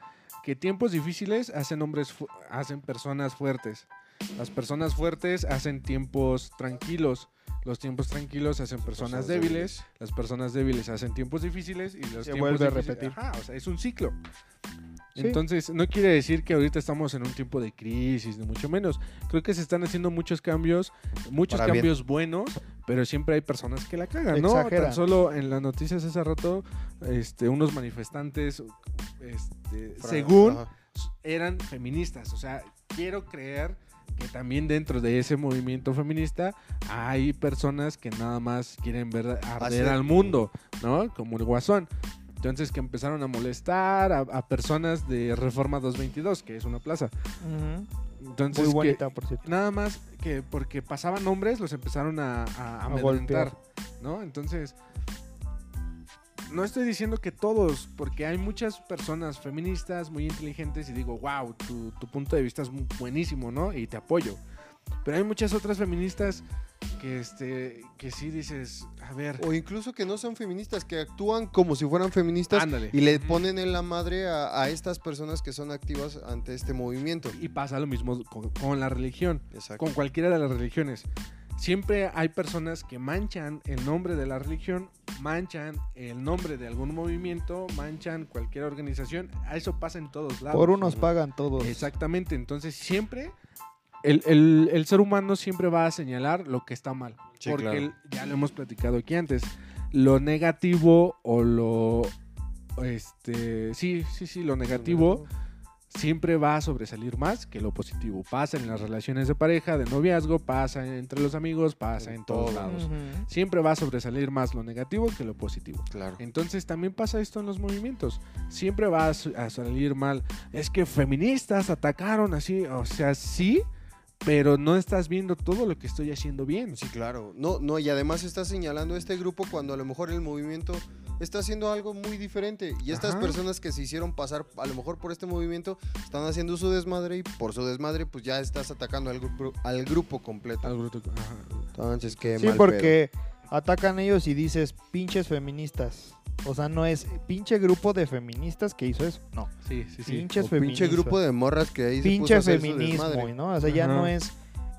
que tiempos difíciles hacen hombres, hacen personas fuertes. Las personas fuertes hacen tiempos tranquilos. Los tiempos tranquilos hacen personas, Personas débiles. Las personas débiles hacen tiempos difíciles y los Se tiempos vuelve a repetir. Ajá, o sea, es un ciclo. Sí. Entonces, no quiere decir que ahorita estamos en un tiempo de crisis, ni mucho menos. Creo que se están haciendo muchos cambios, muchos Para bien. cambios buenos, pero siempre hay personas que la cagan, ¿no? Exageran. Tan solo en las noticias hace rato, este, unos manifestantes, este, Fra- según Ajá. eran feministas. O sea, quiero creer que también dentro de ese movimiento feminista hay personas que nada más quieren ver arder al mundo, ¿no? Como el guasón. Entonces que empezaron a molestar a, a personas de Reforma 222, que es una plaza. Ujú. Entonces Muy que bonita, por cierto. nada más que porque pasaban hombres los empezaron a, a, A amedrentar, golpear. ¿no? Entonces no estoy diciendo que todos, porque hay muchas personas feministas muy inteligentes y digo, wow, tu, tu punto de vista es buenísimo, ¿no? Y te apoyo. Pero hay muchas otras feministas que, este, que sí dices, a ver, O incluso que no son feministas, que actúan como si fueran feministas ándale. y le ponen en la madre a, a estas personas que son activas ante este movimiento. Y pasa lo mismo con, con la religión. Exacto. con cualquiera de las religiones. Siempre hay personas que manchan el nombre de la religión manchan el nombre de algún movimiento, manchan cualquier organización. A Eso pasa en todos lados. Por unos pagan todos. Exactamente, entonces siempre el, el- el ser humano siempre va a señalar lo que está mal. Sí, porque claro. el- ya lo hemos platicado aquí antes. Lo negativo o lo... Este, sí, sí, sí, lo negativo siempre va a sobresalir más que lo positivo. Pasa en las relaciones de pareja, de noviazgo, pasa entre los amigos, pasa en todos lados. Siempre va a sobresalir más lo negativo que lo positivo. Claro. Entonces también pasa esto en los movimientos. Siempre va a salir mal. Es que feministas atacaron así. O sea, sí, pero no estás viendo todo lo que estoy haciendo bien. Sí, claro. No, no, y además está señalando a este grupo cuando a lo mejor el movimiento está haciendo algo muy diferente. Y estas Ajá. personas que se hicieron pasar a lo mejor por este movimiento están haciendo su desmadre y por su desmadre pues ya estás atacando al grupo, al grupo completo. Te- ajá. Entonces, qué Sí, mal porque atacan ellos y dices pinches feministas. O sea, no es pinche grupo de feministas que hizo eso. No. Sí, sí, sí. Pinches pinche grupo de morras que ahí se puso a pinche hacer su feminismo. ¿no? O sea, ya Ajá. no es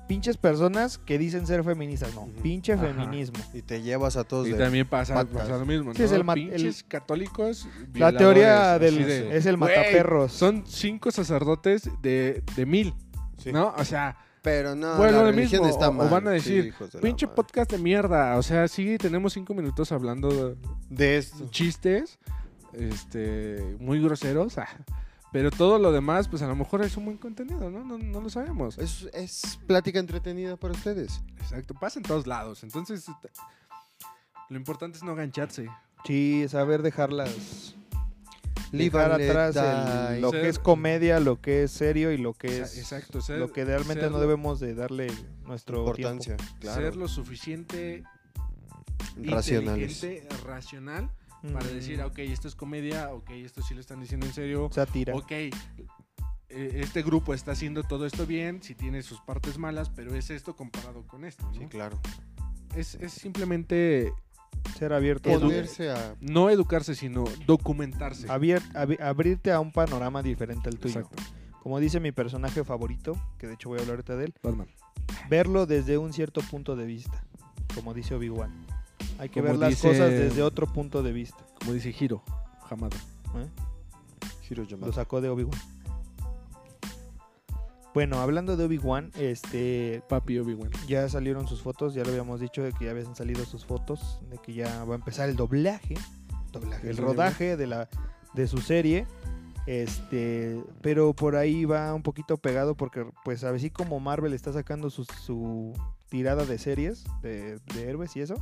pinches personas que dicen ser feministas, no. Pinche Ajá. feminismo. Y te llevas a todos Y de... también pasa, lo mismo, Sí, ¿no? es el Pinches católicos La teoría del de, es el "Güey, mataperros. Son cinco sacerdotes de, de mil, Sí. ¿no? O sea, Pero no, Bueno, la lo mismo, está o- van a decir, de pinche podcast de mierda. O sea, sí, tenemos cinco minutos hablando de, De esto. chistes este muy groseros ah, pero todo lo demás pues a lo mejor es un buen contenido no no, no lo sabemos Es, es plática entretenida para ustedes. exacto pasa en todos lados entonces lo importante es no gancharse Sí, saber dejarlas Live dejar atrás el- lo Ser- que es comedia, lo que es serio y lo que es exacto ser, lo que realmente ser- no debemos de darle nuestro Importancia. tiempo. Claro. ser lo suficiente Racionales. inteligente, racional para decir ok esto es comedia ok esto sí lo están diciendo en serio sátira. ok eh, este grupo está haciendo todo esto bien, si tiene sus partes malas, pero es esto comparado con esto. ¿no? Sí, claro. es, es simplemente Ser abierto. Ponerse a... no educarse, sino documentarse. Abier- abrirte a un panorama diferente al tuyo. Exacto. Como dice mi personaje favorito, que de hecho voy a hablar ahorita de él, Batman. verlo desde un cierto punto de vista. Como dice Obi-Wan. Hay que Como ver las dice- cosas desde otro punto de vista. Como dice Hiro, Hamada. ¿eh? Hiro Lo sacó de Obi-Wan. Bueno, hablando de Obi-Wan, este, Papi Obi-Wan. ya salieron sus fotos, ya lo habíamos dicho de que ya habían salido sus fotos, de que ya va a empezar el doblaje, doblaje, el rodaje de la de su serie. Este, pero por ahí va un poquito pegado porque pues así como Marvel está sacando su, su tirada de series de, de héroes y eso,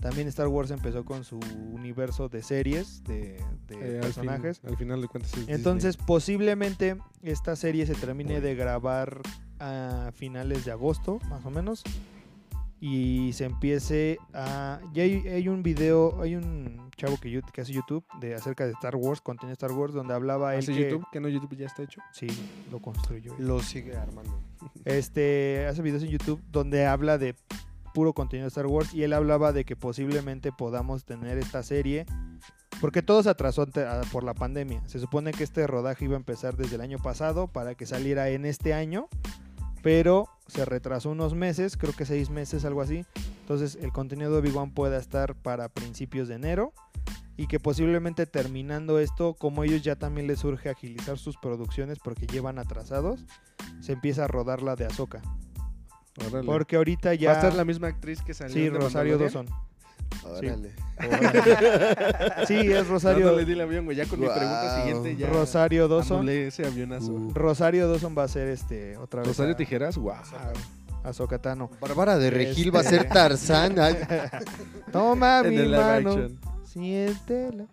también Star Wars empezó con su universo de series de, de Eh, al, personajes. fin- al final de cuentas es Entonces, posiblemente esta serie se termine de grabar a finales de agosto, más o menos. Y se empiece a. Ya hay, hay un video, hay un chavo que, yo- que hace YouTube de acerca de Star Wars, contenido Star Wars, donde hablaba él. ¿Hace que- YouTube? ¿Que no YouTube ya está hecho? Sí, lo construyó. Lo sigue armando. Este hace videos en YouTube donde habla de puro contenido de Star Wars y él hablaba de que posiblemente podamos tener esta serie porque todo se atrasó ante- a- por la pandemia. Se supone que este rodaje iba a empezar desde el año pasado para que saliera en este año, pero se retrasó unos meses, creo que seis meses, algo así. Entonces el contenido de Obi-Wan pueda estar para principios de enero y que posiblemente terminando esto, como ellos ya también les surge agilizar sus producciones porque llevan atrasados, se empieza a rodar la de Ahsoka. Órale. Porque ahorita ya... ¿Va a estar la misma actriz que salió Sí, Rosario? Dawson. Órale. *laughs* Sí, es Rosario, no le di el avión, güey. Ya con mi Guau. pregunta siguiente ya Rosario Dawson. anulé ese avionazo. Uh. Rosario Dawson va a ser este otra vez. Rosario a- Tijeras, wow. A Zocatano. Bárbara de Regil va a Este- ser Tarzán. Ay, *laughs* Toma En mi mano. action. Siéntela.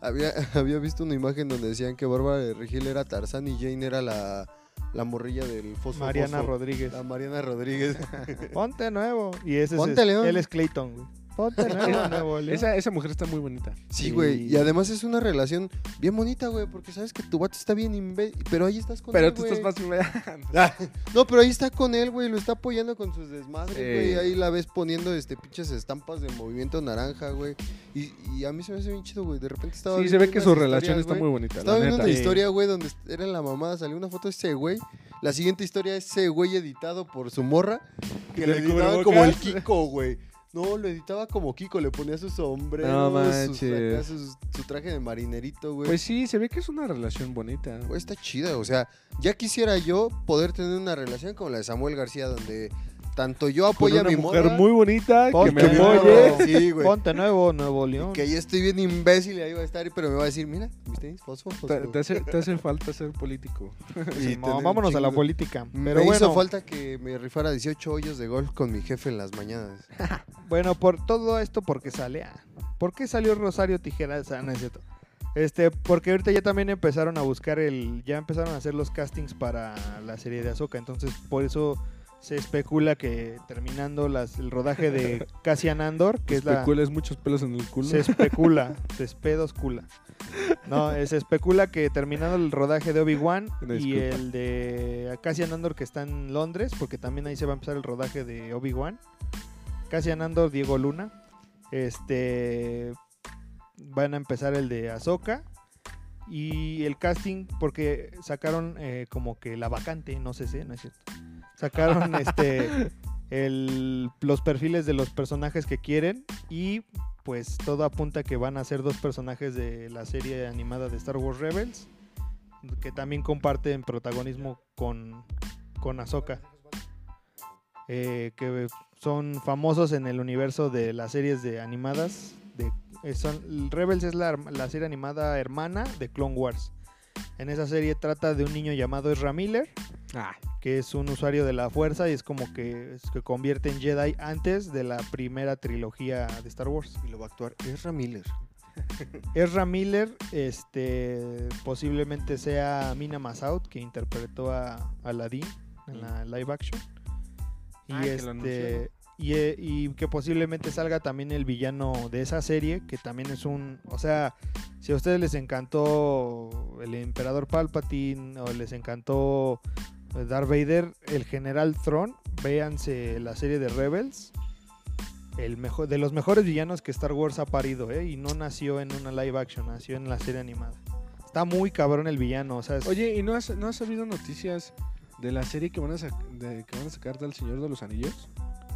había, había visto una imagen donde decían que Bárbara de Regil era Tarzán y Jane era la, la morrilla del fosfo. Mariana fosfo. Rodríguez. La Mariana Rodríguez. *laughs* Ponte nuevo. Y ese Ponte es, León. él es Clayton, güey. Ponte *laughs* nuevo, nuevo León. Esa, esa mujer está muy bonita. Sí, Sí. güey. Y además es una relación bien bonita, güey, porque sabes que tu vato está bien imbe- Pero ahí estás con Pero él, tú güey. estás más... *laughs* No, pero ahí está con él, güey. Lo está apoyando con sus desmadres, Sí. güey. Ahí la ves poniendo este pinches estampas del movimiento naranja, güey. Y, y a mí se me hace bien chido, güey. De repente estaba Sí, se ve que su relación está güey. muy bonita, Estaba la viendo neta. una historia, güey, donde era en la mamada, salió una foto de ese güey. La siguiente historia es ese güey editado por su morra. Que ¿Del le editaban como el? Kiko, güey. No, lo editaba como Kiko, le ponía su sombrero, No sus- manches. acá sus- su traje de marinerito, güey. Pues sí, se ve que es una relación bonita. Güey, está chida, o sea, ya quisiera yo poder tener una relación como la de Samuel García, donde tanto yo apoyo a mi mujer morra, muy bonita que Ponte me apoye. Sí, güey. Ponte nuevo, Nuevo Y León. que ya estoy bien imbécil y ahí va a estar, pero me va a decir, mira, fosfo, fosfo. Te, te hace, te hace falta ser político. *laughs* Y Simón, tener vámonos a la política. Me Pero hizo bueno, falta que me rifara 18 hoyos de golf con mi jefe en las mañanas. *laughs* bueno, por todo esto, ¿por qué sale? Ah, ¿Por qué salió Rosario Tijeras? Ah, no es cierto. Este, porque ahorita ya también empezaron a buscar el, ya empezaron a hacer los castings para la serie de Azoka, entonces por eso se especula que terminando las, el rodaje de *laughs* Cassian Andor, que es la, Especules muchos pelos en el culo. se especula, *laughs* se espedoscula. No, eh, se especula que terminando el rodaje de Obi-Wan y el de Cassian Andor que está en Londres, porque también ahí se va a empezar el rodaje de Obi-Wan. Cassian Andor, Diego Luna. Este van a empezar el de Ahsoka y el casting porque sacaron eh, como que la vacante, no sé si, no es cierto. Sacaron *laughs* este el- los perfiles de los personajes que quieren y pues todo apunta a que van a ser dos personajes de la serie animada de Star Wars Rebels que también comparten protagonismo con, con Ahsoka. Eh, que son famosos en el universo de las series de animadas. De, eh, son, Rebels es la, la serie animada hermana de Clone Wars. En esa serie trata de un niño llamado Ezra Miller, Ah, que es un usuario de la fuerza y es como que se convierte en Jedi antes de la primera trilogía de Star Wars. Y lo va a actuar Ezra Miller. *laughs* Ezra Miller, este, posiblemente sea Mina Masoud, que interpretó a Aladdin en la live action. Y, Ah, este. Y, eh, y que posiblemente salga también el villano de esa serie, que también es un, o sea, si a ustedes les encantó el Emperador Palpatine o les encantó Darth Vader, el General Thrawn, véanse la serie de Rebels. El mejor, de los mejores villanos que Star Wars ha parido, ¿eh? Y no nació en una live action, nació en la serie animada. Está muy cabrón el villano, o sea, Oye, ¿y no has, no has sabido noticias de la serie que van a, de- que van a sacar del Señor de los Anillos?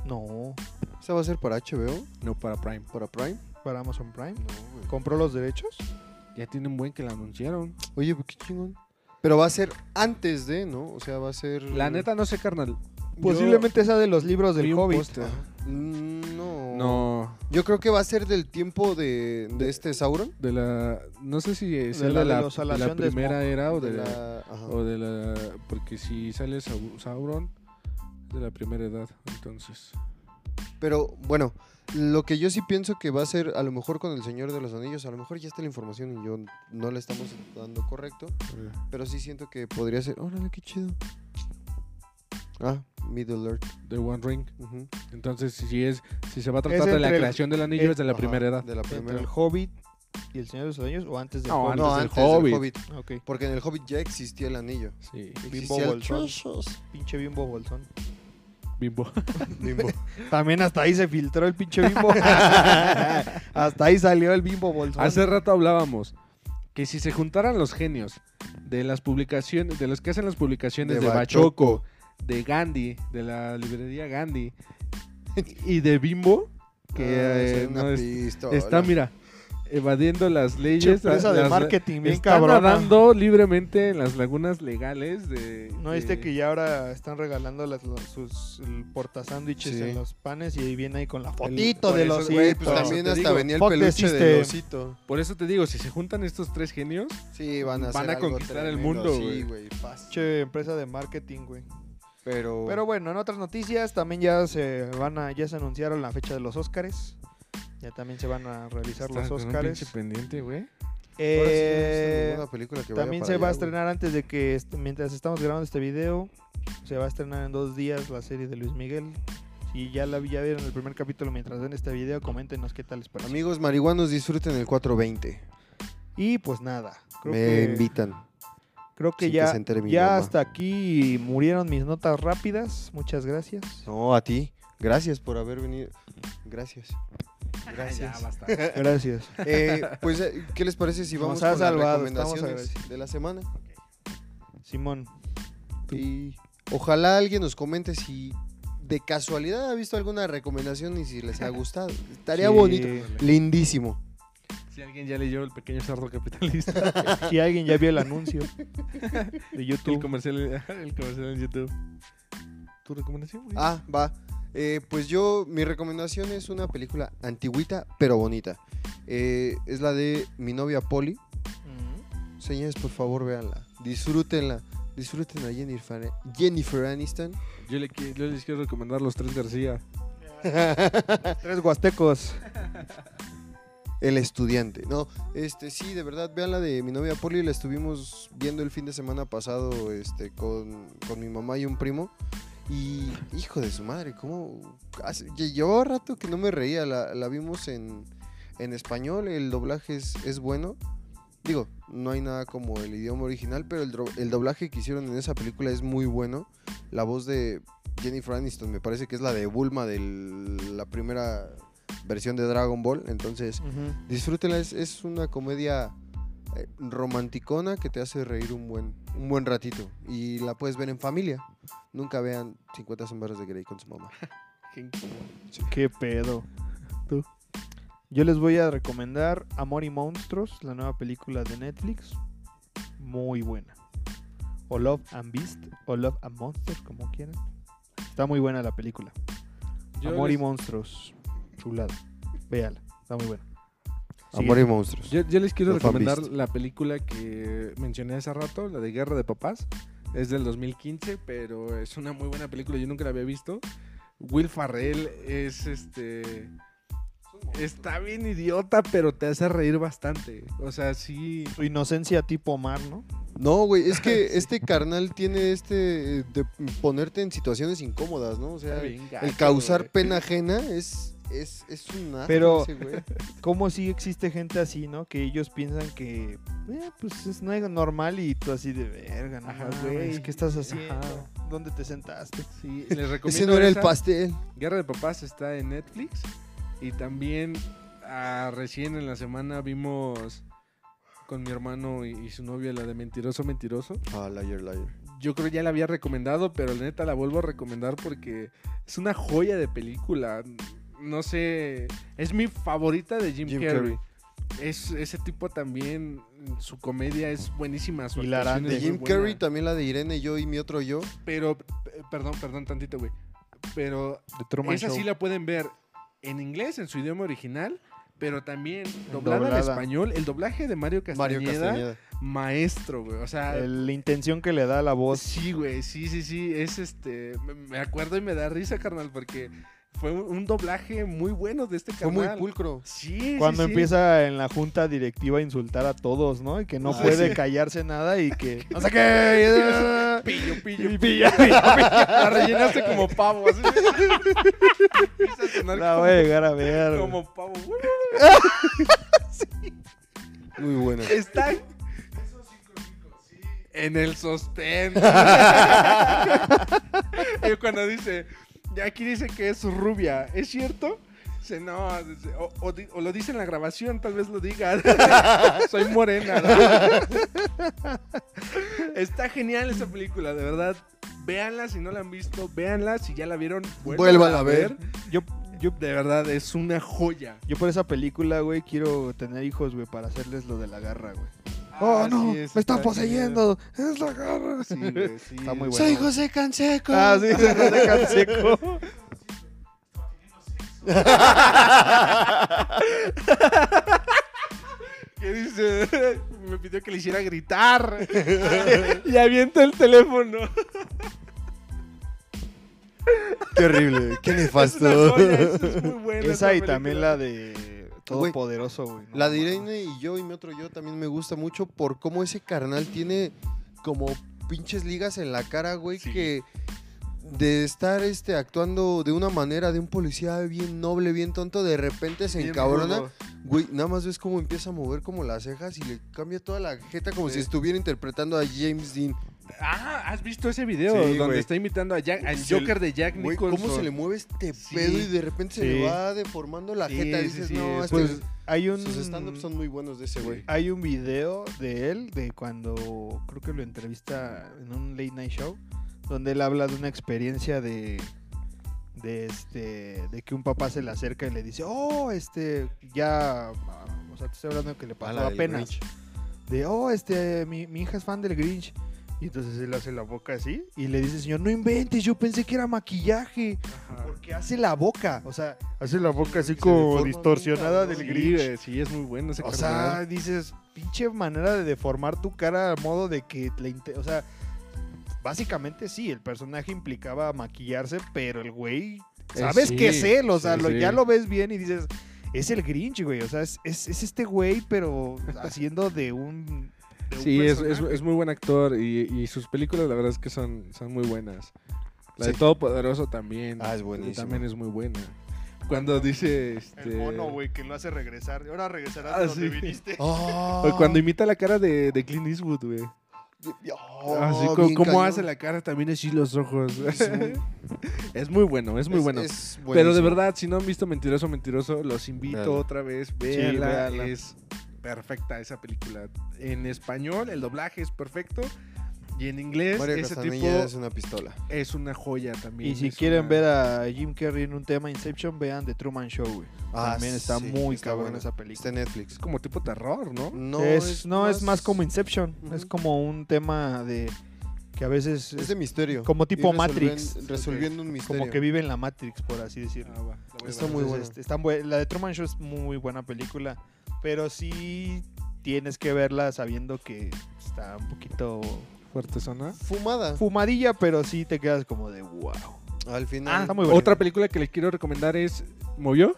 No, ¿Esa va a ser para HBO? No, para Prime. ¿Para Prime? para Amazon Prime. No, güey. ¿Compró los derechos? Ya tienen buen que la anunciaron. Oye, pues, qué chingón. Pero va a ser antes de, ¿no? O sea, va a ser... La neta, no sé, carnal. Posiblemente sea de los libros del Hobbit. Mm, No. No, Yo creo que va a ser del tiempo de, de este Sauron. de la... No sé si la de la, de la de primera era o de de, la... O de la... Porque si sale Sau- Sauron, de la primera edad, entonces... Pero bueno, lo que yo sí pienso que va a ser a lo mejor con el Señor de los Anillos, a lo mejor ya está la información y yo no la estamos dando correcto, eh, pero sí siento que podría ser, órale, qué chido. Ah, Middle Earth. de One Ring. Entonces, si es si se va a tratar de la entre el- creación del anillo, es de la Ajá, primera edad. De la ¿Entre primera. el Hobbit y el Señor de los Anillos o antes del No, Hobbit? no, del antes del Hobbit. Porque en el Hobbit ya existía el anillo. Sí, Bimbo Existía el Bolsón. Pinche bimbo bolsón. bimbo. *laughs* Bimbo. *laughs* También hasta ahí se filtró el pinche bimbo. *laughs* hasta ahí salió el bimbo bolsón. Hace rato hablábamos que si se juntaran los genios de las publicaciones, de los que hacen las publicaciones De de, Bachoco. Bachoco, de Gandhi, de la librería Gandhi y de Bimbo, que Ah, eh, es una no es- pistola. está, mira, evadiendo las Pinche leyes, empresa de las- marketing bien cabrona. nadando libremente en las lagunas legales de ¿No de- viste que ya ahora están regalando las, los- sus portasándwiches Sí. en los panes y ahí viene ahí con la fotito del eso, osito? Güey, pues Por eso también te hasta digo, venía el peluche del osito. Por eso te digo, si se juntan estos tres genios, Sí, van a, Van a conquistar el mundo, Sí, güey. güey, fácil. Pinche empresa de marketing, güey. Pero, Pero bueno, en otras noticias también ya se van a, ya se anunciaron la fecha de los Óscares. Ya también se van a realizar está los con un Óscares. pinche pendiente, güey. sí Eh, vaya también se va a güey. estrenar antes de que est- mientras estamos grabando este video, se va a estrenar en dos días la serie de Luis Miguel. Si ya la ya vieron el primer capítulo mientras ven este video, coméntenos qué tal les pareció. Amigos marihuanos, disfruten el 420. Y pues nada, creo Me que invitan. creo que sin que ya ya hasta aquí murieron mis notas rápidas. Muchas gracias. No, a ti. Gracias por haber venido. Gracias. Gracias. Ya, basta. *laughs* Gracias. Eh, pues, eh, ¿qué les parece si vamos con las salvado, recomendaciones de la semana? Simón. Y ojalá alguien nos comente si de casualidad ha visto alguna recomendación y si les ha gustado. Estaría Sí. bonito. Lindísimo. Si alguien ya leyó El Pequeño Cerdo Capitalista, *laughs* Si alguien ya vio el anuncio de el YouTube. comercial, el comercial en YouTube. ¿Tu recomendación, güey? Ah, va. Eh, pues yo, mi recomendación es una película antigüita, pero bonita. Eh, es la de Mi novia Polly. Mm. Señores, por favor, véanla. Disfrútenla. Disfruten a Jennifer, Jennifer Aniston. Yo, le, yo les quiero recomendar Los Tres García. *laughs* Tres huastecos. El estudiante. No, este sí, de verdad, vean la de mi novia Polly. La estuvimos viendo el fin de semana pasado este, con, con mi mamá y un primo. Y hijo de su madre, ¿cómo? Llevaba rato que no me reía. La, la vimos en, en español. El doblaje es, es bueno. Digo, no hay nada como el idioma original, pero el, el doblaje que hicieron en esa película es muy bueno. La voz de Jennifer Aniston me parece que es la de Bulma de la primera versión de Dragon Ball. Entonces, disfrútenla, es, es una comedia romanticona que te hace reír un buen, un buen ratito. Y la puedes ver en familia. Nunca vean 50 sombras de Grey con su mamá. *laughs* Qué pedo. Yo les voy a recomendar Amor y Monstruos, la nueva película de Netflix. Muy buena. O Love and Beast, o Love and Monsters, como quieran. Está muy buena la película. Yo Amor y Monstruos. Chulada. Véala. Está muy buena. Amor y monstruos. Yo, yo les quiero Los recomendar la película que mencioné hace rato, la de Guerra de Papás. Es del 2015, pero es una muy buena película. Yo nunca la había visto. Will Farrell es este. Está bien idiota, pero te hace reír bastante. O sea, sí. Su inocencia tipo mar, ¿no? No, güey, es que *laughs* este carnal tiene este de ponerte en situaciones incómodas, ¿no? O sea, el causar pena ajena es, es, es un asco Pero- ese güey. *laughs* Como si existe gente así, ¿no? Que ellos piensan que, eh, pues es no es normal y tú así de verga, ¿no? Ajá, güey. ¿Qué estás haciendo? Ajá. ¿Dónde te sentaste? Sí, *laughs* les recomiendo Ese no era el pastel. Guerra de Papás está en Netflix. Y también ah, recién en la semana vimos con mi hermano y, y su novia la de Mentiroso Mentiroso. Ah, liar, liar. Yo creo ya la había recomendado, pero la neta la vuelvo a recomendar porque es una joya de película. No sé, es mi favorita de Jim, Jim Carrey. Carrey. Es ese tipo también, su comedia es buenísima. Su Hilarante. actuación De es muy Jim buena. Carrey, también la de Irene, yo y mi otro yo. Pero, p- perdón, perdón tantito, güey. Pero The Truman esa Show. sí la pueden ver en inglés, en su idioma original, pero también doblada, al doblada. español. El doblaje de Mario Castañeda, Mario Castañeda. maestro, güey. O sea, El- la intención que le da la voz. sí, güey, sí, sí, sí. Es este. Me, me acuerdo y me da risa, carnal, porque fue un, doblaje muy bueno de este Fue muy pulcro. Sí, Cuando sí. empieza en la junta directiva a insultar a todos, ¿no? Y que no Ah, puede sí. callarse nada y que... *laughs* No sé qué. *laughs* Pillo, pillo, Y pillo, pillo, pillo. *laughs* La rellenaste como pavo, así. La voy a llegar a ver. como, pavo. Muy buena. Está en el sostén. y cuando dice, aquí dice que es rubia, ¿es cierto? Dice, no, o, o di- o lo dice en la grabación, tal vez lo diga. *laughs* Soy morena. ¿no? *laughs* Está genial esa película, de verdad. Véanla si no la han visto, véanla si ya la vieron, Vuélvanla a ver. Yo, yo, De verdad, es una joya. yo por esa película, güey, quiero tener hijos, güey, para hacerles lo de la garra, güey. Ah, oh, no, sí, es- me están está poseyendo. Es la garra. Sí, güey, sí. *laughs* Está muy bueno. Soy José Canseco. Ah, sí, se me dejan seco. *laughs* que dice, *laughs* me pidió que le hiciera gritar y avienta el teléfono. Qué horrible. Qué Es nefasto. joya, eso es muy buena Esa y película. también la de Todopoderoso, güey. no La de. Irene y yo y mi otro yo también me gusta mucho por cómo ese carnal tiene como pinches ligas en la cara, güey, Sí. que de estar este actuando de una manera de un policía bien noble, bien tonto, de repente se Bien encabrona, rudo. güey, nada más ves cómo empieza a mover como las cejas y le cambia toda la jeta como Sí. si estuviera interpretando a James Dean. Ah, ¿has visto ese video Sí, donde está imitando a Jack, al Joker de Jack Nicholson? cómo se le mueve este Sí. pedo y de repente se le va deformando la jeta dices, no, es- este- Pues hay un... sus stand-ups son muy buenos de ese güey. Hay un video de él, de cuando creo que lo entrevista en un late night show, donde él habla de una experiencia de, de este de que un papá se le acerca y le dice, "Oh, este ya, o sea, te estoy hablando de que le pasó apenas." Grinch. De, "Oh, este mi, mi hija es fan del Grinch." Y entonces él hace la boca así y le dice, "Señor, no inventes, yo pensé que era maquillaje." Porque hace la boca, o sea, hace la boca así como distorsionada del Sí, Grinch. güey, sí, es muy bueno ese O sea, dices, pinche manera de deformar tu cara a modo de que le o sea, básicamente sí, el personaje implicaba maquillarse, pero el güey, Eh, ¿sabes sí, qué es él? O sea, sí, lo- ya lo ves bien y dices, es el Grinch, güey, o sea, es, es- es este güey, pero haciendo de un... de Sí, es, es, muy buen actor y, y sus películas la verdad es que son, son muy buenas. La de Sí. Todopoderoso también. Ah, es buenísimo. También es muy buena. Cuando dice... Este... El mono, güey, que lo hace regresar. Ahora regresarás Ah, de donde sí. viniste. *laughs* Ah. o Cuando imita la cara de, de Clint Eastwood, güey. Oh, Así como, hace la cara también así los ojos. Es muy- *laughs* es muy bueno, es muy es- bueno. es Pero de verdad, si no han visto Mentiroso, Mentiroso, los invito Véanla. otra vez. Véanla. véanla. Es perfecta esa película. En español, el doblaje es perfecto. Y en inglés, Mario ese tipo es una pistola. es una joya también. Y si quieren una- ver a Jim Carrey en un tema Inception, vean The Truman Show, güey. Ah, También está sí, muy está cabrón buena. esa Está película. en Netflix. Es como tipo terror, ¿no? No, es, no, es más como Inception. Es como un tema de que a veces Es de misterio. como tipo resolven- Matrix. Resolviendo un misterio. como que vive en la Matrix, por así decirlo. Ah, va, Está muy buena. está la de Truman Show es muy buena película, pero sí tienes que verla sabiendo que está un poquito Fuerte zona. Fumada. fumadilla, pero sí te quedas como de wow. Al final. Ah, está muy. Otra película que les quiero recomendar es ¿Movió?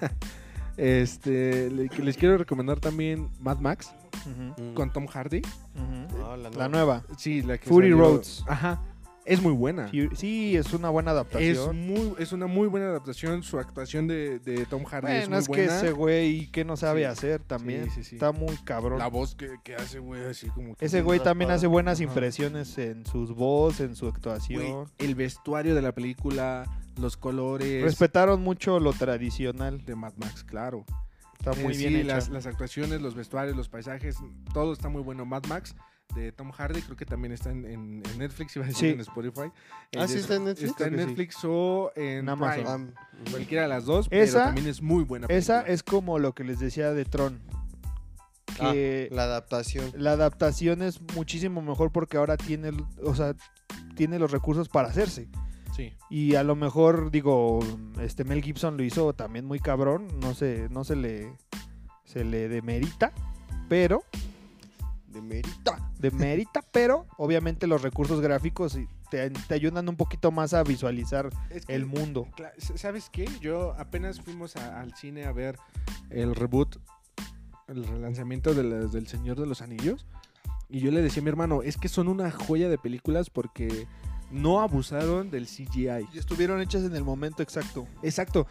*laughs* este, que les quiero recomendar también Mad Max con Tom Hardy. Ah, la La nueva. nueva. Sí, la que Fury salió- Roads. Ajá. Es muy buena. Sí, es una buena Es, adaptación. muy, es una muy buena adaptación. Su actuación de, de Tom Hardy es Bueno, muy es que buena. ese güey que no sabe Sí. hacer también. Sí, sí, sí. Está muy cabrón. La voz que, que hace, güey, así como que... Ese güey también hace buenas Ajá. impresiones en sus voz, en su Güey, actuación. el vestuario de la película, los colores... Respetaron mucho lo tradicional. de Mad Max, claro. Está Eh, muy sí, bien hecho. las, las actuaciones, los vestuarios, los paisajes, todo está muy bueno. Mad Max de Tom Hardy, creo que también está en, en- en Netflix, iba a decir Sí. en Spotify. Ah, sí, está en Netflix. Está en sí. Netflix o en, Amazon. Prime. Ah, Cualquiera de las dos, pero Esa- también es muy buena Esa es como lo que les decía de Tron. ah, la adaptación. la adaptación es muchísimo mejor porque ahora tiene, o sea, tiene los recursos para hacerse. Sí. Y a lo mejor, digo, este Mel Gibson lo hizo también muy cabrón. No se, no se le, se le demerita, pero, De Merita. demerita, *laughs* pero obviamente los recursos gráficos te, te ayudan un poquito más a visualizar Es que- el mundo. ¿Sabes qué? Yo apenas fuimos a- al cine a ver el reboot, el relanzamiento de las- del Señor de los Anillos. Y yo le decía a mi hermano, es que son una joya de películas porque no abusaron del CGI. Y estuvieron hechas en el momento exacto. Exacto.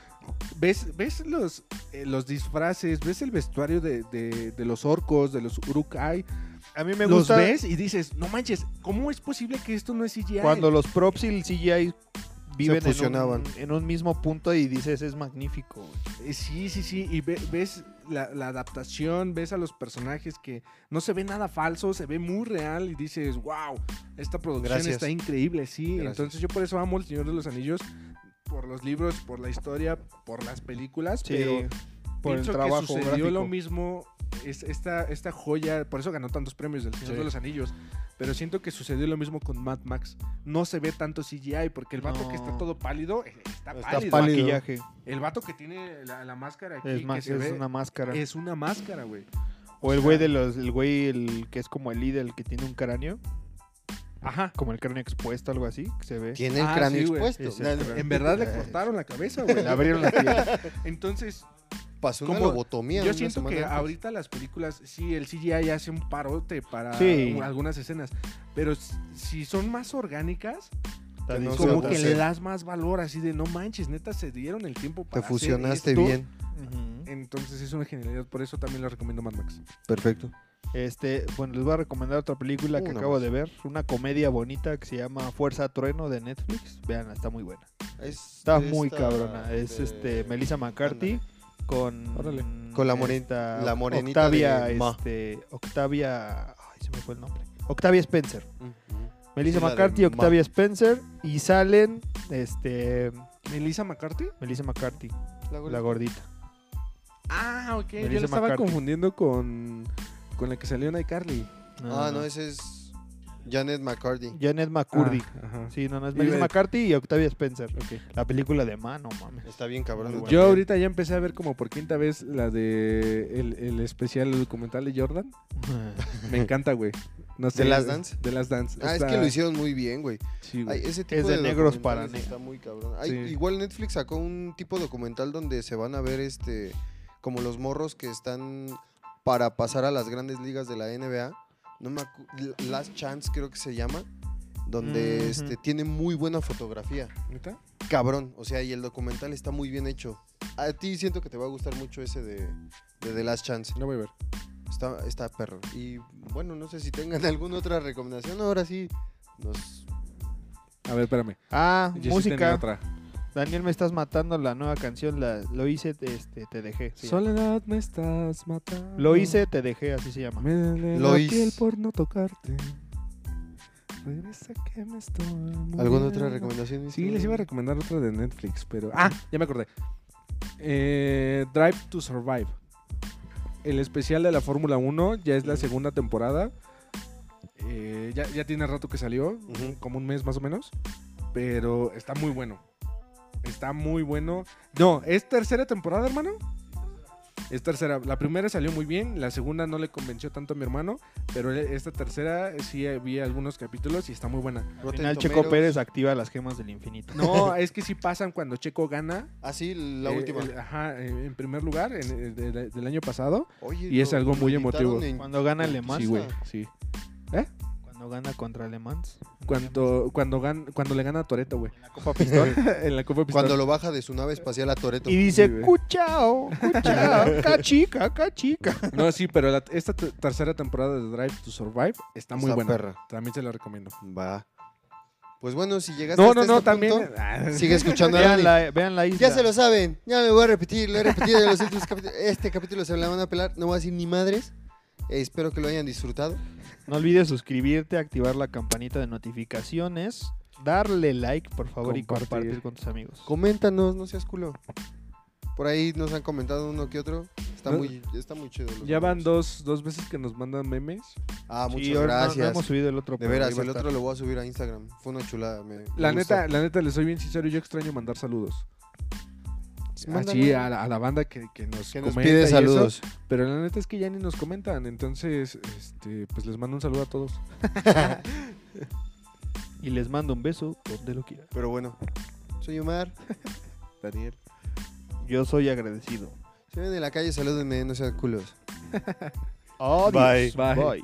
¿Ves, ves los, eh, los disfraces? ¿Ves el vestuario de, de- de los orcos, de los urukai? A mí me los gusta ves y dices, no manches, ¿cómo es posible que esto no es CGI? cuando los props y el CGI viven en un, fusionaban. en un mismo punto y dices es magnífico. güey". Eh, Sí, sí, sí. Y ve- ves la, la adaptación, ves a los personajes que no se ve nada falso, se ve muy real y dices, wow, esta producción Gracias. está increíble, sí. Gracias. Entonces yo por eso amo El Señor de los Anillos, por los libros, por la historia, por las películas, pero por el pienso trabajo que sucedió gráfico. lo mismo, es, esta, esta joya, por eso ganó tantos premios del Señor Sí. de los Anillos, pero siento que sucedió lo mismo con Mad Max. No se ve tanto CGI porque el vato que está todo pálido, eh, está, Está pálido. pálido. maquillaje. El vato que tiene la, la máscara aquí, Es, que más, se es ve, una máscara. es una máscara, güey. o el sea- güey de los, el güey el que es como el líder, el que tiene un cráneo, Ajá. como el cráneo expuesto, algo así, que se ve. Tiene el Ah, cráneo sí, expuesto. Ese Na- es En verdad le *laughs* cortaron la cabeza, güey. Le abrieron la piel. Entonces, Pasó una como- lobotomía. yo siento que antes. ahorita las películas, sí, el CGI hace un parote para Sí. algunas escenas, pero si son más orgánicas, Que no como que le das más valor, así de no manches, neta se dieron el tiempo Te para hacer fusionaste esto". bien. Entonces es una genialidad, por eso también le recomiendo Mad Max. Perfecto. Este, bueno, les voy a recomendar otra película que Una acabo más. de ver, una comedia bonita que se llama Fuerza Trueno de Netflix. Vean, está muy buena. Está muy cabrona. Es este Melissa McCarthy con Órale. Con la moren- esta la morenita Octavia, de Ma. este, Octavia, ay, se me fue el nombre. Octavia Spencer. Melissa Sí, la de McCarthy, Ma- Octavia Spencer y salen este ¿Melissa McCarthy? Melissa McCarthy, La la gordita. Ah, ok. Yo Melissa la estaba McCarthy. confundiendo con, con la que salió en iCarly. Ah, no, ese es Janet McCarthy. Janet McCurdy. Ah, ajá. Sí, no, no es Melissa McCarthy y Octavia Spencer. Ok. La película de Ma, no mames. Está bien cabrón. Bueno. Yo ahorita ya empecé a ver como por quinta vez la de el, el especial documental de Jordan. *laughs* Me encanta, güey. No sé. ¿De Last Dance? De las Dance. Ah, es que lo hicieron muy bien, güey. Sí, güey. Ay, ese tipo Es de negros para negros. Está muy cabrón. Ay, Sí. Igual Netflix sacó un tipo de documental donde se van a ver este como los morros que están para pasar a las grandes ligas de la NBA. No me Last Chance creo que se llama. Donde Ujú. este, tiene muy buena fotografía. ¿Neta? Cabrón. O sea, y el documental está muy bien hecho. A ti siento que te va a gustar mucho ese de, de The Last Chance. No voy a ver. Está, está perro. Y bueno, no sé si tengan *laughs* alguna otra recomendación. Ahora sí, nos A ver, espérame. Ah, Yo sí tenía música. otra. Daniel, me estás matando la nueva canción. La, lo hice, este, te dejé. Soledad me estás matando. Lo hice, te dejé, así se llama. Me duele Lo la hice. piel por no tocarte. Regresa que me estoy ¿Alguna otra recomendación? Sí, les iba a recomendar otra de Netflix, pero... Ah, ya me acordé. Eh, Drive to Survive. El especial de la Fórmula 1 ya es la segunda temporada. Eh, ya, ya tiene rato que salió, como un mes más o menos. Pero está muy bueno. Está muy bueno. No, ¿es tercera temporada, hermano? Es tercera. La primera salió muy bien, la segunda no le convenció tanto a mi hermano, pero esta tercera sí vi algunos capítulos y está muy buena. Al final, Checo. Pérez activa las gemas del infinito. No, *laughs* es que sí pasan cuando Checo gana. Ah, sí, la eh, última. el- ajá, eh, en primer lugar, en, eh, de- de- del año pasado. Oye, y es algo muy emotivo. en- Cuando gana Le Mans. Sí, güey, sí. Cuando gana contra Le Mans. Cuando, cuando, gan- cuando le gana a Toreto, güey. En la Copa Pistol. *laughs* en la Copa Pistol. Cuando lo baja de su nave espacial a Toreto. y dice, Sí, cuchao, cuchao, *laughs* cachica, cachica. No, sí, pero la- esta te- tercera temporada de Drive to Survive está muy Está buena. perra. También se la recomiendo. Va. Pues bueno, si llegaste No, hasta no, no, este también. punto, *laughs* Ah, sigue escuchando a Vean la, vean la isla. Ya se lo saben, ya me voy a repetir, lo he repetido en los últimos capítulos. Este capítulo se la van a pelar, no voy a decir ni madres. Eh, espero que lo hayan disfrutado. No olvides suscribirte, activar la campanita de notificaciones, darle like, por favor, y Compartir. con tus amigos. Coméntanos, no seas culo. Por ahí nos han comentado uno que otro. Está No. muy, está muy chido. los Ya van memes. dos, dos veces que nos mandan memes. Ah, Sí, muchas ahora no- gracias. No, hemos subido el otro. de pero veras, ahí va a el estar. otro lo voy a subir a Instagram. Fue una chulada. me- me La neta, la neta, les soy bien sincero, yo extraño mandar saludos. Así a la, a la banda que, que nos Que nos comenta y pide eso, saludos. pero la neta es que ya ni nos comentan, entonces, este, pues les mando un saludo a todos. *laughs* Y les mando un beso donde lo quieran. Pero bueno, soy Omar. *laughs* Daniel. Yo soy agradecido. Si ven en la calle, salúdenme, no sean culos. Adiós. Bye. Bye. Bye.